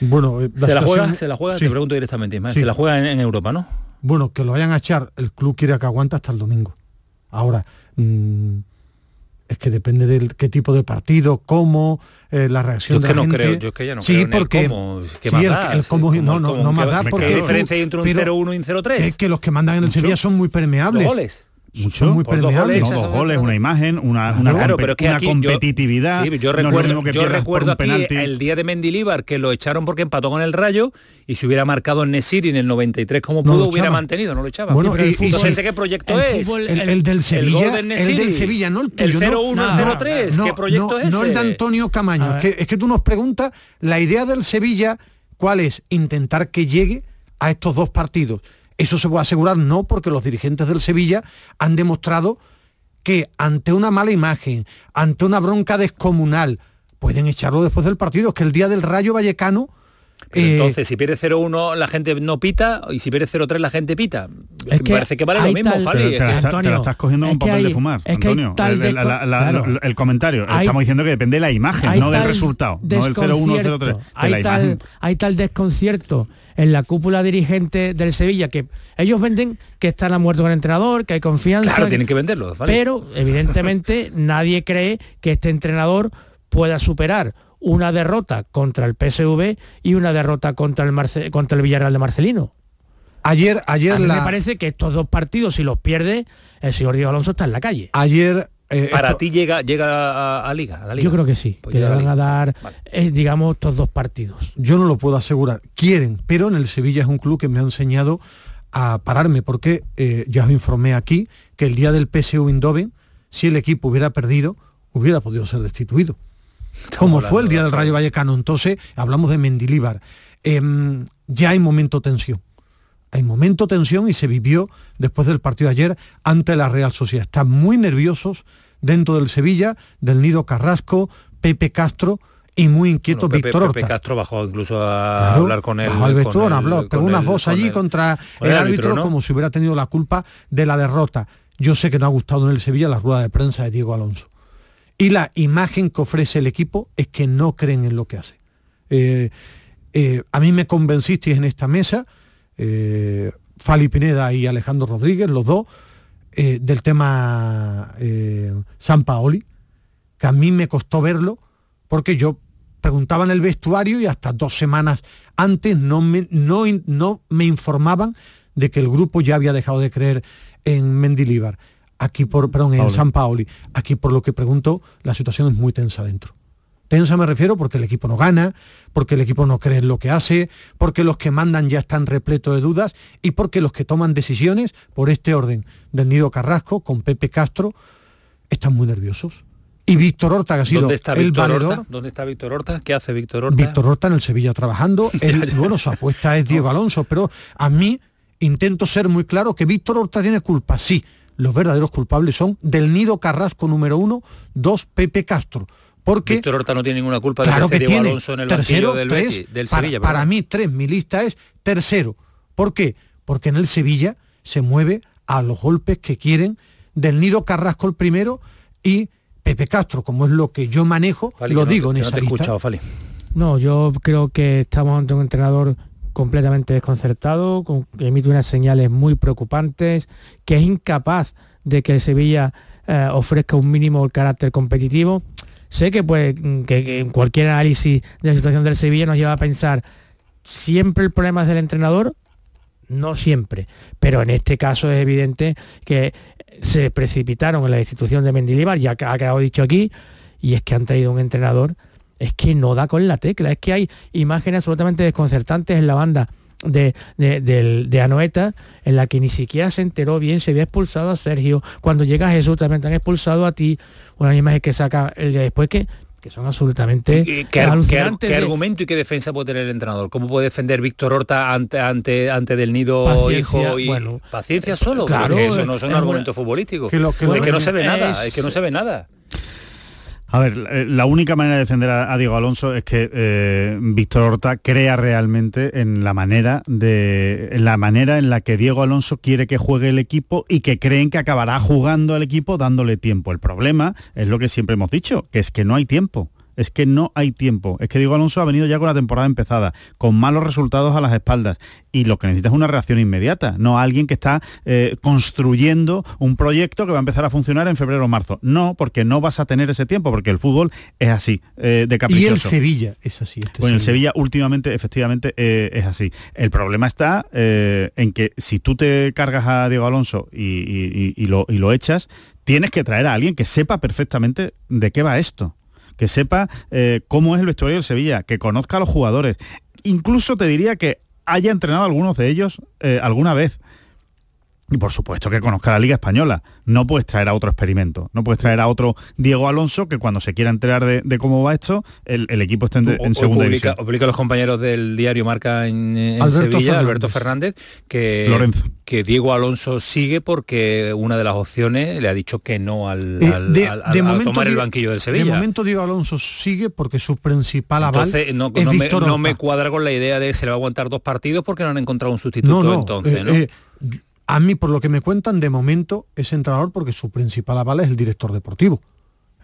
Speaker 8: Bueno, eh,
Speaker 1: ¿Se la juega? ¿Se la juega?
Speaker 8: Sí.
Speaker 1: Te pregunto directamente, Ismael.
Speaker 8: Sí.
Speaker 1: Se la juega en, en Europa, ¿no?
Speaker 8: Bueno, que lo vayan a echar, el club quiere que aguante hasta el domingo. Ahora, mm, es que depende del qué tipo de partido, cómo, eh, la reacción
Speaker 1: Yo es
Speaker 8: de
Speaker 1: que
Speaker 8: la
Speaker 1: no
Speaker 8: gente.
Speaker 1: creo, yo es que ya no
Speaker 8: sí,
Speaker 1: creo en el
Speaker 8: porque,
Speaker 1: cómo, ¿qué
Speaker 8: sí,
Speaker 1: más
Speaker 8: el, el cómo,
Speaker 1: ¿cómo-
Speaker 8: no, no,
Speaker 1: cómo-
Speaker 8: no más
Speaker 1: qué-
Speaker 8: da
Speaker 1: qué
Speaker 8: porque
Speaker 1: diferencia hay entre un
Speaker 8: pero
Speaker 1: 0-1 y un 0-3?
Speaker 8: Es que los que mandan en el. Sevilla son muy permeables.
Speaker 1: Dos goles.
Speaker 7: Mucho,
Speaker 8: Son muy
Speaker 7: por dos goles, no, dos goles, una imagen, una, una,
Speaker 1: Claro,
Speaker 7: compe-
Speaker 1: pero es que
Speaker 7: una
Speaker 1: aquí yo-
Speaker 7: competitividad.
Speaker 1: sí, yo
Speaker 7: no es
Speaker 1: recuerdo,
Speaker 7: que
Speaker 1: yo aquí
Speaker 7: penalti.
Speaker 1: el día de Mendilíbar que lo echaron porque empató con el Rayo y si hubiera marcado en Nesiri en el 93 como
Speaker 8: No
Speaker 1: pudo hubiera mantenido, no lo echaba.
Speaker 8: Bueno,
Speaker 1: Pero
Speaker 8: y-
Speaker 1: el fútbol, no qué proyecto
Speaker 9: el
Speaker 1: es.
Speaker 9: fútbol-
Speaker 8: El, el del Sevilla,
Speaker 1: del
Speaker 8: el del Sevilla, no el tuyo.
Speaker 1: El
Speaker 8: no-
Speaker 1: 0-1, el
Speaker 8: no,
Speaker 1: 0-3, ¿qué
Speaker 8: no,
Speaker 1: proyecto
Speaker 8: no,
Speaker 1: es
Speaker 8: No el de? Antonio Camaño.
Speaker 9: ver.
Speaker 8: Es que, es que tú nos preguntas, la idea del Sevilla, ¿cuál es? Intentar que llegue a estos dos partidos. Eso se puede asegurar, no, porque los dirigentes del Sevilla han demostrado que ante una mala imagen, ante una bronca descomunal, pueden echarlo después del partido. Es que el día del Rayo Vallecano...
Speaker 1: Pero
Speaker 8: eh,
Speaker 1: entonces, si pierde 0-1 la gente no pita y si pierde 0-3 la gente pita.
Speaker 9: Es
Speaker 1: me
Speaker 9: que
Speaker 1: parece que vale lo mismo,
Speaker 9: tal-
Speaker 1: Fali.
Speaker 7: Pero
Speaker 1: es
Speaker 7: te, la
Speaker 1: que-
Speaker 7: está- te la
Speaker 9: Antonio,
Speaker 7: estás cogiendo
Speaker 9: es
Speaker 7: un
Speaker 9: que
Speaker 7: papel
Speaker 9: hay-
Speaker 7: de fumar,
Speaker 9: es que
Speaker 7: Antonio. El,
Speaker 9: de
Speaker 7: la-
Speaker 9: co-
Speaker 7: la- la-
Speaker 9: claro.
Speaker 7: el comentario.
Speaker 9: Hay-
Speaker 7: Estamos diciendo que depende de la imagen, no del resultado. No del 0-1 0-3.
Speaker 9: desconcierto,
Speaker 7: de
Speaker 9: Hay
Speaker 7: la imagen.
Speaker 9: tal, hay tal desconcierto en la cúpula dirigente del Sevilla que ellos venden que están a muerto con el entrenador, que hay confianza.
Speaker 1: Claro, tienen que venderlo.
Speaker 9: Pero evidentemente nadie cree que este entrenador pueda superar una derrota contra el PSV y una derrota contra el, Marce- contra el Villarreal de Marcelino.
Speaker 8: ayer, ayer
Speaker 9: A mí
Speaker 8: la...
Speaker 9: me parece que estos dos partidos, si los pierde, el señor Diego Alonso está en la calle.
Speaker 8: Ayer... eh,
Speaker 1: Para
Speaker 8: esto-
Speaker 1: ti llega, llega a, a Liga, a la Liga.
Speaker 9: Yo creo que sí,
Speaker 1: Pues
Speaker 9: que le van a dar,
Speaker 1: Vale.
Speaker 9: eh, digamos, estos dos partidos.
Speaker 8: yo no lo puedo asegurar. Quieren, pero en el Sevilla es un club que me ha enseñado a pararme, porque eh, ya os informé aquí que el día del PSU Eindhoven, si el equipo hubiera perdido, hubiera podido ser destituido. Como fue el día del Rayo Vallecano. Entonces, hablamos de Mendilíbar. Em, ya hay momento tensión. Hay momento tensión y se vivió después del partido de ayer ante la Real Sociedad. Están muy nerviosos dentro del Sevilla, del Nido Carrasco, Pepe Castro y muy inquieto
Speaker 1: Bueno, Pepe,
Speaker 8: Víctor
Speaker 1: Pepe
Speaker 8: Horta.
Speaker 1: Castro bajó incluso a
Speaker 8: Claro,
Speaker 1: hablar con él.
Speaker 8: bajó al vestuario, habló, pegó una voz allí contra
Speaker 1: con
Speaker 8: el, árbitro,
Speaker 1: ¿no?
Speaker 8: como si hubiera tenido la culpa de la derrota. Yo sé que no ha gustado en el Sevilla la rueda de prensa de Diego Alonso. Y la imagen que ofrece el equipo es que no creen en lo que hace. Eh, eh, a mí me convencisteis en esta mesa, eh, Fali Pineda y Alejandro Rodríguez, los dos, eh, del tema eh, San Paoli, que a mí me costó verlo, porque yo preguntaba en el vestuario y hasta dos semanas antes no me, no, in- no me informaban de que el grupo ya había dejado de creer en Mendilíbar, aquí por, perdón, en
Speaker 7: Paoli.
Speaker 8: San Paoli. Aquí por lo que pregunto, la situación es muy tensa dentro. Tensa me refiero porque el equipo no gana, porque el equipo no cree en lo que hace, porque los que mandan ya están repletos de dudas y porque los que toman decisiones por este orden del Nido Carrasco con Pepe Castro están muy nerviosos. Y Víctor Horta, que ha sido
Speaker 1: ¿Dónde está
Speaker 8: el
Speaker 1: Víctor Horta? ¿Dónde está Víctor Horta? ¿Qué hace Víctor Horta?
Speaker 8: Víctor Horta en el Sevilla trabajando. Él, bueno, su apuesta es Diego Alonso, pero a mí intento ser muy claro que Víctor Horta tiene culpa. Sí, los verdaderos culpables son del Nido Carrasco número uno, dos Pepe Castro. Porque
Speaker 1: Víctor Horta no tiene ninguna culpa
Speaker 8: claro
Speaker 1: de
Speaker 8: que
Speaker 1: que
Speaker 8: tiene
Speaker 1: Alonso en el
Speaker 8: tercero,
Speaker 1: del,
Speaker 8: tres,
Speaker 1: Betis- del
Speaker 8: para,
Speaker 1: Sevilla.
Speaker 8: para mí tres, mi lista es tercero. ¿Por qué? Porque en el Sevilla se mueve a los golpes que quieren del Nido Carrasco el primero y Pepe Castro, como es lo que yo manejo,
Speaker 1: Fali,
Speaker 8: lo
Speaker 1: no
Speaker 8: digo en
Speaker 1: que no
Speaker 8: esa
Speaker 1: te he
Speaker 8: lista.
Speaker 1: escuchado, Fali.
Speaker 9: No, yo creo que estamos ante un entrenador completamente desconcertado, con, que emite unas señales muy preocupantes, que es incapaz de que el Sevilla eh, ofrezca un mínimo el carácter competitivo. Sé que, pues, que, cualquier análisis de la situación del Sevilla nos lleva a pensar, ¿siempre el problema es del entrenador? No siempre, pero en este caso es evidente que se precipitaron en la institución de Mendilibar, ya que ha quedado dicho aquí, y es que han traído un entrenador es que no da con la tecla, es que hay imágenes absolutamente desconcertantes en la banda de, de, del- de Anoeta, en la que ni siquiera se enteró bien, se había expulsado a Sergio, cuando llega Jesús también te han expulsado a ti, una imagen que saca el de después que, que son absolutamente
Speaker 1: ¿Y ¿Qué, qué qué argumento y qué defensa puede tener el entrenador? ¿Cómo puede defender Víctor Horta ante, ante, ante del nido
Speaker 9: Paciencia,
Speaker 1: hijo y
Speaker 9: bueno,
Speaker 1: paciencia solo?
Speaker 9: claro,
Speaker 1: eso no son
Speaker 9: es
Speaker 1: argumentos futbolísticos.
Speaker 8: Que lo- que
Speaker 1: es
Speaker 8: lo-
Speaker 1: que no se ve nada,
Speaker 9: es-
Speaker 1: es que no se ve nada.
Speaker 7: A ver, la- la única manera de defender a, a Diego Alonso es que eh, Víctor Horta crea realmente en la manera de en la manera en la que Diego Alonso quiere que juegue el equipo y que creen que acabará jugando al equipo dándole tiempo. El problema es lo que siempre hemos dicho, que es que no hay tiempo. Es que no hay tiempo. Es que Diego Alonso ha venido ya con la temporada empezada, con malos resultados a las espaldas. Y lo que necesita es una reacción inmediata, no alguien que está eh, construyendo un proyecto que va a empezar a funcionar en febrero o marzo. No, porque no vas a tener ese tiempo, porque el fútbol es así, eh, de
Speaker 8: Y
Speaker 7: caprichoso.
Speaker 8: el Sevilla es así. este
Speaker 7: Bueno, el Sevilla últimamente, efectivamente, eh, es así. El problema está en que si tú te cargas a Diego Alonso y, y- y- y lo, y lo echas, tienes que traer a alguien que sepa perfectamente de qué va esto, que sepa eh, cómo es el vestuario del Sevilla, que conozca a los jugadores. Incluso te diría que haya entrenado a algunos de ellos eh, alguna vez. Y por supuesto que conozca la Liga Española. No puedes traer a otro experimento. No puedes traer a otro Diego Alonso que cuando se quiera enterar de, de cómo va esto, el, el equipo esté en, en segunda
Speaker 1: publica,
Speaker 7: división.
Speaker 1: publica los compañeros del diario Marca en, en
Speaker 7: Alberto
Speaker 1: Sevilla,
Speaker 7: Fernández.
Speaker 1: Alberto Fernández, que,
Speaker 7: Lorenzo.
Speaker 1: que Diego Alonso sigue porque una de las opciones le ha dicho que no al,
Speaker 8: Eh,
Speaker 1: al-
Speaker 8: de,
Speaker 1: al- al-
Speaker 8: de
Speaker 1: a
Speaker 8: momento,
Speaker 1: tomar el
Speaker 8: Diego-
Speaker 1: banquillo del
Speaker 8: De
Speaker 1: Sevilla.
Speaker 8: momento Diego Alonso sigue porque su principal aval
Speaker 1: Entonces no,
Speaker 8: es
Speaker 1: no me, no me cuadra con la idea de que se le va a aguantar dos partidos porque no han encontrado un sustituto
Speaker 8: No, no.
Speaker 1: entonces,
Speaker 8: eh,
Speaker 1: ¿no?
Speaker 8: eh, a mí, por lo que me cuentan, de momento es entrenador porque su principal aval es el director deportivo.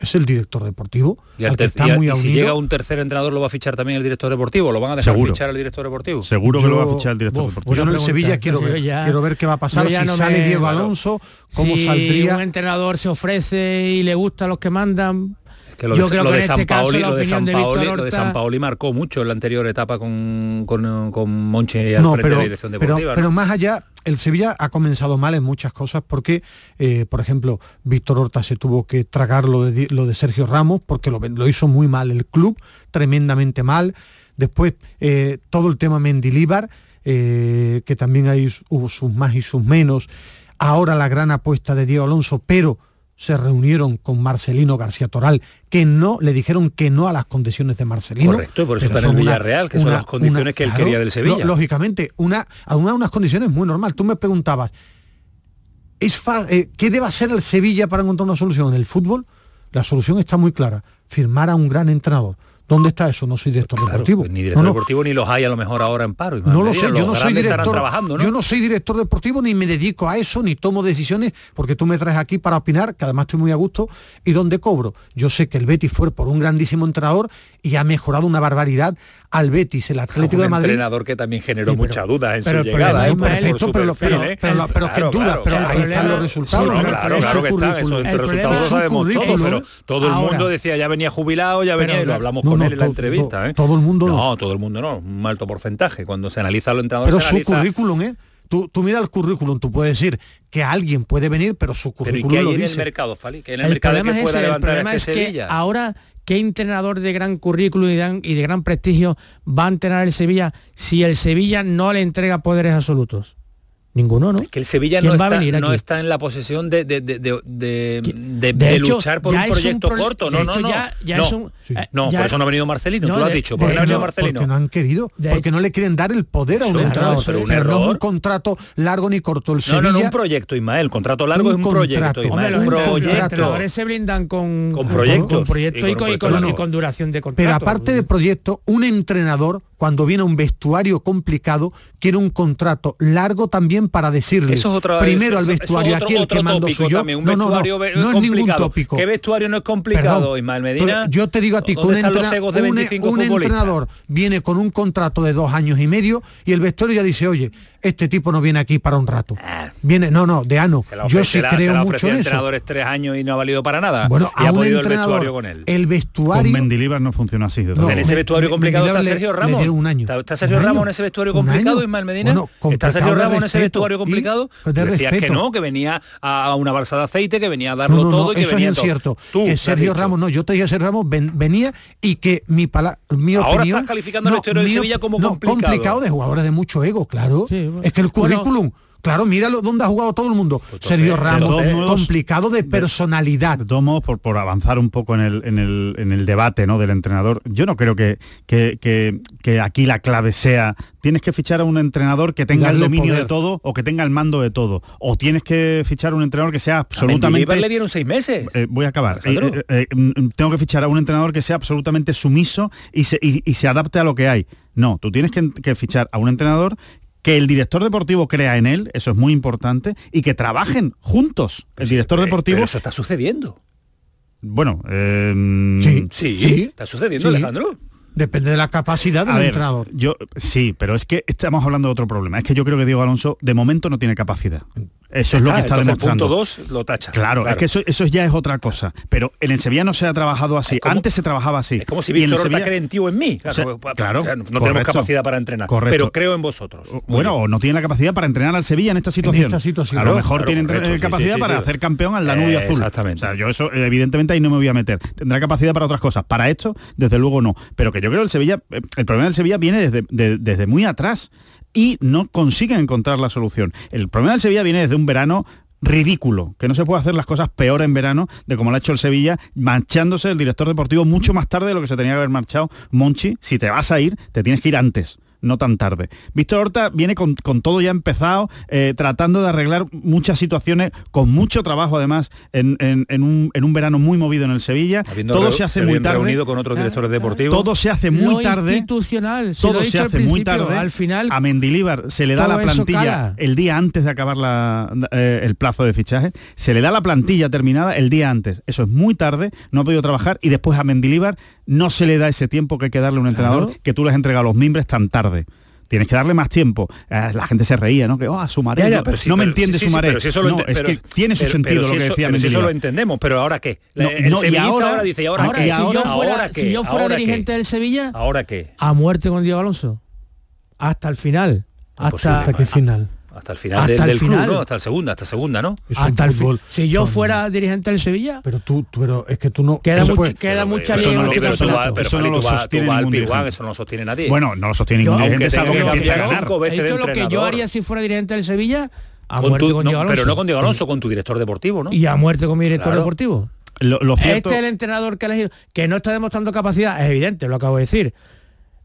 Speaker 8: Es el director deportivo.
Speaker 1: y, al
Speaker 8: que está
Speaker 1: y
Speaker 8: muy
Speaker 1: y si
Speaker 8: unido.
Speaker 1: llega un tercer entrenador lo va a fichar también el director deportivo, lo van a dejar
Speaker 7: Seguro.
Speaker 1: fichar al director deportivo.
Speaker 7: Seguro que lo va a fichar el director
Speaker 8: Uf,
Speaker 7: deportivo.
Speaker 8: Yo en el Sevilla quiero
Speaker 9: yo
Speaker 8: ver,
Speaker 9: ya-
Speaker 8: quiero ver qué va a pasar si
Speaker 9: no
Speaker 8: sale
Speaker 9: me-
Speaker 8: Diego. Alonso, cómo
Speaker 9: si
Speaker 8: saldría.
Speaker 9: un entrenador se ofrece y le gusta a los que mandan,
Speaker 1: Que lo
Speaker 9: yo
Speaker 1: de,
Speaker 9: creo
Speaker 1: lo
Speaker 9: que
Speaker 1: de
Speaker 9: en
Speaker 1: San
Speaker 9: este
Speaker 1: Paoli, lo de San Paoli, lo de San Paoli marcó mucho en la anterior etapa con, con, con Monchi al
Speaker 8: No,
Speaker 1: frente
Speaker 8: pero,
Speaker 1: de la dirección
Speaker 8: pero,
Speaker 1: deportiva. ¿no?
Speaker 8: pero más allá, el Sevilla ha comenzado mal en muchas cosas porque, eh, por ejemplo, Víctor Horta se tuvo que tragar lo de, lo de Sergio Ramos porque lo, lo hizo muy mal el club, tremendamente mal. Después, eh, todo el tema Mendilíbar, eh, que también hay, hubo sus más y sus menos. Ahora la gran apuesta de Diego Alonso, pero se reunieron con Marcelino García Toral, que no le dijeron que no a las condiciones de Marcelino.
Speaker 1: Correcto, por eso está en
Speaker 8: son una-
Speaker 1: Villarreal, que son
Speaker 8: una-
Speaker 1: las condiciones
Speaker 8: una-
Speaker 1: que él
Speaker 8: claro,
Speaker 1: quería del Sevilla.
Speaker 8: lógicamente, una, a una- unas condiciones muy normal. Tú me preguntabas, ¿es fa- eh, ¿qué debe hacer el Sevilla para encontrar una solución? En el fútbol, la solución está muy clara, firmar a un gran entrenador. ¿Dónde está eso? No soy director
Speaker 1: Claro,
Speaker 8: deportivo.
Speaker 1: ni director
Speaker 8: No, no,
Speaker 1: deportivo ni los hay a lo mejor ahora en paro.
Speaker 8: no lo sé, yo no soy director.
Speaker 1: trabajando, ¿no?
Speaker 8: Yo no soy director deportivo ni me dedico a eso, ni tomo decisiones, porque tú me traes aquí para opinar, que además estoy muy a gusto, y donde cobro. Yo sé que el Betis fue por un grandísimo entrenador y ha mejorado una barbaridad al Betis, el Atlético
Speaker 1: un
Speaker 8: de Madrid.
Speaker 1: entrenador que también generó muchas dudas en
Speaker 9: pero
Speaker 1: su
Speaker 9: el
Speaker 1: llegada,
Speaker 9: problema,
Speaker 1: ¿eh? su
Speaker 8: pero lo-
Speaker 1: perfil,
Speaker 8: pero-
Speaker 1: ¿eh?
Speaker 8: pero pero
Speaker 1: Claro,
Speaker 8: dudas,
Speaker 1: claro,
Speaker 8: pero ahí están
Speaker 9: problema-
Speaker 8: los resultados.
Speaker 9: sí,
Speaker 1: No,
Speaker 9: pero
Speaker 1: claro,
Speaker 9: el
Speaker 1: claro que están,
Speaker 8: currículum.
Speaker 1: eso entre
Speaker 9: El
Speaker 1: resultados
Speaker 9: problema
Speaker 1: lo
Speaker 9: es
Speaker 1: sabemos todos,
Speaker 8: currículum,
Speaker 1: pero todo el mundo decía ya venía jubilado, ya venía,
Speaker 9: Pero
Speaker 1: y lo hablamos
Speaker 8: no,
Speaker 1: con él en la entrevista, ¿eh?
Speaker 8: todo el mundo no.
Speaker 1: Todo el mundo no, un alto porcentaje. Cuando se analiza los entrenadores
Speaker 8: Pero
Speaker 1: se
Speaker 8: su currículum, ¿eh? Tú, tú mira el currículum, tú puedes decir que alguien puede venir, pero su
Speaker 1: Pero ¿y
Speaker 8: currículum
Speaker 1: qué hay
Speaker 8: lo
Speaker 1: en el
Speaker 8: dice.
Speaker 1: mercado, Fali? ¿Qué hay en el,
Speaker 9: el
Speaker 1: mercado
Speaker 9: problema
Speaker 1: que
Speaker 9: es
Speaker 1: pueda
Speaker 9: el
Speaker 1: levantar
Speaker 9: problema
Speaker 1: este
Speaker 9: es que
Speaker 1: Sevilla?
Speaker 9: ahora qué entrenador de gran currículum y de gran, y de gran prestigio va a entrenar el Sevilla si el Sevilla no le entrega poderes absolutos. Ninguno, ¿no?
Speaker 1: que el Sevilla
Speaker 9: ¿Quién
Speaker 1: no está, no está en la posesión de, de, de, de,
Speaker 9: hecho,
Speaker 1: luchar por un proyecto corto. No, no, no.
Speaker 9: ya- ya
Speaker 1: no,
Speaker 9: es un- eh,
Speaker 1: no,
Speaker 9: ya-
Speaker 1: por eso no ha venido Marcelino,
Speaker 9: No,
Speaker 1: tú lo has dicho. ¿Por qué no ha venido Marcelino?
Speaker 8: Porque no han querido, porque no le quieren dar el poder a un entrenador.
Speaker 1: pero un
Speaker 8: no es un contrato largo ni corto. El
Speaker 1: No,
Speaker 8: Sevilla,
Speaker 1: no, no, un proyecto, Ismael. Contrato largo
Speaker 8: Un
Speaker 1: es un proyecto. Ismael.
Speaker 9: Hombre, los, entrenadores se brindan con,
Speaker 1: Con proyectos.
Speaker 9: con proyecto y,
Speaker 1: con
Speaker 9: y con- duración de
Speaker 8: Pero
Speaker 9: contrato.
Speaker 8: aparte de proyecto, un entrenador, cuando viene un vestuario complicado, quiere un contrato largo también para decirle
Speaker 1: Eso es otra
Speaker 8: primero
Speaker 1: eso-
Speaker 8: al vestuario, aquí el que mando soy yo.
Speaker 1: también, un
Speaker 8: no, no, no, no es ningún tópico.
Speaker 1: ¿Qué vestuario no es complicado,
Speaker 8: Perdón,
Speaker 1: Ismael Medina?
Speaker 8: Yo te digo a ti que un,
Speaker 1: ¿Dónde están los
Speaker 8: entrena-
Speaker 1: egos de
Speaker 8: un-
Speaker 1: 25
Speaker 8: un
Speaker 1: futbolistas?
Speaker 8: entrenador viene con un contrato de dos años y medio y el vestuario ya dice, oye, este tipo no viene aquí para un rato. Viene, no, no, de ano.
Speaker 1: Ah. Se la
Speaker 8: Yo sí
Speaker 1: se la- se
Speaker 8: creo
Speaker 1: la
Speaker 8: mucho en
Speaker 1: entrenadores tres años y no ha valido para nada.
Speaker 8: Bueno,
Speaker 1: y
Speaker 8: a
Speaker 1: ha
Speaker 8: un
Speaker 1: podido el
Speaker 8: entrenador,
Speaker 1: vestuario con él.
Speaker 8: el
Speaker 7: Con
Speaker 8: vestuario...
Speaker 7: Mendilibar no funciona así.
Speaker 8: No,
Speaker 1: en ese vestuario
Speaker 8: Me-
Speaker 1: complicado está Sergio
Speaker 8: le
Speaker 1: Ramos.
Speaker 8: dieron un año.
Speaker 1: ¿Está, está Sergio
Speaker 8: Un
Speaker 1: Ramos en ese vestuario complicado. Ismael Medina?
Speaker 8: Bueno,
Speaker 1: ¿Está
Speaker 8: complicado
Speaker 1: Sergio Ramos en ese vestuario
Speaker 8: Y-
Speaker 1: complicado?
Speaker 8: pues de
Speaker 1: Decías que no, que venía a una balsa de aceite, que venía a darlo
Speaker 8: No, no, no,
Speaker 1: todo y que
Speaker 8: eso
Speaker 1: venía
Speaker 8: es
Speaker 1: todo.
Speaker 8: incierto.
Speaker 1: Tú
Speaker 8: que Sergio. Ramos, no, yo te dije Sergio Ramos ven- venía y que mi pala, mi
Speaker 1: Ahora
Speaker 8: opinión.
Speaker 1: estás calificando el vestuario de Sevilla como
Speaker 8: no,
Speaker 1: complicado.
Speaker 8: de jugadores de mucho ego, claro.
Speaker 9: Sí,
Speaker 8: es que el currículum... Claro, míralo dónde ha jugado todo el mundo. Pues, Sergio Ramos, complicado de personalidad.
Speaker 7: De, por, por, avanzar un poco en el, en el, en el debate ¿no? del entrenador, yo no creo que, que, que, aquí la clave sea tienes que fichar a un entrenador que tenga el dominio de todo o que tenga el mando de todo. O tienes que fichar a un entrenador que sea absolutamente...
Speaker 1: A le dieron seis meses.
Speaker 7: Eh, voy a acabar. Eh, eh, mm, mm, tengo que fichar a un entrenador que sea absolutamente sumiso y se, y, se adapte a lo que hay. No, tú tienes que, fichar a un entrenador que el director deportivo crea en él, eso es muy importante, y que trabajen juntos. El director
Speaker 1: eh,
Speaker 7: deportivo...
Speaker 1: Pero eso está sucediendo.
Speaker 7: Bueno, eh,
Speaker 8: sí,
Speaker 1: mm,
Speaker 8: sí,
Speaker 1: está sucediendo. Alejandro.
Speaker 8: Depende de la capacidad del entrenador.
Speaker 7: Yo, sí, pero es que estamos hablando de otro problema. Es que yo creo que Diego Alonso de momento no tiene capacidad. Eso es lo que está demostrando.
Speaker 1: Punto lo tacha.
Speaker 7: Claro, es que eso, eso ya es otra cosa. Pero en el Sevilla no se ha trabajado así. Antes se trabajaba así.
Speaker 1: Es como si Víctor Horta
Speaker 7: Sevilla...
Speaker 1: cree en, tío en mí. Claro, no tenemos capacidad para entrenar.
Speaker 7: Correcto.
Speaker 1: Pero creo en vosotros.
Speaker 7: Bueno, o no tiene la capacidad para entrenar al Sevilla en esta situación.
Speaker 8: Esta situación.
Speaker 7: A lo mejor
Speaker 1: claro,
Speaker 7: tiene
Speaker 1: eh,
Speaker 7: capacidad para hacer campeón al Danubio
Speaker 1: eh,
Speaker 7: Azul.
Speaker 1: Exactamente.
Speaker 7: Yo eso, evidentemente, ahí no me voy a meter. Tendrá capacidad para otras cosas. Para esto, desde luego no. Pero que yo creo que el Sevilla, eh, el problema del Sevilla viene desde, desde muy atrás y no consiguen encontrar la solución. El problema del Sevilla viene desde un verano ridículo, que no se puede hacer las cosas peor en verano de como lo ha hecho el Sevilla, marchándose el director deportivo mucho más tarde de lo que se tenía que haber marchado Monchi. Si te vas a ir, te tienes que ir antes no tan tarde. Víctor Horta viene con, con todo ya empezado, eh, tratando de arreglar muchas situaciones, con mucho trabajo además, en, en, un, en un, verano muy movido en el Sevilla. Todo se hace muy tarde.
Speaker 1: Reunido con otros directores deportivos.
Speaker 7: Todo se hace muy tarde.
Speaker 9: Institucional,
Speaker 7: todo se hace muy tarde.
Speaker 9: Al final,
Speaker 7: a Mendilíbar se le da la plantilla el día antes de acabar la, eh, el plazo de fichaje. Se le da la plantilla terminada el día antes. Eso es muy tarde, no ha podido trabajar y después a Mendilíbar no se le da ese tiempo que hay que darle a un entrenador que tú le has entregado los mimbres tan tarde tarde tienes que darle más tiempo. Eh, la gente se reía, ¿no? Que, oh, sumaré.
Speaker 1: Ya, ya, pero sí,
Speaker 7: no
Speaker 1: pero, me
Speaker 7: entiende
Speaker 1: sí,
Speaker 7: sumaré.
Speaker 1: Sí, pero
Speaker 7: no, es que tiene su sentido lo que decía
Speaker 1: Mendilibar. eso lo entendemos, pero ¿ahora qué?
Speaker 7: No,
Speaker 1: el
Speaker 7: no, ahora,
Speaker 1: ahora, dice, ¿y ahora,
Speaker 9: ahora. Si, ahora, yo fuera,
Speaker 1: qué?
Speaker 9: si yo fuera,
Speaker 1: dirigente qué?
Speaker 9: del Sevilla,
Speaker 1: ¿ahora qué?
Speaker 9: A muerte con Diego Alonso. Hasta el final. Hasta,
Speaker 8: ¿Hasta qué final?
Speaker 1: Hasta el final
Speaker 9: hasta
Speaker 1: del,
Speaker 9: el final.
Speaker 1: ¿no? Hasta el segunda, hasta segunda, ¿no?
Speaker 9: Hasta el
Speaker 8: fútbol.
Speaker 9: Si yo fuera dirigente del Sevilla.
Speaker 8: Pero tú, pero es que tú no.
Speaker 9: Queda, mucho, queda mucha
Speaker 7: eso no, sostiene
Speaker 1: nadie.
Speaker 7: Bueno, no lo sostiene ningún dirigente, salvo
Speaker 1: que
Speaker 7: a
Speaker 9: lo que yo haría si fuera dirigente del Sevilla. A
Speaker 1: con
Speaker 9: muerte
Speaker 1: tu,
Speaker 9: con
Speaker 1: no,
Speaker 9: Diego
Speaker 1: Pero no con Diego Alonso, con tu director deportivo, ¿no?
Speaker 9: Y a muerte con mi director deportivo. Este es el entrenador que ha elegido, que no está demostrando capacidad, es evidente, lo acabo de decir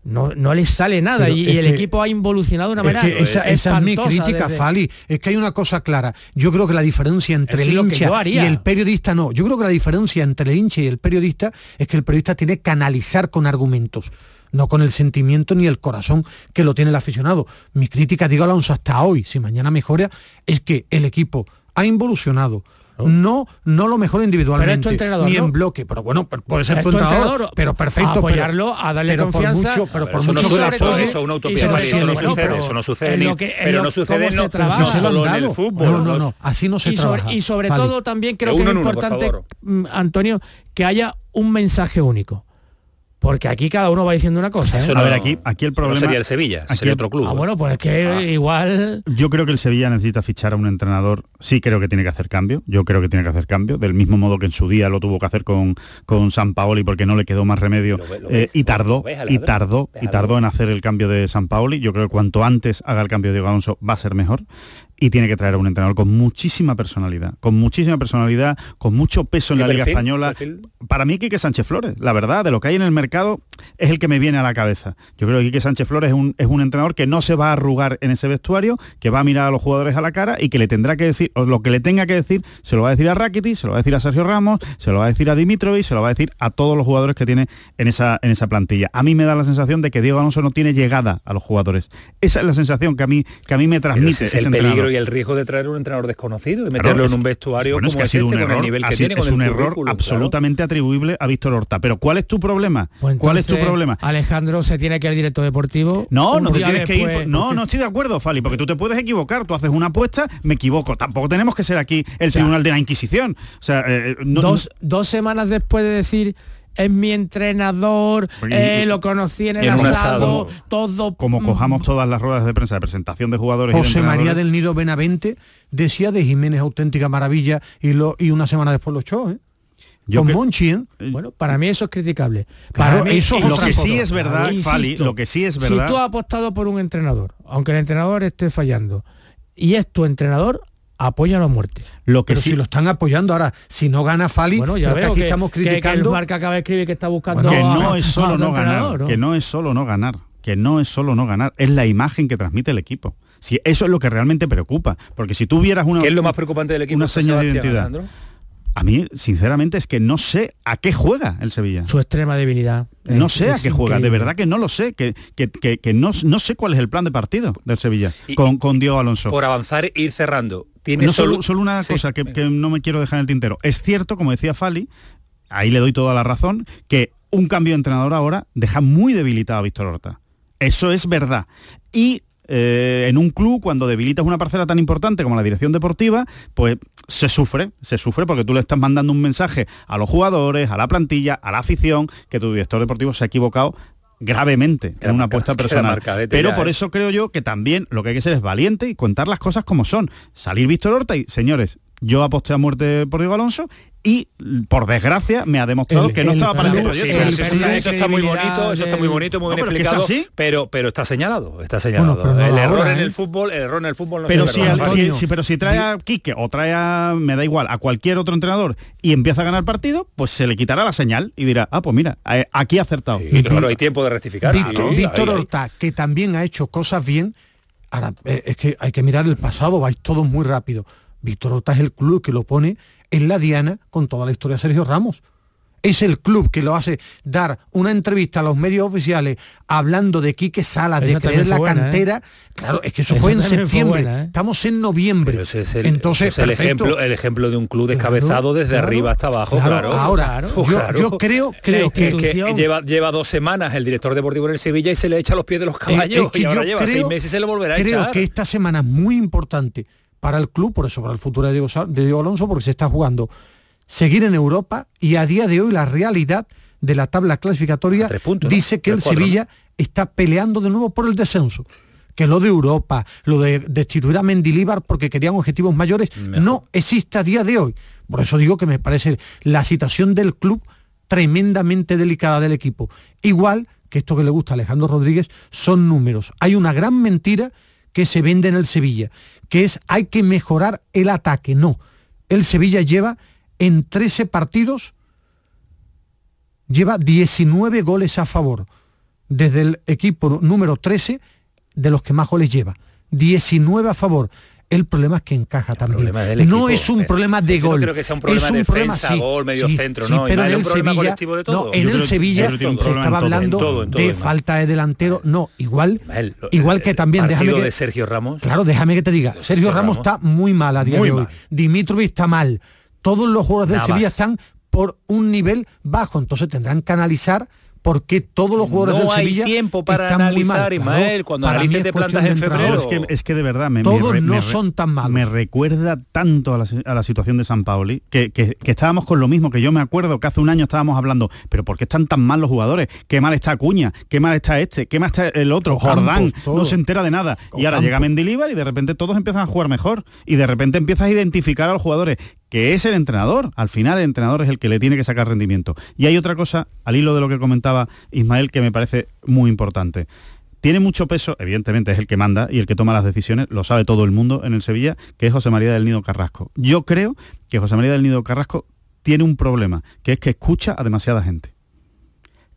Speaker 9: no, no les sale nada y, el equipo ha involucionado de una manera.
Speaker 8: Es esa, esa, es mi crítica. Fali. Es que hay una cosa clara. Yo creo que la diferencia entre el hincha y el periodista no. Yo creo que la diferencia entre el hincha y el periodista es que el periodista tiene que analizar con argumentos no con el sentimiento ni el corazón que lo tiene el aficionado. Mi crítica, digo Alonso, hasta hoy, si mañana mejora, es que el equipo ha involucionado, no, no lo mejor individualmente, ni en bloque, pero bueno, puede ser tu entrenador, pero perfecto.
Speaker 9: apoyarlo, a darle
Speaker 8: pero
Speaker 9: confianza.
Speaker 8: Por mucho, pero por
Speaker 1: eso
Speaker 8: mucho no
Speaker 1: eso, una utopía, eso, eso, no sucede,
Speaker 9: pero,
Speaker 1: eso no sucede, ni,
Speaker 9: que,
Speaker 1: pero no sucede no, no solo en el fútbol.
Speaker 8: No, no, no, así no se
Speaker 9: y sobre, todo también creo que es importante, mm, Antonio, que haya un mensaje único. Porque aquí cada uno va diciendo una cosa. ¿eh?
Speaker 7: a ver, aquí, aquí el problema.
Speaker 1: Sería el Sevilla,
Speaker 7: aquí
Speaker 1: sería otro club.
Speaker 9: Ah, bueno, pues es que ah. igual.
Speaker 7: Yo creo que el Sevilla necesita fichar a un entrenador. Sí, creo que tiene que hacer cambio. Yo creo que tiene que hacer cambio. Del mismo modo que en su día lo tuvo que hacer con, con San Paoli porque no le quedó más remedio. Eh, y tardó, y tardó, y tardó en hacer el cambio de San Paoli. Yo creo que cuanto antes haga el cambio de Diego Alonso va a ser mejor y tiene que traer a un entrenador con muchísima personalidad, con muchísima personalidad, con mucho peso en la Liga Española. Para mí, Quique Sánchez Flores, la verdad, de lo que hay en el mercado, es el que me viene a la cabeza. Yo creo que Quique Sánchez Flores es un, es un entrenador que no se va a arrugar en ese vestuario, que va a mirar a los jugadores a la cara y que le tendrá que decir, o lo que le tenga que decir, se lo va a decir a Rakitic, se lo va a decir a Sergio Ramos, se lo va a decir a Dimitrovic, se lo va a decir a todos los jugadores que tiene en esa, en esa plantilla. A mí me da la sensación de que Diego Alonso no tiene llegada a los jugadores. Esa es la sensación que a mí, que a mí me transmite
Speaker 1: ese, es y el riesgo de traer un entrenador desconocido y meterlo en un vestuario como es
Speaker 7: un error, absolutamente claro. atribuible a Víctor Horta. Pero ¿cuál es tu problema?
Speaker 9: Pues
Speaker 7: ¿Cuál es tu problema?
Speaker 9: Alejandro se tiene que ir al directo deportivo.
Speaker 7: No, no te tienes que ir. No, no estoy de acuerdo, Fali, porque tú te puedes equivocar. Tú haces una apuesta, me equivoco. Tampoco tenemos que ser aquí el tribunal de la Inquisición. Eh, eh,
Speaker 9: dos, dos semanas después de decir es mi entrenador, eh, lo conocí en el
Speaker 7: en
Speaker 9: asado,
Speaker 7: asado,
Speaker 9: todo.
Speaker 7: Como
Speaker 9: mm.
Speaker 7: cojamos todas las ruedas de prensa de presentación de jugadores. José y de
Speaker 8: María del Nido Benavente decía de Jiménez auténtica maravilla y, lo, y una semana después lo echó. ¿eh?
Speaker 7: Yo
Speaker 8: con
Speaker 7: que,
Speaker 8: Monchi, ¿eh?
Speaker 9: eh bueno, para mí eso es criticable.
Speaker 8: Para,
Speaker 9: para mí,
Speaker 8: eso es
Speaker 7: lo que sí es verdad,
Speaker 9: mí,
Speaker 7: Fali, insisto, lo que sí es verdad.
Speaker 9: Si tú has apostado por un entrenador, aunque el entrenador esté fallando, y es tu entrenador, apoya a muerte.
Speaker 8: Lo que sí si lo están apoyando ahora, si no gana Fali,
Speaker 9: bueno, ya veo aquí estamos criticando. Que, el marca acaba de escribir que está buscando
Speaker 7: que no es solo no ganar, que no es solo no ganar, que no es solo no ganar, es la imagen que transmite el equipo. Si eso es lo que realmente preocupa, porque si tú vieras una
Speaker 1: ¿Qué es lo más preocupante del equipo?
Speaker 7: Una señal de identidad. A mí, sinceramente, es que no sé a qué juega el Sevilla.
Speaker 9: Su extrema debilidad.
Speaker 7: No sé a qué juega, de verdad que no lo sé, que, que, no, no, sé cuál es el plan de partido del Sevilla con, con Diego Alonso.
Speaker 1: Por avanzar e ir cerrando.
Speaker 7: ¿Tiene solo, solo, una cosa que, no me quiero dejar en el tintero. Es cierto, como decía Fali, ahí le doy toda la razón, que un cambio de entrenador ahora deja muy debilitado a Víctor Horta. Eso es verdad. Y eh, en un club, cuando debilitas una parcela tan importante como la dirección deportiva, pues se sufre, se sufre porque tú le estás mandando un mensaje a los jugadores, a la plantilla, a la afición, que tu director deportivo se ha equivocado gravemente en una apuesta personal. Pero por ¿eh? eso creo yo que también lo que hay que ser es valiente y contar las cosas como son. Salir Víctor Horta y, señores, yo aposté a muerte por Diego Alonso y por desgracia me ha demostrado que no estaba para
Speaker 1: el, eso, está, muy bonito eso está muy bonito muy bien explicado pero pero está señalado está señalado. el error en el fútbol el error en el fútbol no
Speaker 7: pero si, si, pero si trae a Quique o trae a me da igual a cualquier otro entrenador y empieza a ganar partido pues se le quitará la señal y dirá ah pues mira eh, aquí ha acertado
Speaker 1: y claro hay tiempo de rectificar
Speaker 8: Víctor, Horta que también ha hecho cosas bien. Ahora eh, es que hay que mirar el pasado vais todos muy rápido Víctor Horta es el club que lo pone en la diana con toda la historia de Sergio Ramos. Es el club que lo hace dar una entrevista a los medios oficiales hablando de Quique Salas, de creer la ¿eh? cantera. Claro, es que eso, fue en septiembre. ¿eh? Estamos en noviembre.
Speaker 1: el, Entonces, el ejemplo, el ejemplo de un club descabezado desde arriba hasta abajo. Claro,
Speaker 8: ahora, yo, creo, creo que,
Speaker 1: lleva, lleva dos semamas el director deportivo en el Sevilla y se le echa los pies de los caballos. y ahora lleva seis meses y se le volverá a
Speaker 8: echar.
Speaker 1: Creo
Speaker 8: que esta semana es muy importante para el club, por eso para el futuro de Diego, Alonso, porque se está jugando seguir en Europa y a día de hoy la realidad de la tabla clasificatoria dice que el Sevilla está peleando de nuevo por el descenso que lo de Europa, lo de destituir a Mendilíbar porque querían objetivos mayores, no existe a día de hoy. Por eso digo que me parece la situación del club tremendamente delicada del equipo. Igual que esto que le gusta a Alejandro Rodríguez son números. Hay una gran mentira que se vende en el Sevilla, que es hay que mejorar el ataque. No, el Sevilla lleva en 13 partidos, lleva 19 goles a favor, desde el equipo número 13 de los que más goles lleva. 19 a favor. El problema es que encaja también. no es un problema de gol.
Speaker 1: No creo que sea un problema de defensa, gol, medio centro, no.
Speaker 8: pero en el Sevilla, no, en el Sevilla se estaba hablando de falta de delantero. No, igual, igual que también.
Speaker 1: Déjame que, de Sergio Ramos.
Speaker 8: Claro, déjame que te diga. Sergio Ramos, está muy mal a día de hoy. Dimitrovic está mal. Todos los jugadores del Sevilla están por un nivel bajo. Entonces tendrán que analizar porque todos los jugadores del Sevilla
Speaker 1: hay tiempo para analizar, Ismael, cuando analices de plantas en febrero.
Speaker 7: Es que, es que de verdad me,
Speaker 8: todos no son tan malos.
Speaker 7: Me recuerda tanto a la, situación de San Paoli que, que, estábamos con lo mismo, que yo me acuerdo que hace un año estábamos hablando, pero ¿por qué están tan mal los jugadores? Qué mal está Acuña, qué mal está este, qué mal está el otro, Jordán, no se entera de nada. y ahora llega Mendilibar y de repente todos empiezan a jugar mejor y de repente empiezas a identificar a los jugadores que es el entrenador. Al final el entrenador es el que le tiene que sacar rendimiento. Y hay otra cosa, al hilo de lo que comentaba Ismael, que me parece muy importante. Tiene mucho peso, evidentemente es el que manda y el que toma las decisiones, lo sabe todo el mundo en el Sevilla, que es José María del Nido Carrasco. Yo creo que José María del Nido Carrasco tiene un problema, que es que escucha a demasiada gente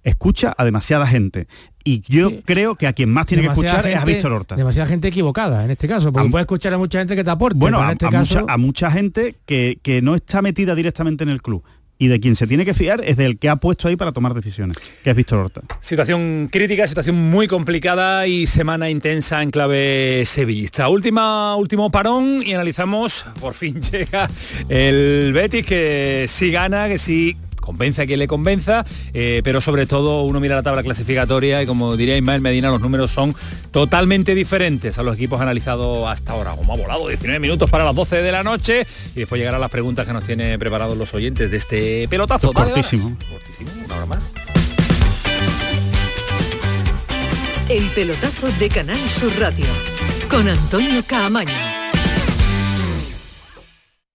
Speaker 7: escucha a demasiada gente. Y yo creo que a quien más tiene que escuchar es a Víctor Horta.
Speaker 9: Demasiada gente equivocada en este caso, porque puede escuchar a mucha gente que te aporte.
Speaker 7: Bueno,
Speaker 9: a, este
Speaker 7: mucha, a, mucha, gente que, que, no está metida directamente en el club. Y de quien se tiene que fiar es del que ha puesto ahí para tomar decisiones, que es Víctor Horta.
Speaker 1: Situación crítica, situación muy complicada y semana intensa en clave sevillista. Última, último parón y analizamos, por fin llega el Betis que sí gana, que sí convence a quien le convenza, eh, pero sobre todo uno mira la tabla clasificatoria y como diría Ismael Medina, los números son totalmente diferentes a los equipos analizados hasta ahora. Como ha volado 19 minutos para las 12 de la noche y después llegarán las preguntas que nos tiene preparados los oyentes de este pelotazo.
Speaker 7: cortísimo.
Speaker 1: Cortísimo, una hora más.
Speaker 11: El pelotazo de Canal Sur Radio con Antonio Caamaño.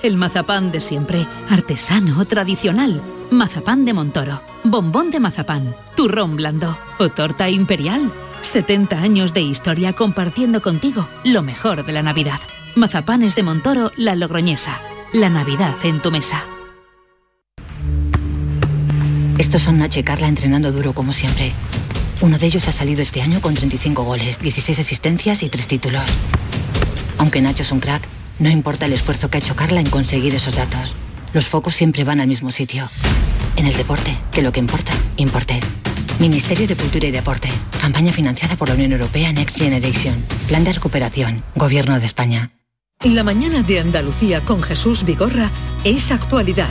Speaker 28: El mazapán de siempre, artesano, tradicional. Mazapán de Montoro, bombón de mazapán, turrón blando o torta imperial. 70 años de historia compartiendo contigo lo mejor de la Navidad. Mazapanes de Montoro, la logroñesa. La Navidad en tu mesa.
Speaker 22: Estos son Nacho y Carla entrenando duro como siempre. Uno de ellos ha salido este año con 35 goles, 16 asistencias y 3 títulos. Aunque Nacho es un crack, no importa el esfuerzo que ha hecho Carla en conseguir esos datos. Los focos siempre van al mismo sitio. En el deporte, que lo que importa, importe. Ministerio de Cultura y Deporte. Campaña financiada por la Unión Europea Next Generation. Plan de recuperación. Gobierno de España.
Speaker 11: La mañana de Andalucía con Jesús Vigorra es actualidad,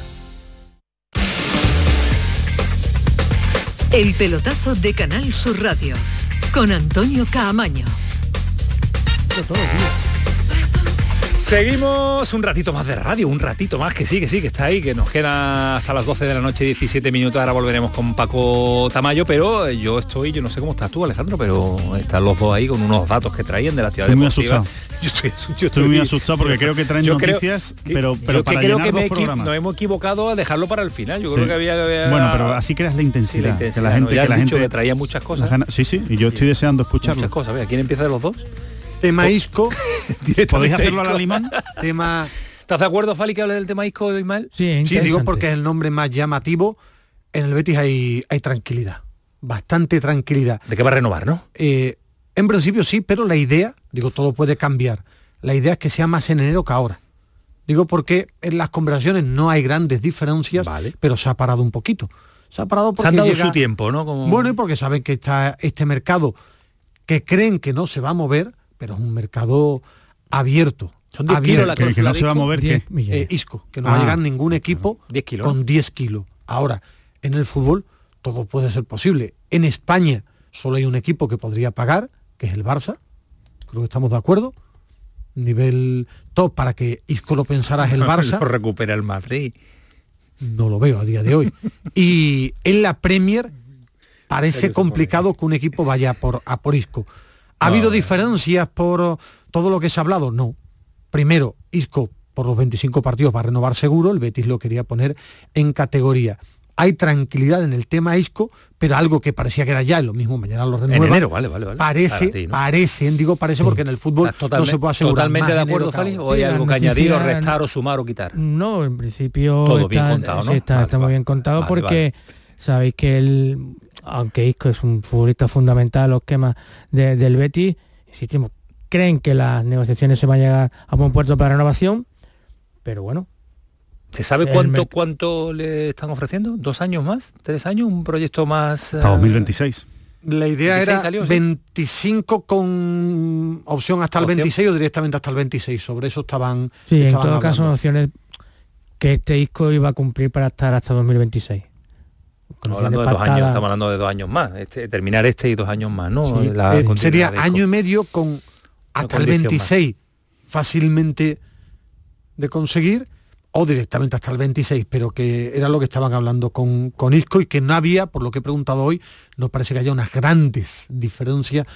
Speaker 11: El pelotazo de Canal Sur Radio con Antonio Caamaño.
Speaker 1: Seguimos un ratito más de radio, un ratito más, que sí, que sí, que está ahí, que nos queda hasta las 12 de la noche, 17 minutos, ahora volveremos con Paco Tamayo, pero yo estoy, yo no sé cómo estás tú, Alejandro, pero están los dos ahí con unos datos que traían de la ciudad
Speaker 7: muy
Speaker 1: deportiva.
Speaker 7: asustado.
Speaker 1: Yo estoy, yo
Speaker 7: Estoy muy asustado porque creo que traen
Speaker 1: yo creo
Speaker 7: noticias,
Speaker 1: que-
Speaker 7: pero, pero
Speaker 1: yo que
Speaker 7: para
Speaker 1: creo que me equi-
Speaker 7: programas.
Speaker 1: nos hemos equivocado a dejarlo para el final. Yo
Speaker 7: Sí.
Speaker 1: creo que había, había-
Speaker 7: Bueno, pero así creas la intensidad.
Speaker 1: Sí, la intensidad,
Speaker 7: que la
Speaker 1: ¿no?
Speaker 7: gente,
Speaker 1: Ya
Speaker 7: que la gente
Speaker 1: que traía muchas cosas.
Speaker 7: Sí, sí, y yo estoy deseando escucharlo.
Speaker 1: Muchas cosas. Vea, ¿quién empieza de los dos?
Speaker 8: Tema isco.
Speaker 7: ¿Podéis hacerlo al alemán?
Speaker 8: Tema...
Speaker 1: ¿Estás de acuerdo, Fali, que hable del tema Isco, Ismael?
Speaker 9: Sí,
Speaker 8: Sí, digo porque es el nombre más llamativo. En el Betis hay, hay tranquilidad, bastante tranquilidad.
Speaker 1: De que va a renovar, ¿no?
Speaker 8: Eh, en principio sí, pero la idea, digo, todo puede cambiar. La idea es que sea más en enero que ahora. Digo porque en las conversaciones no hay grandes diferencias, pero se ha parado un poquito. Se ha parado porque
Speaker 1: Se han dado
Speaker 8: llega-
Speaker 1: su tiempo, ¿no? Como-
Speaker 8: Bueno, y porque saben que está este mercado que creen que no se va a mover, pero es un mercado abierto.
Speaker 1: Son 10
Speaker 8: abierto.
Speaker 1: kilos la Que- que no se va a mover, ¿qué?
Speaker 8: Eh, Isco, que no va a
Speaker 1: Ah.
Speaker 8: llegar ningún equipo
Speaker 1: 10 kilos.
Speaker 8: con 10 kilos. Ahora, en el fútbol todo puede ser posible. En España solo hay un equipo que podría pagar, que es el Barça. Creo que estamos de acuerdo. Nivel top para que Isco lo pensara es el Barça.
Speaker 1: Lo recupera el Madrid.
Speaker 8: No lo veo a día de hoy. Y en la Premier parece complicado que un equipo vaya por, a por Isco. ¿Ha
Speaker 1: No,
Speaker 8: habido
Speaker 1: no.
Speaker 8: diferencias por todo lo que se ha hablado? No. Primero, Isco por los 25 partidos va a renovar seguro, el Betis lo quería poner en categoría. Hay tranquilidad en el tema Isco, pero algo que parecía que era ya, y lo mismo mañana lo renueva.
Speaker 1: enero, vale, vale, vale.
Speaker 8: Parece,
Speaker 1: Para ti, ¿no?
Speaker 8: parece, digo parece porque en el fútbol no se puede asegurar.
Speaker 1: totalmente
Speaker 8: más
Speaker 1: de acuerdo, Fali, o hay algo que añadir o restar o sumar o quitar.
Speaker 9: No, en principio
Speaker 1: Todo bien contado, ¿no?
Speaker 9: sí, está,
Speaker 1: Vale,
Speaker 9: está muy bien contado
Speaker 1: Vale,
Speaker 9: porque sabéis que él, aunque Isco es un futbolista fundamental en los esquemas de- del Betis, insistimos, creen que las negociaciones se van a llegar a buen puerto para renovación, pero bueno.
Speaker 1: ¿Se sabe cuánto, cuánto le están ofreciendo? ¿Dos años más? ¿Tres años? ¿Un proyecto más?
Speaker 7: Hasta
Speaker 1: eh,
Speaker 7: 2026.
Speaker 8: La idea
Speaker 1: 26
Speaker 8: era
Speaker 1: salió, sí.
Speaker 8: 25 con opción hasta el
Speaker 1: Opción.
Speaker 8: 26 o directamente hasta el 26. Sobre eso estaban.
Speaker 9: Sí, en todo caso,
Speaker 8: hablando.
Speaker 9: opciones que este Isco iba a cumplir para estar hasta 2026.
Speaker 1: Estamos hablando de dos años, estamos hablando de dos años más. Este, terminar este y dos años más, ¿no?
Speaker 8: Sí,
Speaker 1: La
Speaker 8: eh, sería año y medio con hasta el
Speaker 1: condición
Speaker 8: 26 fácilmente de conseguir o directamente hasta el 26, pero que era lo que estaban hablando con, con Isco y que no había, por lo que he preguntado hoy, no parece que haya unas grandes diferencias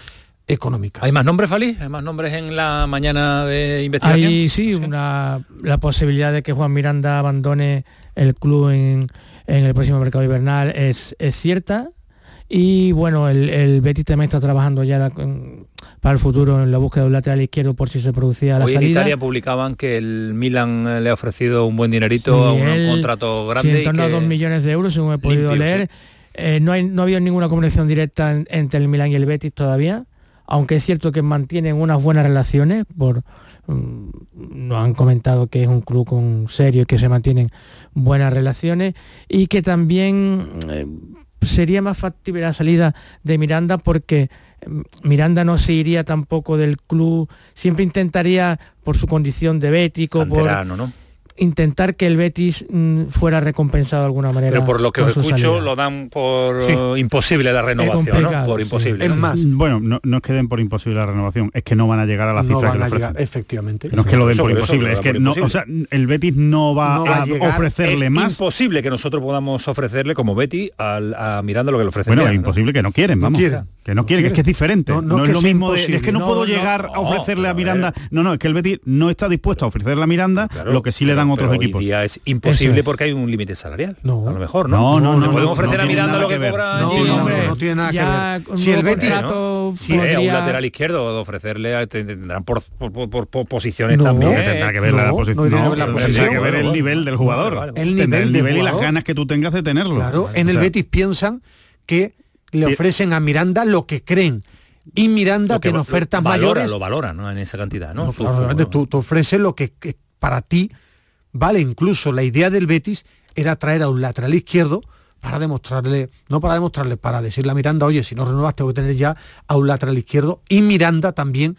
Speaker 8: económicas.
Speaker 1: ¿Hay más nombres, Fali? ¿Hay más nombres en la mañana de investigación?
Speaker 9: Hay sí, una, la posibilidad de que Juan Miranda abandone el club en, en el próximo mercado invernal es, es cierta. Y bueno, el, el Betis también está trabajando ya la- en- para el futuro en la búsqueda de un lateral izquierdo por si se producía la
Speaker 1: Hoy en
Speaker 9: salida.
Speaker 1: Italia publicaban que el Milan eh, le ha ofrecido un buen dinerito a
Speaker 9: Sí,
Speaker 1: un,
Speaker 9: él-
Speaker 1: contrato
Speaker 9: sí,
Speaker 1: grande.
Speaker 9: en torno
Speaker 1: y
Speaker 9: a 2 millones de euros, según he podido
Speaker 1: Limpio,
Speaker 9: leer. Eh, no, hay, no ha habido ninguna comunicación directa en- entre el Milán y el Betis todavía. aunque es cierto que mantienen unas buenas relaciones, por mm, nos han comentado que es un club con serio y que se mantienen buenas relaciones y que también eh, sería más factible la salida de Miranda porque mm, Miranda no se iría tampoco del club, siempre intentaría por su condición de bético, por
Speaker 1: ¿no?
Speaker 9: Intentar que el Betis mm, fuera recompensado de alguna manera.
Speaker 1: Pero por lo que os escucho
Speaker 9: salida.
Speaker 1: lo dan por
Speaker 9: Sí.
Speaker 1: eh, imposible la renovación, Por
Speaker 9: sí.
Speaker 1: imposible. ¿no?
Speaker 7: Bueno, no, no es que den por imposible la renovación, es que no van a llegar a la
Speaker 8: no
Speaker 7: cifra que
Speaker 8: van a
Speaker 7: ofrecen.
Speaker 8: llegar, efectivamente.
Speaker 7: No es que lo den
Speaker 1: Eso,
Speaker 7: por
Speaker 1: eso,
Speaker 7: imposible, es que no, o sea, el Betis no va,
Speaker 8: No va
Speaker 7: a,
Speaker 8: a llegar.
Speaker 7: ofrecerle
Speaker 1: es
Speaker 7: más.
Speaker 1: imposible que nosotros podamos ofrecerle como Betty al, a Miranda lo que le ofrecen.
Speaker 7: Bueno,
Speaker 1: ya,
Speaker 7: es
Speaker 1: ¿no?
Speaker 7: imposible que no quieren,
Speaker 8: No
Speaker 7: vamos.
Speaker 8: quieren.
Speaker 7: Que no quieren, que es que es diferente.
Speaker 8: No,
Speaker 7: No,
Speaker 8: no
Speaker 7: es
Speaker 8: que
Speaker 7: lo mismo de, es que no,
Speaker 8: No,
Speaker 7: puedo
Speaker 8: no,
Speaker 7: llegar a ofrecerle a
Speaker 1: pero a
Speaker 7: Miranda. No, no, es que el Betis no está dispuesto a ofrecerle a Miranda
Speaker 1: Claro,
Speaker 7: lo que sí le dan
Speaker 1: pero-
Speaker 7: otros
Speaker 1: pero hoy
Speaker 7: equipos.
Speaker 1: día es imposible
Speaker 9: es.
Speaker 1: porque hay un límite salarial.
Speaker 8: No.
Speaker 1: A lo mejor, ¿no?
Speaker 7: No, no, no,
Speaker 1: podemos ofrecer
Speaker 7: no
Speaker 1: a Miranda lo que, cobra
Speaker 8: No,
Speaker 1: allí.
Speaker 8: no,
Speaker 9: hombre,
Speaker 8: no, no tiene nada
Speaker 9: ya
Speaker 8: que ver. Si el Betis,
Speaker 9: contrato
Speaker 1: Sí, eh, a un
Speaker 9: podría-
Speaker 1: lateral izquierdo de ofrecerle tendrán por, por- por- por- posiciones
Speaker 8: No,
Speaker 1: también.
Speaker 7: Tendrá que ver
Speaker 8: No,
Speaker 7: la
Speaker 8: no
Speaker 7: posición. tendrá que ver el nivel del jugador.
Speaker 1: vale, vale.
Speaker 8: El nivel
Speaker 7: el
Speaker 8: del
Speaker 7: nivel y las ganas que tú tengas de tenerlo.
Speaker 8: Claro, en
Speaker 7: O
Speaker 8: el Betis piensan que le ofrecen a Miranda lo que creen. Y Miranda
Speaker 1: Lo que
Speaker 8: tiene ofertas
Speaker 1: valora,
Speaker 8: mayores.
Speaker 1: Lo valora, ¿no? En esa cantidad, ¿no?
Speaker 8: No,
Speaker 1: Su- su-
Speaker 8: tú, tú ofreces lo que, que para ti vale. Incluso la idea del Betis era traer a un lateral izquierdo para demostrarle, no para demostrarle, para decirle a Miranda, oye, si no renuevas tengo que tener ya a un lateral izquierdo. Y Miranda también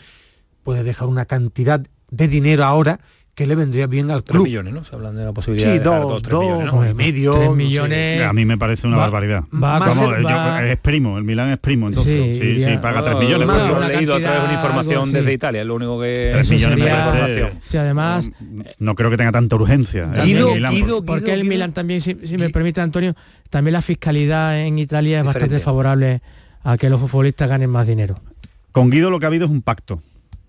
Speaker 8: puede dejar una cantidad de dinero ahora que le vendría bien al
Speaker 1: Tres
Speaker 8: club.
Speaker 1: millones, ¿no? Se hablan de la posibilidad
Speaker 8: Sí,
Speaker 1: de
Speaker 8: dos,
Speaker 1: tres
Speaker 8: dos,
Speaker 1: millones, ¿no?
Speaker 8: dos y medio.
Speaker 9: Tres
Speaker 8: no sé.
Speaker 9: millones.
Speaker 7: A mí me parece una
Speaker 9: Va-
Speaker 7: barbaridad.
Speaker 9: va a
Speaker 7: Vamos,
Speaker 9: ser-
Speaker 7: yo-
Speaker 9: va-
Speaker 7: es primo, el Milán es primo, entonces.
Speaker 9: Sí,
Speaker 7: Sí, paga 3 millones.
Speaker 9: Una
Speaker 1: he leído a través de una información
Speaker 9: algo,
Speaker 1: desde
Speaker 9: sí.
Speaker 1: Italia, es lo único que...
Speaker 7: Tres
Speaker 9: Eso
Speaker 7: millones me
Speaker 9: sería-
Speaker 7: parece-
Speaker 9: Si además
Speaker 7: no creo que tenga tanta urgencia. el
Speaker 8: Guido,
Speaker 7: Milán,
Speaker 8: Guido,
Speaker 9: porque el
Speaker 8: Guido.
Speaker 9: Milan también, si, si me permite Antonio, también la fiscalidad en Italia es bastante favorable a que los futbolistas ganen más dinero.
Speaker 7: Con Guido lo que ha habido es un pacto,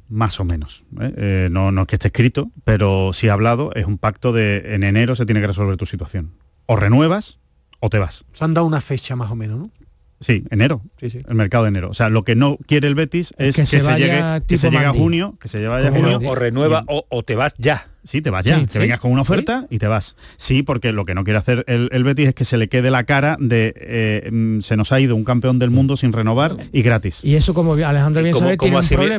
Speaker 7: más o menos. ¿eh? Eh, no, no es que esté escrito, pero si ha hablado, es un pacto de en enero se tiene que resolver tu situación. O renuevas o te vas.
Speaker 8: Se han dado una fecha más o menos, ¿no?
Speaker 7: Sí, enero.
Speaker 8: Sí, sí.
Speaker 7: El mercado de enero. O sea, lo que no quiere el Betis es
Speaker 9: que
Speaker 7: que,
Speaker 9: se
Speaker 7: llegue, que se llegue a junio, que se vaya a junio.
Speaker 1: O renueva o, o te vas ya.
Speaker 7: Sí, te vas ya,
Speaker 9: Sí,
Speaker 7: que
Speaker 9: sí.
Speaker 7: vengas con una oferta y te vas. Sí, porque lo que no quiere hacer el, el Betis es que se le quede la cara de eh, mm, se nos ha ido un campeón del mundo sin renovar y gratis.
Speaker 9: Y eso, como Alejandro bien
Speaker 1: ¿Cómo,
Speaker 9: sabe,
Speaker 1: cómo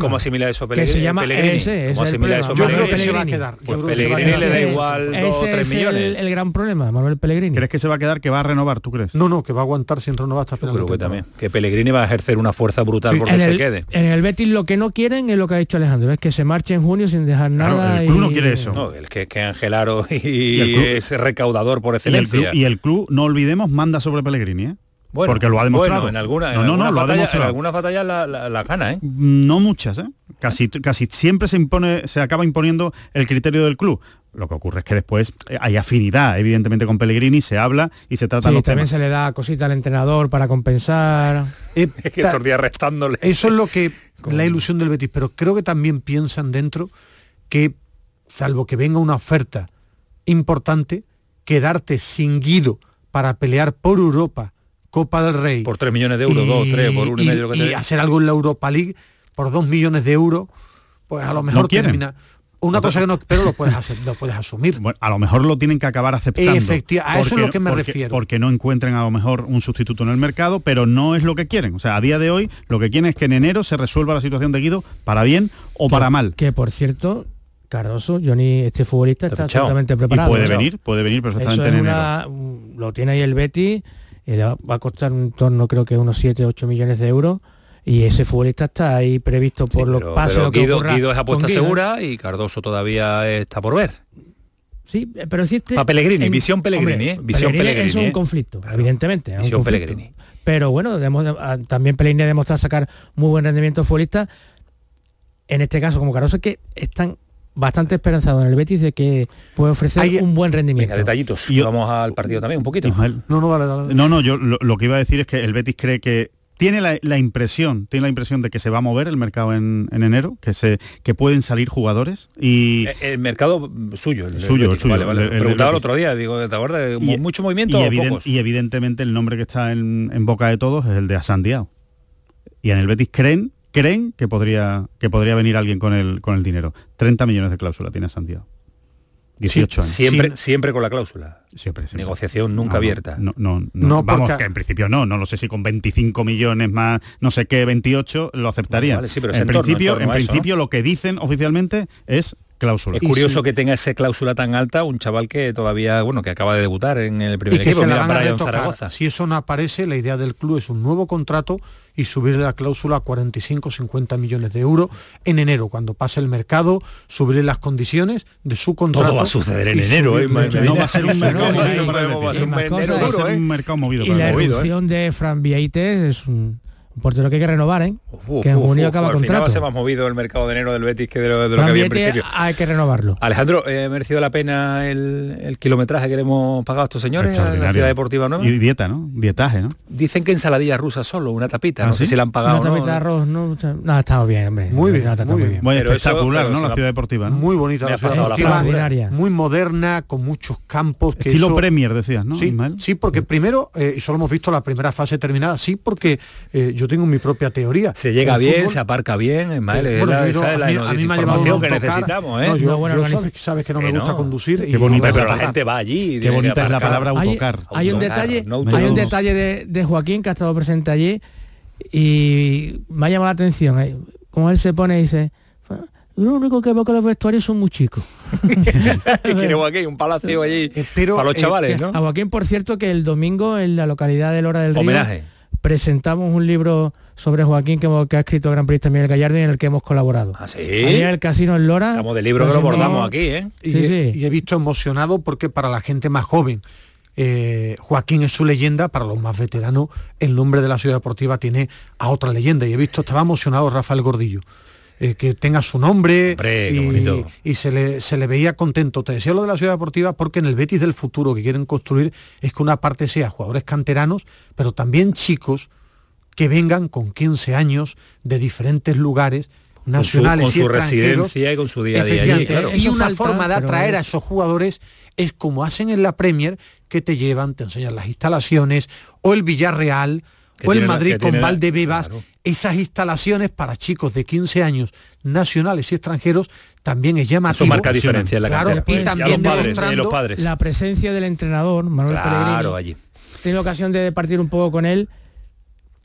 Speaker 1: cómo asimila eso
Speaker 9: que
Speaker 1: Pellegrini?
Speaker 9: se llama
Speaker 1: Pellegrini?
Speaker 9: ese, ese
Speaker 1: ¿Cómo
Speaker 9: es el problema.
Speaker 1: eso
Speaker 8: Yo
Speaker 9: Manuel
Speaker 8: creo que se va a quedar.
Speaker 1: Pues
Speaker 8: que
Speaker 1: Pellegrini
Speaker 8: quedar.
Speaker 1: le da
Speaker 9: Ese-
Speaker 1: igual dos o
Speaker 9: ese
Speaker 1: tres
Speaker 9: es el-
Speaker 1: millones.
Speaker 9: El, gran problema, Manuel Pellegrini.
Speaker 7: ¿Crees que se va a quedar, que va a renovar, tú crees?
Speaker 8: No, no, que va a aguantar sin renovar hasta
Speaker 1: Yo
Speaker 8: final
Speaker 1: creo que también. Que Pellegrini va a ejercer una fuerza brutal
Speaker 8: Sí.
Speaker 1: porque
Speaker 9: en
Speaker 1: se
Speaker 9: el,
Speaker 1: quede.
Speaker 9: en el Betis lo que no quieren es lo que ha dicho Alejandro, es que se marche en junio sin dejar
Speaker 7: Claro,
Speaker 9: nada.
Speaker 7: el club
Speaker 9: y-
Speaker 7: no quiere eso.
Speaker 1: No, el que, que Angelaro y,
Speaker 7: el club-
Speaker 1: es recaudador por
Speaker 7: Y el,
Speaker 1: excelencia.
Speaker 7: club, y el club, no olvidemos, manda sobre Pellegrini, ¿eh?
Speaker 1: Bueno,
Speaker 7: porque lo ha demostrado.
Speaker 1: Bueno, en alguna, en
Speaker 7: no, no,
Speaker 1: algunas
Speaker 7: no, lo ha
Speaker 1: batallas- en
Speaker 7: demostrado.
Speaker 1: algunas batallas la, la- la gana, ¿eh?
Speaker 7: No muchas, ¿eh? Casi, casi siempre se impone, se acaba imponiendo el criterio del club. Lo que ocurre es que después eh, hay afinidad, evidentemente, con Pellegrini, se habla y se tratan
Speaker 9: Sí,
Speaker 7: los
Speaker 9: también
Speaker 7: temas.
Speaker 9: se le da cosita al entrenador para compensar.
Speaker 8: Eh,
Speaker 1: Es que estos días restándole.
Speaker 8: Eso es lo que la ilusión del Betis, pero creo que también piensan dentro que, salvo que venga una oferta importante, quedarte sin Guido para pelear por Europa, Copa del Rey.
Speaker 1: Por 3 millones de euros, 2, 3, por uno y,
Speaker 8: y-
Speaker 1: medio lo que
Speaker 8: y
Speaker 1: te
Speaker 8: hacer algo en la Europa League por dos millones de euros, pues a lo mejor termina. Una cosa que no, pero lo puedes hacer, lo puedes asumir.
Speaker 7: Bueno, a lo mejor lo tienen que acabar aceptando.
Speaker 8: Efecti- a eso es lo que me
Speaker 7: porque-
Speaker 8: refiero.
Speaker 7: Porque no encuentren a lo mejor un sustituto en el mercado, pero no es lo que quieren. O sea, a día de hoy lo que quieren es que en enero se resuelva la situación de Guido para bien o para mal.
Speaker 9: Que por cierto, Cardoso, Johnny, este futbolista está
Speaker 1: fichado.
Speaker 9: absolutamente
Speaker 7: Y
Speaker 9: preparado.
Speaker 7: puede venir, puede venir perfectamente en
Speaker 9: una- un- lo tiene ahí el Betty, le va a costar un torno creo que unos 7, 8 millones de euros. Y ese futbolista está ahí previsto por
Speaker 1: Sí,
Speaker 9: los
Speaker 1: pero-
Speaker 9: pases
Speaker 1: pero
Speaker 9: que
Speaker 1: Guido, Guido es apuesta
Speaker 9: Guido, ¿eh?
Speaker 1: segura y Cardoso todavía está por ver.
Speaker 9: Sí, pero si este-
Speaker 1: Pa' Pellegrini,
Speaker 9: en-
Speaker 1: visión Pellegrini, ¿eh? Visión
Speaker 9: Es un
Speaker 1: Pellegrini, ¿eh?
Speaker 9: conflicto, evidentemente. es un
Speaker 1: Visión
Speaker 9: conflicto.
Speaker 1: Pellegrini.
Speaker 9: Pero bueno, demo- a- también Pellegrini ha demostrado sacar muy buen rendimiento futbolista. En este caso, como Cardoso, que están bastante esperanzados en el Betis de que puede ofrecer
Speaker 8: Hay-
Speaker 9: un buen rendimiento.
Speaker 1: Venga, detallitos.
Speaker 7: Y yo-
Speaker 1: Vamos al partido también, un poquito.
Speaker 7: Ismael.
Speaker 8: No, no, dale, dale.
Speaker 7: No, no, yo lo, lo que iba a decir es que el Betis cree que tiene la, la impresión, tiene la impresión de que se va a mover el mercado en, en enero, que se que pueden salir jugadores y
Speaker 1: Eh, El mercado suyo, el,
Speaker 7: Suyo, el suyo,
Speaker 1: vale, vale.
Speaker 7: el- el
Speaker 1: Preguntaba el otro día, digo, ¿te acuerdas?
Speaker 7: Y-
Speaker 1: ¿Mucho movimiento
Speaker 7: y,
Speaker 1: o
Speaker 7: eviden-
Speaker 1: pocos?
Speaker 7: y evidentemente el nombre que está en, en boca de todos es el de Asandiao. Y en el Betis creen creen que podría que podría venir alguien con el con el dinero. 30 millones de cláusula tiene Asandiao. 18 años.
Speaker 1: Siempre, siempre con la cláusula.
Speaker 7: Siempre, siempre.
Speaker 1: Negociación nunca
Speaker 7: no,
Speaker 1: abierta.
Speaker 7: No, no, no,
Speaker 8: No,
Speaker 7: vamos,
Speaker 8: porque-
Speaker 7: que en principio no, no lo sé si con 25 millones más, no sé qué, 28 lo aceptaría.
Speaker 1: Vale, sí, pero
Speaker 7: en
Speaker 1: en torno,
Speaker 7: principio,
Speaker 1: en torno
Speaker 7: en
Speaker 1: a eso,
Speaker 7: principio lo que dicen oficialmente es cláusula.
Speaker 1: Es curioso que tenga esa cláusula tan alta un chaval que todavía, bueno, que acaba de debutar en el
Speaker 8: y
Speaker 1: primer
Speaker 8: que
Speaker 1: equipo,
Speaker 8: se la van a.
Speaker 1: Zaragoza.
Speaker 8: Si eso no aparece, la idea del club es un nuevo contrato y subir la cláusula a 45 50 millones de euros en enero, cuando pase el mercado, subir las condiciones de su contrato.
Speaker 1: va a suceder en enero, ¿eh?
Speaker 7: no va a ser un mercado
Speaker 1: No,
Speaker 7: movido
Speaker 1: va a ser un ¿eh?
Speaker 7: un mercado movido.
Speaker 9: Y la
Speaker 7: Betis.
Speaker 9: evolución de Fran Vieites es un, un portero que hay que renovar, ¿eh?
Speaker 1: Uf,
Speaker 9: que en
Speaker 1: uf,
Speaker 9: junio
Speaker 1: uf,
Speaker 9: acaba
Speaker 1: al final
Speaker 9: contrato.
Speaker 1: ser más movido el mercado de enero del Betis que de lo, de lo que había en principio.
Speaker 9: hay que renovarlo.
Speaker 1: Alejandro, ¿eh, ¿ha merecido la pena el, el kilometraje que le hemos pagado a estos señores a la
Speaker 7: Extraordinario.
Speaker 1: ciudad deportiva nueva?
Speaker 7: Y dieta, ¿no? Dietaje, ¿no?
Speaker 1: Dicen que ensaladilla rusa solo, una tapita,
Speaker 7: ¿Ah,
Speaker 1: no sé
Speaker 7: sí?
Speaker 1: si la han pagado
Speaker 9: Una
Speaker 1: o no.
Speaker 9: tapita de arroz, no, no, estamos bien, hombre.
Speaker 8: Muy bien, muy bien.
Speaker 1: Pero eso-
Speaker 7: espectacular,
Speaker 1: pero
Speaker 7: ¿no?
Speaker 1: se
Speaker 7: La
Speaker 1: la-
Speaker 7: ciudad deportiva, ¿no?
Speaker 8: Muy bonita la
Speaker 1: ha
Speaker 8: ciudad
Speaker 1: pasado la
Speaker 8: deportiva,
Speaker 9: Extraordinaria.
Speaker 8: muy moderna, con muchos campos. Que
Speaker 7: Estilo
Speaker 8: eso-
Speaker 7: Premier, decías, ¿no?
Speaker 8: Sí, sí, porque primero, eh, y solo hemos visto la primera fase terminada, sí, porque eh, yo tengo mi propia teoría.
Speaker 1: Se llega
Speaker 8: El
Speaker 1: bien,
Speaker 8: fútbol-
Speaker 1: se aparca bien, Ismael, es
Speaker 8: bueno,
Speaker 1: la,
Speaker 8: yo-
Speaker 1: esa es la
Speaker 8: a mí- a mí me ha llevado
Speaker 1: información que necesitamos, ¿eh?
Speaker 8: No, yo, yo sabes, sabes que no me gusta
Speaker 1: no.
Speaker 8: conducir.
Speaker 7: Qué bonita,
Speaker 8: no me
Speaker 1: pero la gente va allí. y
Speaker 7: Qué bonita es la palabra autocar.
Speaker 9: hay un detalle,
Speaker 1: no
Speaker 9: hay un detalle de, de Joaquín que ha estado presente allí y me ha llamado la atención. eh, Como él se pone y dice, lo único que veo que los vestuarios son muy chicos.
Speaker 1: ¿Qué quiere Joaquín? Un palacio allí
Speaker 8: pero,
Speaker 1: para los
Speaker 8: eh,
Speaker 1: chavales, ¿no?
Speaker 9: A Joaquín, por cierto, que el domingo en la localidad de Lora del Río
Speaker 1: Homenaje.
Speaker 9: Presentamos un libro sobre Joaquín que, hemos- que ha escrito el Gran Periodista Miguel Gallardo y en el que hemos colaborado.
Speaker 1: ¿Ah, sí?
Speaker 9: Allí en el casino en Lora.
Speaker 1: Estamos de libro que lo
Speaker 9: presentamos-
Speaker 1: bordamos aquí, ¿eh?
Speaker 8: y,
Speaker 9: Sí,
Speaker 8: he,
Speaker 9: sí.
Speaker 8: y he visto emocionado porque para la gente más joven, eh, Joaquín es su leyenda, para los más veteranos, el nombre de la ciudad deportiva tiene a otra leyenda. Y he visto, estaba emocionado Rafael Gordillo. Eh, que tenga su nombre
Speaker 1: Hombre,
Speaker 8: y, y se, le, se le veía contento. Te decía lo de la ciudad deportiva porque en el Betis del futuro que quieren construir es que una parte sea jugadores canteranos, pero también chicos que vengan con 15 años de diferentes lugares
Speaker 1: Con su,
Speaker 8: nacionales
Speaker 1: con
Speaker 8: y
Speaker 1: su
Speaker 8: extranjeros
Speaker 1: residencia y con su día a día allí,
Speaker 8: Efectivamente,
Speaker 1: claro.
Speaker 8: Y una
Speaker 9: falta,
Speaker 8: forma de
Speaker 9: pero
Speaker 8: atraer a
Speaker 9: es-
Speaker 8: esos jugadores es como hacen en la Premier, que te llevan, te enseñan las instalaciones, o el Villarreal,
Speaker 1: Que
Speaker 8: o el
Speaker 1: la-
Speaker 8: Madrid con Valdebebas.
Speaker 1: claro.
Speaker 8: Esas instalaciones para chicos de 15 años, nacionales y extranjeros, también es llamativo.
Speaker 1: Eso marca diferencia en la
Speaker 8: Claro,
Speaker 1: cantera.
Speaker 8: y
Speaker 1: Y a
Speaker 8: también
Speaker 1: los padres,
Speaker 8: demostrando
Speaker 1: y los padres.
Speaker 9: La presencia del entrenador, Manuel
Speaker 1: Claro,
Speaker 9: Pellegrini.
Speaker 1: allí.
Speaker 9: He tenido ocasión de partir un poco con él.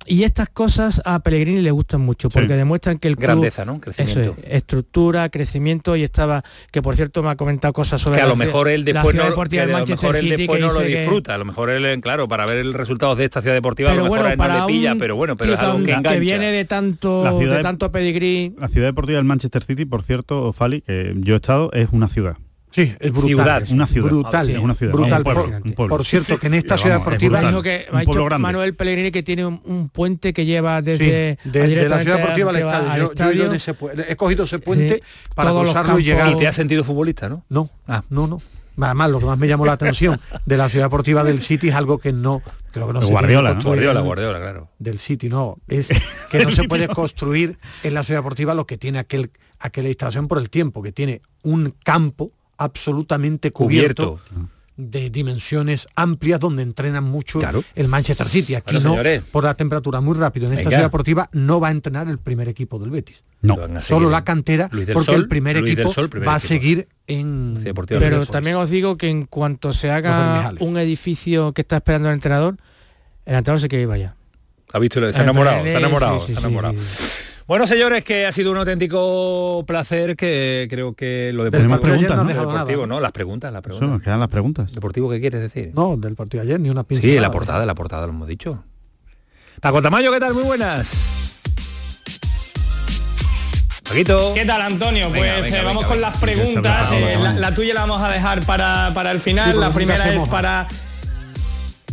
Speaker 9: Y estas cosas a Pellegrini le gustan mucho porque demuestran que el club-
Speaker 1: Grandeza, ¿no?
Speaker 9: Eso
Speaker 1: Crecimiento.
Speaker 9: es, estructura, crecimiento y estaba que por cierto me ha comentado cosas sobre
Speaker 1: que a
Speaker 9: la
Speaker 1: lo
Speaker 9: ciudad-
Speaker 1: mejor él después no,
Speaker 9: deportiva
Speaker 1: que
Speaker 9: del
Speaker 1: a lo mejor él
Speaker 9: City,
Speaker 1: después no lo
Speaker 9: que-
Speaker 1: disfruta, a lo mejor él, claro, para ver el resultado de esta ciudad deportiva, a lo
Speaker 9: pero
Speaker 1: mejor
Speaker 9: bueno,
Speaker 1: a él no
Speaker 9: para
Speaker 1: le pilla,
Speaker 9: un
Speaker 1: pero bueno, pero es algo que engancha.
Speaker 9: viene de tanto,
Speaker 7: La ciudad
Speaker 9: de
Speaker 7: de-
Speaker 9: tanto pedigrí.
Speaker 7: La ciudad deportiva del Manchester City, por cierto, Fali, que yo he estado, es una ciudad.
Speaker 8: Sí, es brutal.
Speaker 7: Ciudad, una ciudad.
Speaker 8: Brutal.
Speaker 7: Es una ciudad.
Speaker 8: Brutal.
Speaker 7: Un pueblo,
Speaker 8: por,
Speaker 7: un pueblo.
Speaker 8: por cierto,
Speaker 7: Sí,
Speaker 8: que en
Speaker 7: sí,
Speaker 8: esta
Speaker 7: sí,
Speaker 8: ciudad
Speaker 7: vamos, es
Speaker 8: deportiva...
Speaker 9: Dijo que ha
Speaker 7: pueblo
Speaker 9: dicho
Speaker 7: grande.
Speaker 9: Manuel Pellegrini que tiene un, un puente que lleva
Speaker 8: Sí,
Speaker 9: desde
Speaker 8: de, de la ciudad deportiva al estadio.
Speaker 9: al
Speaker 8: Yo- en ese he cogido ese puente
Speaker 9: Sí,
Speaker 8: para cruzarlo y
Speaker 9: campos-
Speaker 8: llegar.
Speaker 1: Y te has sentido futbolista, ¿no?
Speaker 8: No,
Speaker 1: Ah.
Speaker 8: no, no. Además, lo que más me llamó la atención de la ciudad deportiva del City es algo que no creo que no se
Speaker 7: Guardiola,
Speaker 8: tiene
Speaker 7: ¿no?
Speaker 8: construido
Speaker 1: Guardiola, Guardiola, claro.
Speaker 8: del City, no, es que no se puede construir en la ciudad deportiva lo que tiene aquel aquella instalación por el tiempo, que tiene un campo absolutamente cubierto,
Speaker 1: Cubierto.
Speaker 8: de dimensiones amplias donde entrenan mucho
Speaker 1: Claro.
Speaker 8: el Manchester City. Aquí
Speaker 1: Bueno,
Speaker 8: no,
Speaker 1: señores.
Speaker 8: por la temperatura muy rápido. En esta
Speaker 1: Venga.
Speaker 8: ciudad deportiva no va a entrenar el primer equipo del Betis.
Speaker 7: No.
Speaker 8: Solo la
Speaker 1: en-
Speaker 8: cantera, porque
Speaker 1: Sol,
Speaker 8: el primer
Speaker 1: Luis
Speaker 8: equipo
Speaker 1: Sol, primer
Speaker 8: va a seguir en...
Speaker 1: Deportiva
Speaker 9: Pero
Speaker 1: Luis
Speaker 9: también os digo que en cuanto se haga un edificio que está esperando el entrenador, el entrenador se quiere ir allá.
Speaker 1: Ha visto, se ha
Speaker 9: Eh,
Speaker 1: enamorado, se ha enamorado,
Speaker 9: sí, sí,
Speaker 1: se ha
Speaker 9: sí,
Speaker 1: enamorado.
Speaker 9: sí,
Speaker 1: Bueno, señores, que ha sido un auténtico placer que creo que lo deportivo,
Speaker 7: preguntas,
Speaker 8: no has
Speaker 7: ¿no?
Speaker 8: dejado
Speaker 1: deportivo. ¿no? Las preguntas, las
Speaker 7: Eso,
Speaker 1: preguntas.
Speaker 7: nos quedan las preguntas.
Speaker 1: ¿Deportivo qué quieres decir?
Speaker 8: No, del partido de ayer, ni una
Speaker 1: sí,
Speaker 8: pincelada.
Speaker 1: la portada, la portada lo hemos dicho. Paco Tamayo, ¿qué tal? Muy buenas. Paquito.
Speaker 10: ¿Qué tal, Antonio?
Speaker 1: Venga,
Speaker 10: pues
Speaker 1: venga,
Speaker 10: eh, vamos
Speaker 1: venga,
Speaker 10: con
Speaker 1: venga.
Speaker 10: las preguntas. Eh, la, la tuya la vamos a dejar para, para el
Speaker 8: Sí,
Speaker 10: final.
Speaker 8: porque
Speaker 10: la
Speaker 8: nunca
Speaker 10: primera es para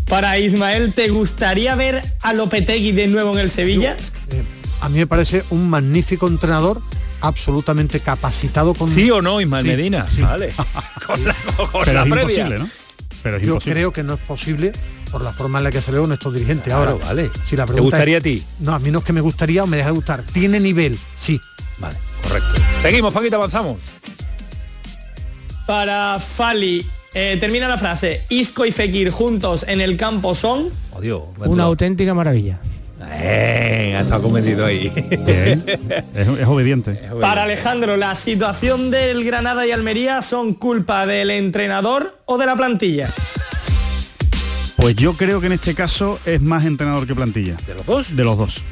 Speaker 10: para Ismael. ¿Te gustaría ver a Lopetegui de nuevo en el Sevilla?
Speaker 8: Eh, a mí me parece un magnífico entrenador, absolutamente capacitado con...
Speaker 1: ¿Sí o no, Ismael
Speaker 8: Sí,
Speaker 1: Medina?
Speaker 8: sí.
Speaker 1: Vale. con la, con
Speaker 7: Pero
Speaker 1: la
Speaker 7: es
Speaker 1: previa.
Speaker 7: imposible, ¿no? Pero es
Speaker 8: Yo
Speaker 7: imposible.
Speaker 8: creo que no es posible por la forma en la que se le con estos dirigentes.
Speaker 1: Claro,
Speaker 8: Ahora,
Speaker 1: vale.
Speaker 8: si la
Speaker 1: ¿Te
Speaker 8: pregunta
Speaker 1: gustaría
Speaker 8: es-
Speaker 1: a ti?
Speaker 8: No, a mí no es que me gustaría o me deja de gustar. ¿Tiene nivel? Sí.
Speaker 1: Vale, correcto. Seguimos, Paquito, avanzamos.
Speaker 10: Para Fali, eh, termina la frase. Isco y Fekir juntos en el campo son.
Speaker 1: Oh, Dios,
Speaker 9: Una auténtica maravilla.
Speaker 1: Eh, ha estado convencido ahí.
Speaker 7: Bien. Es, es obediente.
Speaker 29: Para Alejandro, ¿la situación del Granada y Almería son culpa del entrenador o de la plantilla?
Speaker 7: Pues yo creo que en este caso es más entrenador que plantilla.
Speaker 1: ¿De los dos?
Speaker 7: De los dos.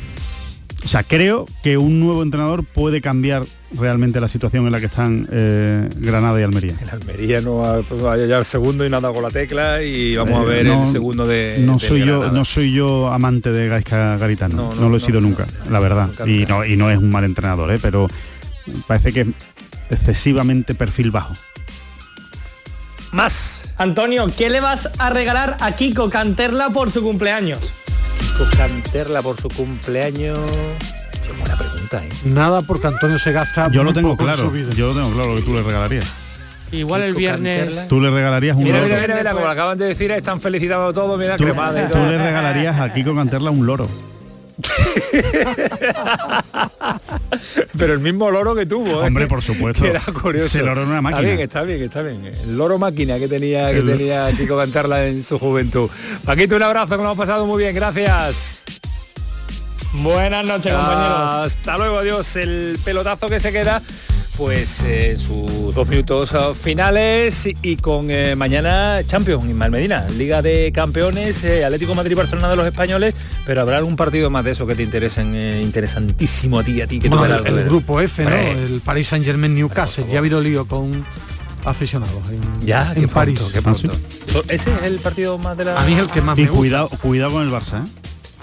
Speaker 7: O sea, creo que un nuevo entrenador puede cambiar realmente la situación en la que están eh, Granada y Almería.
Speaker 1: El Almería no ha vaya ya el segundo y nada con la tecla y vamos a ver
Speaker 7: Eh, no-
Speaker 1: el segundo de
Speaker 7: no soy yo no soy yo amante de Gaisca Garitano no,
Speaker 1: No, no,
Speaker 7: lo he sido
Speaker 1: no,
Speaker 7: nunca la verdad y no y no es un mal entrenador ¿eh? pero parece que es excesivamente perfil bajo
Speaker 1: Más.
Speaker 29: Antonio, ¿qué le vas a regalar a Kiko Canterla por su cumpleaños?
Speaker 1: Canterla por su cumpleaños. Qué buena pregunta, ¿eh?
Speaker 8: Nada porque Antonio se gasta
Speaker 7: yo lo tengo
Speaker 8: poco en
Speaker 7: claro
Speaker 8: su vida.
Speaker 7: yo lo tengo claro lo que tú le regalarías
Speaker 9: Igual el viernes...
Speaker 7: Tú le regalarías un
Speaker 1: Mira,
Speaker 7: loro
Speaker 1: mira, mira, mira, como lo acaban de decir, están felicitando todo, mira,
Speaker 7: tú,
Speaker 1: cremada y
Speaker 7: tú
Speaker 1: todo.
Speaker 7: le regalarías a Kiko Canterla un loro
Speaker 1: Pero el mismo loro que tuvo. ¿eh?
Speaker 7: Hombre, por supuesto.
Speaker 1: Que era curioso.
Speaker 7: Ese loro era una máquina.
Speaker 1: Está bien, está bien, está bien. El loro máquina que tenía, que
Speaker 7: El-
Speaker 1: tenía Kiko Cantarla en su juventud. Paquito, un abrazo, que nos hemos pasado muy bien, gracias.
Speaker 29: Buenas noches, compañeros.
Speaker 1: Hasta luego, adiós. El pelotazo que se queda, pues eh, en sus dos minutos eh, finales y, con eh, mañana Champions, Ismael Medina, Liga de Campeones, eh, Atlético Madrid Barcelona de los españoles, pero habrá algún partido más de eso que te interesen, eh, interesantísimo a ti, a ti que
Speaker 8: Bueno,
Speaker 1: tocará
Speaker 8: el,
Speaker 1: algo
Speaker 8: el
Speaker 1: de-
Speaker 8: grupo F, ¿no? El Paris Saint Germain Newcastle. Ya ha habido lío con aficionados en,
Speaker 1: Ya,
Speaker 8: en
Speaker 1: qué
Speaker 8: París.
Speaker 1: pronto, qué pronto. Ese es el partido más de la.
Speaker 8: A mí es el que más
Speaker 7: y
Speaker 8: me gusta.
Speaker 7: cuidado cuidado con el Barça ¿eh?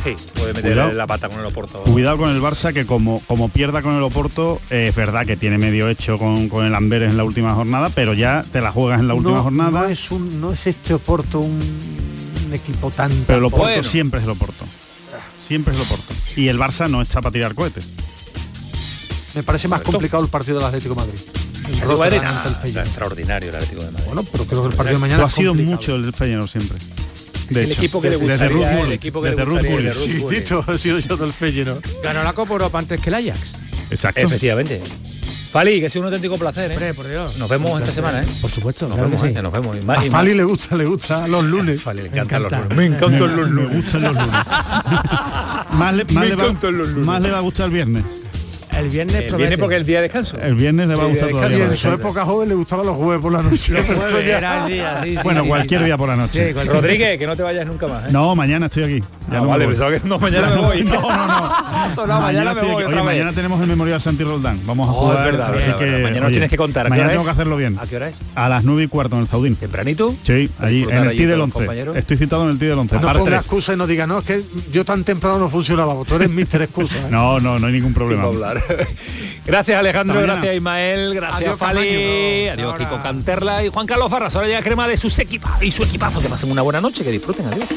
Speaker 1: Sí, puede meter
Speaker 7: Cuidado.
Speaker 1: la pata con el Oporto.
Speaker 7: Cuidado con el Barça que como, como pierda con el Oporto, eh, es verdad que tiene medio hecho con, con el Amberes en la última jornada, pero ya te la juegas en la última
Speaker 8: no,
Speaker 7: jornada.
Speaker 8: No es, un, no es este Oporto un, un equipo tan...
Speaker 7: pero el Oporto
Speaker 8: bueno.
Speaker 7: siempre es el Oporto. Siempre es el Oporto. Y el Barça no está para tirar cohetes.
Speaker 8: Me parece más complicado el partido del Atlético de Madrid. El Rotterdam Feyenoord.
Speaker 1: extraordinario el Atlético de Madrid.
Speaker 8: Bueno, pero creo que el partido de mañana
Speaker 7: Tú has
Speaker 8: es
Speaker 7: sido
Speaker 8: complicado.
Speaker 7: mucho el Feyenoord siempre.
Speaker 1: Es el equipo que le
Speaker 7: desde
Speaker 1: gustaría,
Speaker 7: Ruth
Speaker 1: el equipo que le
Speaker 7: desde Ruth
Speaker 1: gustaría, de Ruth
Speaker 8: Sí, he sido yo del Feyenoord.
Speaker 9: Ganó la Copa Europa antes que el Ajax.
Speaker 7: Exacto.
Speaker 1: Efectivamente. Fali, que ha sido un auténtico placer, ¿eh?
Speaker 9: Hombre, por Dios.
Speaker 1: Nos vemos esta semana, ¿eh?
Speaker 9: Por supuesto,
Speaker 1: Nos
Speaker 9: claro
Speaker 1: vemos, ¿eh?
Speaker 9: sí.
Speaker 1: Que nos vemos. Y más-
Speaker 8: A
Speaker 1: y
Speaker 8: Fali
Speaker 1: más-
Speaker 8: le gusta, le gusta los lunes.
Speaker 1: Fali, le encantan los
Speaker 9: encanta.
Speaker 1: lunes. Me encantan los
Speaker 7: Me
Speaker 1: lunes.
Speaker 7: gustan los lunes. más, le, más,
Speaker 1: Me
Speaker 7: le va,
Speaker 1: encantan los lunes.
Speaker 7: más le va a gustar el viernes.
Speaker 9: El viernes
Speaker 1: Eh,
Speaker 9: promete.
Speaker 1: viene porque el día de descanso.
Speaker 7: El viernes le va a gustar
Speaker 8: Y en su época joven le gustaban los jueves por la noche. Eso ya-
Speaker 9: Era el día, sí, sí,
Speaker 7: Bueno,
Speaker 9: sí,
Speaker 7: cualquier
Speaker 9: sí.
Speaker 7: día por la noche.
Speaker 9: Sí, cualquier-
Speaker 1: Rodríguez, que no te vayas nunca más, ¿eh?
Speaker 7: No, mañana estoy aquí. Ya
Speaker 1: Ah,
Speaker 7: no me
Speaker 1: vale, pensaba que no, mañana me voy.
Speaker 7: No, no, no.
Speaker 1: Mañana me voy otra
Speaker 7: mañana tenemos el Memorial Santi Roldán. Vamos a
Speaker 1: Oh,
Speaker 7: jugar.
Speaker 1: es verdad,
Speaker 7: así
Speaker 1: verdad,
Speaker 7: que,
Speaker 1: verdad. Mañana tienes que contar. ¿A qué
Speaker 7: Mañana tengo que hacerlo bien.
Speaker 1: ¿A qué hora es?
Speaker 7: A las 9 y cuarto en el Zaudín.
Speaker 1: ¿Tempranito?
Speaker 7: Sí, allí en el TI del
Speaker 1: los
Speaker 7: 11.
Speaker 1: compañeros.
Speaker 7: Estoy citado en el TI del 11.
Speaker 8: No ponga excusa y no diga, no, es que yo tan temprano no funcionaba. Tú eres mister excusa. ¿eh?
Speaker 7: No, no, no hay ningún problema.
Speaker 1: Gracias Alejandro, gracias Ismael, gracias
Speaker 8: Adiós,
Speaker 1: Fali, adiós
Speaker 9: Ahora.
Speaker 1: Kiko Canterla y Juan Carlos Farras. Ahora ya crema de sus equipas y su equipazo. Que pasen una buena noche, que disfruten, adiós.